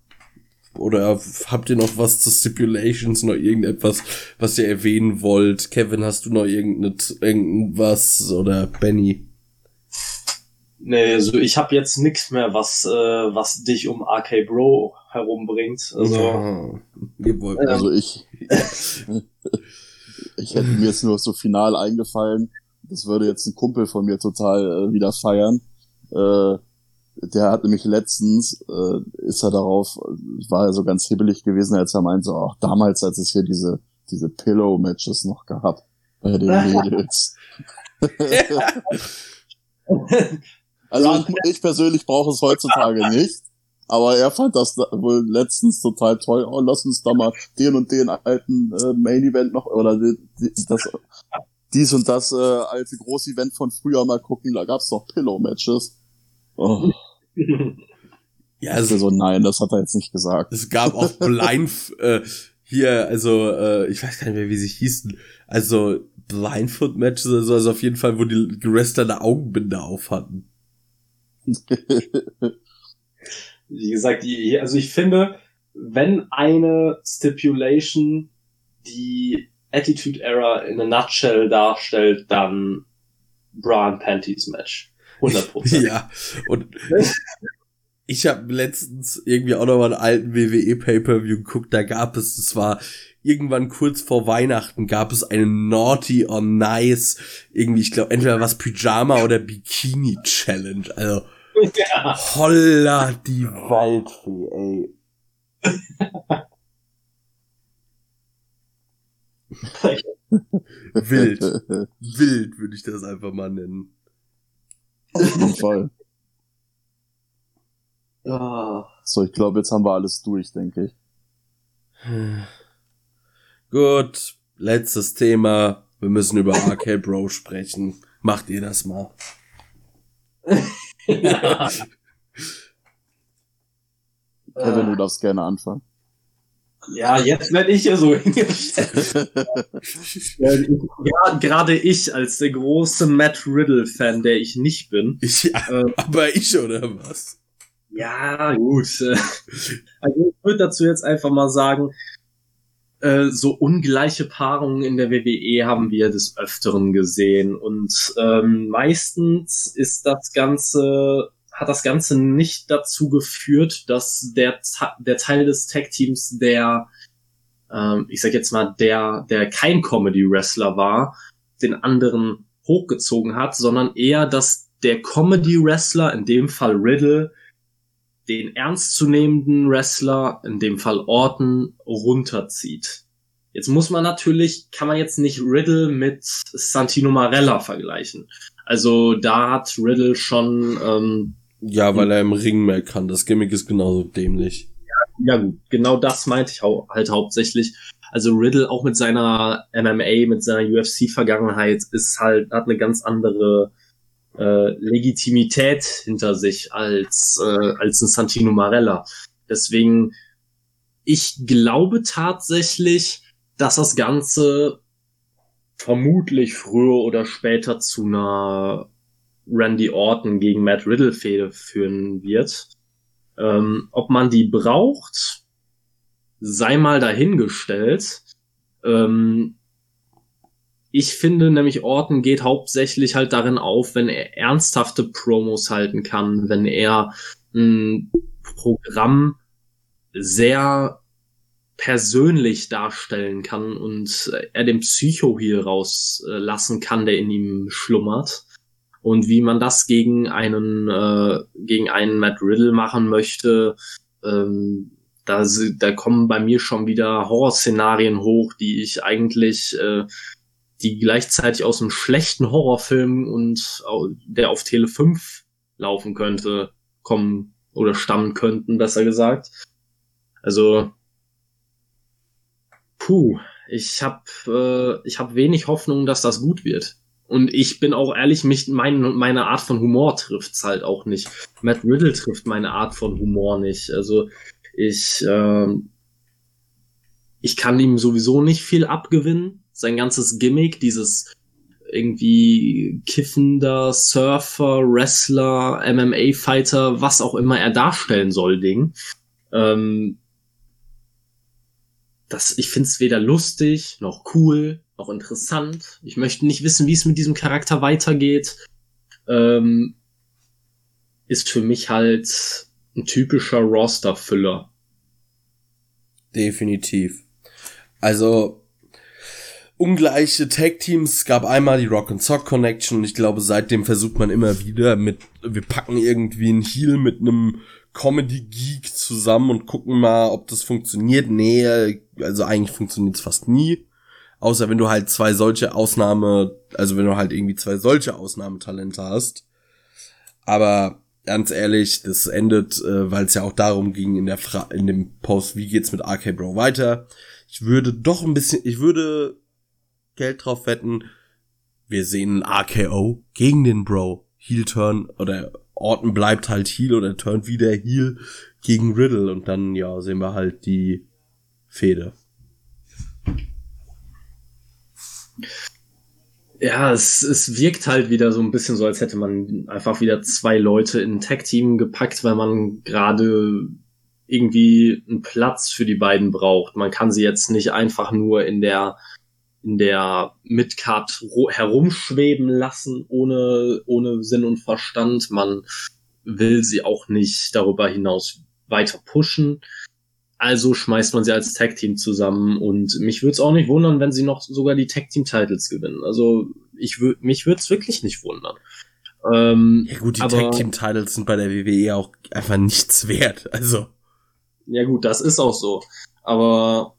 Oder habt ihr noch was zu Stipulations, noch irgendetwas, was ihr erwähnen wollt? Kevin, hast du noch irgendwas oder Benny? Nee, also ich habe jetzt nichts mehr, was, äh, was dich um RK Bro herumbringt. Also, ja, also ich, ich hätte mir jetzt nur so final eingefallen das würde jetzt ein Kumpel von mir total äh, wieder feiern. Äh, der hat nämlich letztens, äh, ist er darauf, war er so ganz hibbelig gewesen, als er meinte, ach, damals, als es hier diese, diese Pillow-Matches noch gab bei den Mädels. also ich, ich persönlich brauche es heutzutage nicht. Aber er fand das wohl letztens total toll. Oh, lass uns da mal den und den alten äh, Main Event noch oder die, die, das dies und das äh, alte Groß-Event von früher mal gucken, da gab's doch Pillow-Matches. Oh. ja, also so, nein, das hat er jetzt nicht gesagt. Es gab auch Blind, äh, hier, also, äh, ich weiß gar nicht mehr, wie sie hießen, also Blindfoot-Matches, also, also auf jeden Fall, wo die Wrestler eine Augenbinde auf hatten. wie gesagt, die, also ich finde, wenn eine Stipulation die Attitude Error in a nutshell darstellt, dann Bra Panties Match. 100%. ja, und ich habe letztens irgendwie auch noch mal einen alten WWE Pay-Per-View geguckt, da gab es, es war irgendwann kurz vor Weihnachten gab es eine Naughty or Nice, irgendwie, ich glaube, entweder was Pyjama oder Bikini Challenge, also ja. holla die Waldfee, ey. Wild. Wild würde ich das einfach mal nennen. Auf jeden Fall. So, ich glaube, jetzt haben wir alles durch, denke ich. Gut, letztes Thema. Wir müssen über RK Bro sprechen. Macht ihr das mal. Kevin, du darfst gerne anfangen. Ja, jetzt werde ich ja so hingestellt. ja, gerade ich als der große Matt Riddle-Fan, der ich nicht bin. Ja, äh, aber ich oder was? Ja, gut. Also ich würde dazu jetzt einfach mal sagen, äh, so ungleiche Paarungen in der WWE haben wir des Öfteren gesehen. Und ähm, meistens ist das Ganze hat das Ganze nicht dazu geführt, dass der, der Teil des Tag-Teams, der, ähm, ich sag jetzt mal, der, der kein Comedy-Wrestler war, den anderen hochgezogen hat, sondern eher, dass der Comedy-Wrestler, in dem Fall Riddle, den ernstzunehmenden Wrestler, in dem Fall Orton, runterzieht. Jetzt muss man natürlich, kann man jetzt nicht Riddle mit Santino Marella vergleichen. Also da hat Riddle schon ähm, ja, weil er im Ring mehr kann. Das Gimmick ist genauso dämlich. Ja, ja gut, genau das meinte ich hau halt hauptsächlich. Also Riddle auch mit seiner MMA, mit seiner UFC-Vergangenheit ist halt, hat eine ganz andere äh, Legitimität hinter sich als, äh, als ein Santino Marella. Deswegen, ich glaube tatsächlich, dass das Ganze vermutlich früher oder später zu einer Randy Orton gegen Matt Riddle Fehde führen wird. Ähm, ob man die braucht, sei mal dahingestellt. Ähm, ich finde nämlich Orton geht hauptsächlich halt darin auf, wenn er ernsthafte Promos halten kann, wenn er ein Programm sehr persönlich darstellen kann und er den Psycho hier rauslassen kann, der in ihm schlummert. Und wie man das gegen einen, äh, gegen einen Matt Riddle machen möchte, ähm, da, da kommen bei mir schon wieder Horrorszenarien hoch, die ich eigentlich, äh, die gleichzeitig aus einem schlechten Horrorfilm und der auf Tele 5 laufen könnte, kommen oder stammen könnten, besser gesagt. Also, puh, ich habe äh, ich hab wenig Hoffnung, dass das gut wird. Und ich bin auch ehrlich, mich, mein, meine Art von Humor trifft's halt auch nicht. Matt Riddle trifft meine Art von Humor nicht. Also ich, äh, ich kann ihm sowieso nicht viel abgewinnen. Sein ganzes Gimmick, dieses irgendwie kiffender Surfer, Wrestler, MMA-Fighter, was auch immer er darstellen soll, Ding. Ähm, das, ich find's weder lustig noch cool noch interessant. Ich möchte nicht wissen, wie es mit diesem Charakter weitergeht. Ähm, ist für mich halt ein typischer Roster-Füller. Definitiv. Also, ungleiche Tag-Teams gab einmal die Rock and Sock Connection ich glaube, seitdem versucht man immer wieder mit, wir packen irgendwie einen Heal mit einem Comedy-Geek zusammen und gucken mal, ob das funktioniert. Nee, also eigentlich funktioniert es fast nie. Außer wenn du halt zwei solche Ausnahme, also wenn du halt irgendwie zwei solche Ausnahmetalente hast. Aber ganz ehrlich, das endet, äh, weil es ja auch darum ging in der Fra in dem Post, wie geht's mit RK Bro weiter. Ich würde doch ein bisschen, ich würde Geld drauf wetten, wir sehen RKO gegen den Bro. Heel Turn oder Orton bleibt halt Heel oder turnt wieder Heel gegen Riddle und dann, ja, sehen wir halt die Fehde. Ja, es, es wirkt halt wieder so ein bisschen so, als hätte man einfach wieder zwei Leute in ein Tag-Team gepackt, weil man gerade irgendwie einen Platz für die beiden braucht. Man kann sie jetzt nicht einfach nur in der in der Midcard herumschweben lassen, ohne, ohne Sinn und Verstand. Man will sie auch nicht darüber hinaus weiter pushen. Also schmeißt man sie als Tag Team zusammen und mich würde es auch nicht wundern, wenn sie noch sogar die Tag Team Titles gewinnen. Also ich würde mich würde es wirklich nicht wundern. Ähm, ja gut, die aber, Tag Team Titles sind bei der WWE auch einfach nichts wert. Also ja gut, das ist auch so. Aber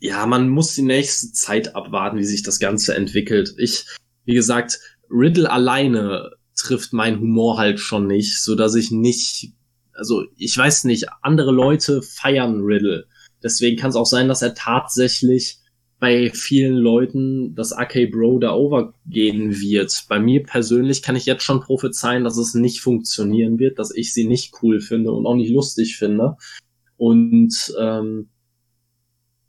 ja, man muss die nächste Zeit abwarten, wie sich das Ganze entwickelt. Ich, wie gesagt, Riddle alleine trifft mein Humor halt schon nicht, so dass ich nicht also ich weiß nicht, andere Leute feiern Riddle. Deswegen kann es auch sein, dass er tatsächlich bei vielen Leuten das AK Bro da overgehen wird. Bei mir persönlich kann ich jetzt schon prophezeien, dass es nicht funktionieren wird, dass ich sie nicht cool finde und auch nicht lustig finde. Und ähm,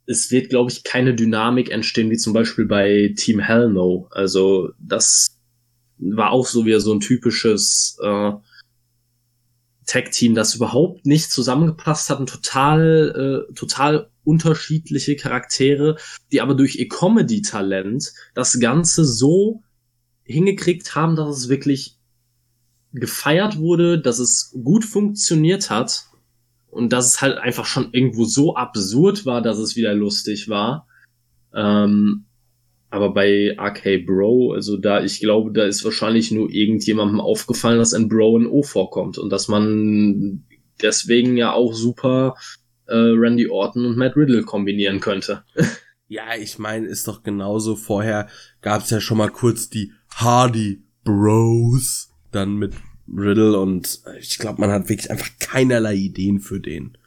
es wird, glaube ich, keine Dynamik entstehen, wie zum Beispiel bei Team Hell No. Also das war auch so wieder so ein typisches äh, Tag-Team, das überhaupt nicht zusammengepasst hatten, total, äh, total unterschiedliche Charaktere, die aber durch ihr Comedy-Talent das Ganze so hingekriegt haben, dass es wirklich gefeiert wurde, dass es gut funktioniert hat und dass es halt einfach schon irgendwo so absurd war, dass es wieder lustig war. Ähm, aber bei RK Bro, also da, ich glaube, da ist wahrscheinlich nur irgendjemandem aufgefallen, dass ein Bro ein O vorkommt und dass man deswegen ja auch super äh, Randy Orton und Matt Riddle kombinieren könnte. ja, ich meine, ist doch genauso. Vorher gab's ja schon mal kurz die Hardy Bros, dann mit Riddle und ich glaube, man hat wirklich einfach keinerlei Ideen für den.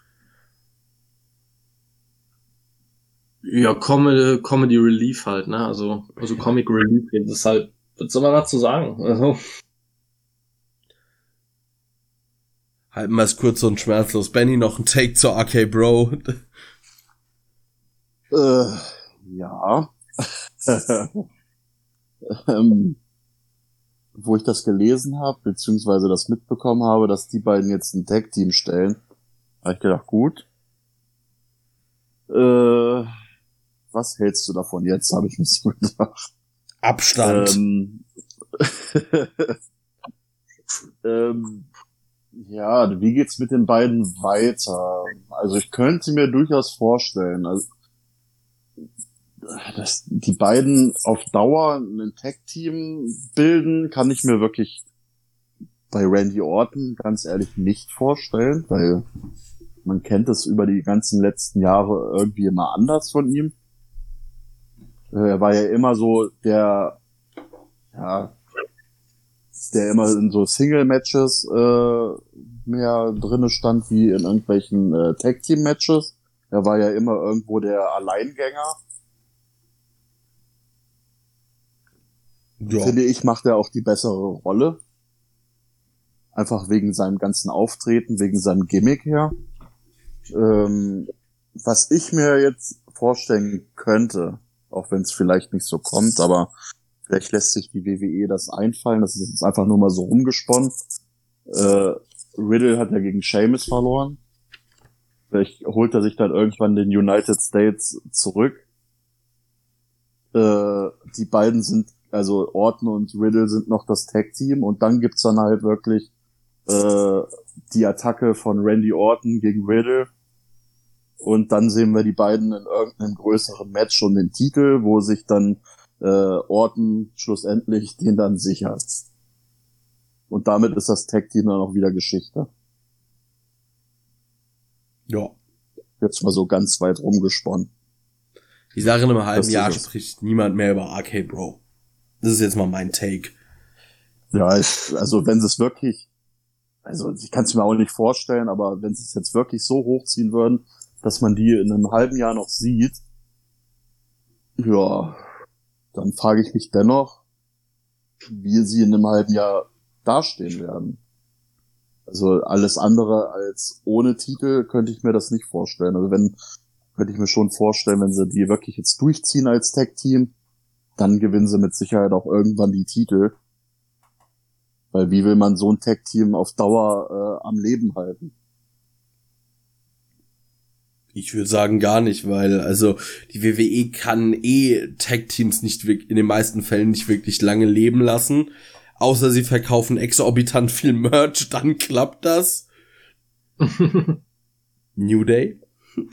Ja, Comedy, Comedy Relief halt, ne? Also, also Comic Relief, das ist halt, was soll man dazu sagen? Also. Halten wir es kurz und schmerzlos. Benny, noch ein Take zur AK Bro. Äh, ja. ähm, wo ich das gelesen habe, beziehungsweise das mitbekommen habe, dass die beiden jetzt ein Tag-Team stellen, habe ich gedacht, gut. Äh, was hältst du davon jetzt, habe ich mir so gedacht. Abstand. Ähm, ähm, ja, wie geht's mit den beiden weiter? Also ich könnte mir durchaus vorstellen, also, dass die beiden auf Dauer ein Tag-Team bilden, kann ich mir wirklich bei Randy Orton ganz ehrlich nicht vorstellen, weil man kennt es über die ganzen letzten Jahre irgendwie immer anders von ihm. Äh, er war ja immer so der, ja, der immer in so Single-Matches äh, mehr drinne stand wie in irgendwelchen äh, Tag-Team-Matches. Er war ja immer irgendwo der Alleingänger. Ja. Finde ich, macht er auch die bessere Rolle. Einfach wegen seinem ganzen Auftreten, wegen seinem Gimmick her. Ähm, was ich mir jetzt vorstellen könnte, auch wenn es vielleicht nicht so kommt, aber vielleicht lässt sich die WWE das einfallen. Das ist jetzt einfach nur mal so rumgesponnen. Äh, Riddle hat ja gegen Sheamus verloren. Vielleicht holt er sich dann irgendwann den United States zurück. Äh, die beiden sind also Orton und Riddle sind noch das Tag-Team und dann gibt's dann halt wirklich äh, die Attacke von Randy Orton gegen Riddle und dann sehen wir die beiden in irgendeinem größeren Match und den Titel, wo sich dann äh, Orton schlussendlich den dann sichert. Und damit ist das Tag-Team dann auch wieder Geschichte. Ja. Jetzt mal so ganz weit rumgesponnen. Ich sage in einem halben Jahr spricht niemand mehr über Arcade Bro. Das ist jetzt mal mein Take. Ja, ich, also wenn sie es wirklich, also ich kann es mir auch nicht vorstellen, aber wenn sie es jetzt wirklich so hochziehen würden, dass man die in einem halben Jahr noch sieht, ja, dann frage ich mich dennoch, wie sie in einem halben Jahr dastehen werden. Also alles andere als ohne Titel könnte ich mir das nicht vorstellen. Also wenn, könnte ich mir schon vorstellen, wenn sie die wirklich jetzt durchziehen als Tag-Team, dann gewinnen sie mit Sicherheit auch irgendwann die Titel. Weil wie will man so ein Tag-Team auf Dauer äh, am Leben halten? Ich würde sagen gar nicht, weil also die WWE kann eh Tag-Teams nicht in den meisten Fällen nicht wirklich lange leben lassen. Außer sie verkaufen exorbitant viel Merch, dann klappt das. New Day.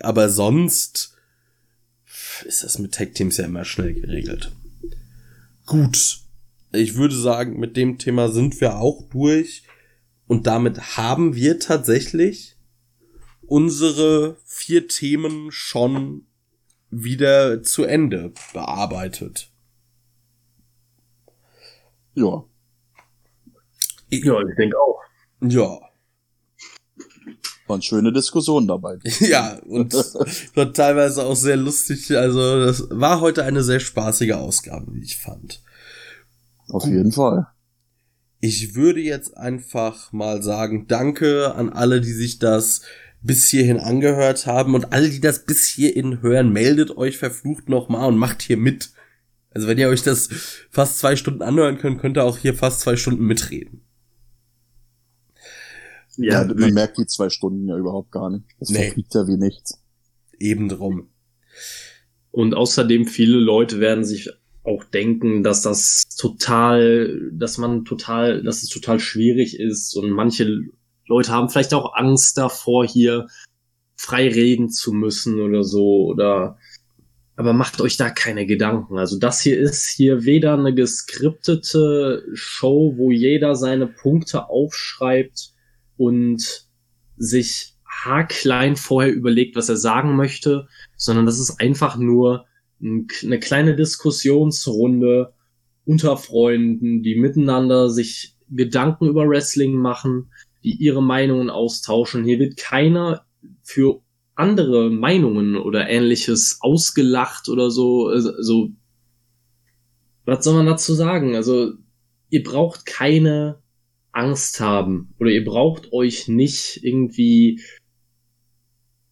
Aber sonst ist das mit Tag-Teams ja immer schnell geregelt. Gut. Ich würde sagen, mit dem Thema sind wir auch durch. Und damit haben wir tatsächlich unsere vier Themen schon wieder zu Ende bearbeitet. Ja. Ja, ich denke auch. Ja. Waren schöne Diskussionen dabei. ja, und war teilweise auch sehr lustig. Also, das war heute eine sehr spaßige Ausgabe, wie ich fand. Auf jeden Fall. Ich würde jetzt einfach mal sagen, danke an alle, die sich das bis hierhin angehört haben und alle, die das bis hierhin hören, meldet euch verflucht nochmal und macht hier mit. Also wenn ihr euch das fast zwei Stunden anhören könnt, könnt ihr auch hier fast zwei Stunden mitreden. Ja, ja man merkt die zwei Stunden ja überhaupt gar nicht. Das nee. verfliegt ja wie nichts. Eben drum. Und außerdem viele Leute werden sich auch denken, dass das total, dass man total, dass es total schwierig ist und manche Leute haben vielleicht auch Angst davor, hier frei reden zu müssen oder so oder aber macht euch da keine Gedanken. Also das hier ist hier weder eine geskriptete Show, wo jeder seine Punkte aufschreibt und sich haarklein vorher überlegt, was er sagen möchte, sondern das ist einfach nur eine kleine Diskussionsrunde unter Freunden, die miteinander sich Gedanken über Wrestling machen, die ihre Meinungen austauschen. Hier wird keiner für andere Meinungen oder ähnliches ausgelacht oder so. Also, was soll man dazu sagen? Also, ihr braucht keine Angst haben oder ihr braucht euch nicht irgendwie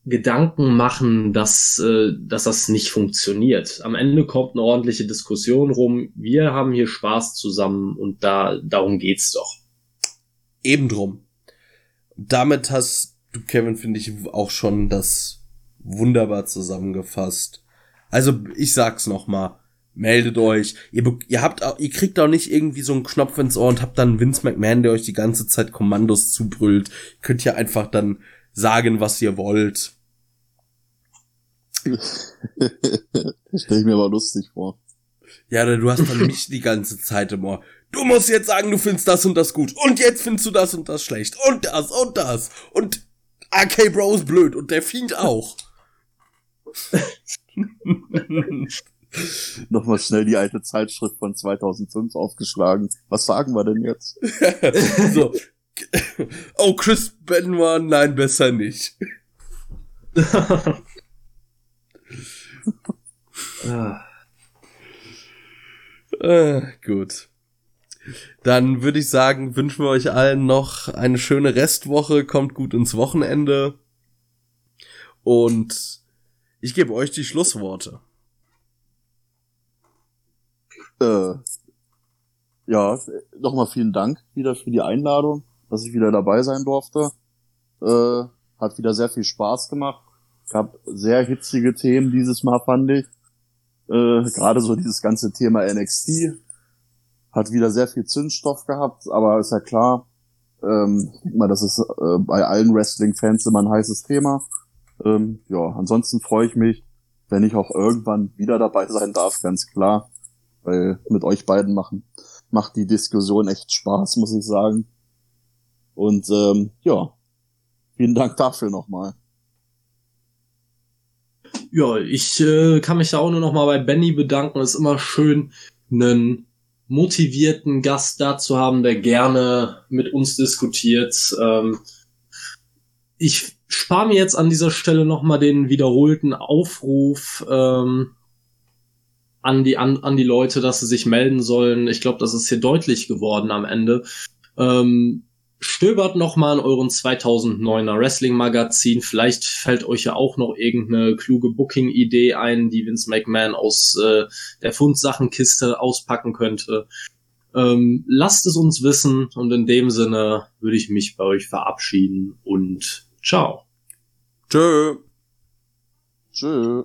Gedanken machen, dass, äh, dass das nicht funktioniert. Am Ende kommt eine ordentliche Diskussion rum. Wir haben hier Spaß zusammen und da darum geht's doch. Eben drum. Damit hast du, Kevin, finde ich auch schon das wunderbar zusammengefasst. Also ich sag's noch mal meldet euch. Ihr, ihr habt, ihr kriegt auch nicht irgendwie so einen Knopf ins Ohr und habt dann Vince McMahon, der euch die ganze Zeit Kommandos zubrüllt. Ihr könnt ja einfach dann sagen, was ihr wollt. Stell ich mir aber lustig vor. Ja, du hast dann mich die ganze Zeit im Ohr. Du musst jetzt sagen, du findest das und das gut. Und jetzt findest du das und das schlecht. Und das und das. Und AK Bro ist blöd. Und der Fiend auch. Nochmal schnell die alte Zeitschrift von 2005 aufgeschlagen. Was sagen wir denn jetzt? so. Oh, Chris Benoit, nein, besser nicht. ah. gut. Dann würde ich sagen, wünschen wir euch allen noch eine schöne Restwoche, kommt gut ins Wochenende. Und ich gebe euch die Schlussworte. Äh, ja, nochmal vielen Dank wieder für die Einladung, dass ich wieder dabei sein durfte. Äh, hat wieder sehr viel Spaß gemacht. Gab sehr hitzige Themen dieses Mal, fand ich. Äh, Gerade so dieses ganze Thema NXT hat wieder sehr viel Zündstoff gehabt, aber ist ja klar, ähm, mal, das ist äh, bei allen Wrestling-Fans immer ein heißes Thema. Ähm, ja, ansonsten freue ich mich, wenn ich auch irgendwann wieder dabei sein darf, ganz klar weil mit euch beiden machen macht die Diskussion echt Spaß, muss ich sagen. Und ähm, ja, vielen Dank dafür nochmal. Ja, ich äh, kann mich da auch nur nochmal bei Benny bedanken. Es ist immer schön, einen motivierten Gast da zu haben, der gerne mit uns diskutiert. Ähm, ich spare mir jetzt an dieser Stelle nochmal den wiederholten Aufruf. Ähm, an die, an, an die Leute, dass sie sich melden sollen. Ich glaube, das ist hier deutlich geworden am Ende. Ähm, stöbert noch mal in euren 2009er Wrestling-Magazin. Vielleicht fällt euch ja auch noch irgendeine kluge Booking-Idee ein, die Vince McMahon aus äh, der Fundssachenkiste auspacken könnte. Ähm, lasst es uns wissen und in dem Sinne würde ich mich bei euch verabschieden und ciao. Tschö. Tschö.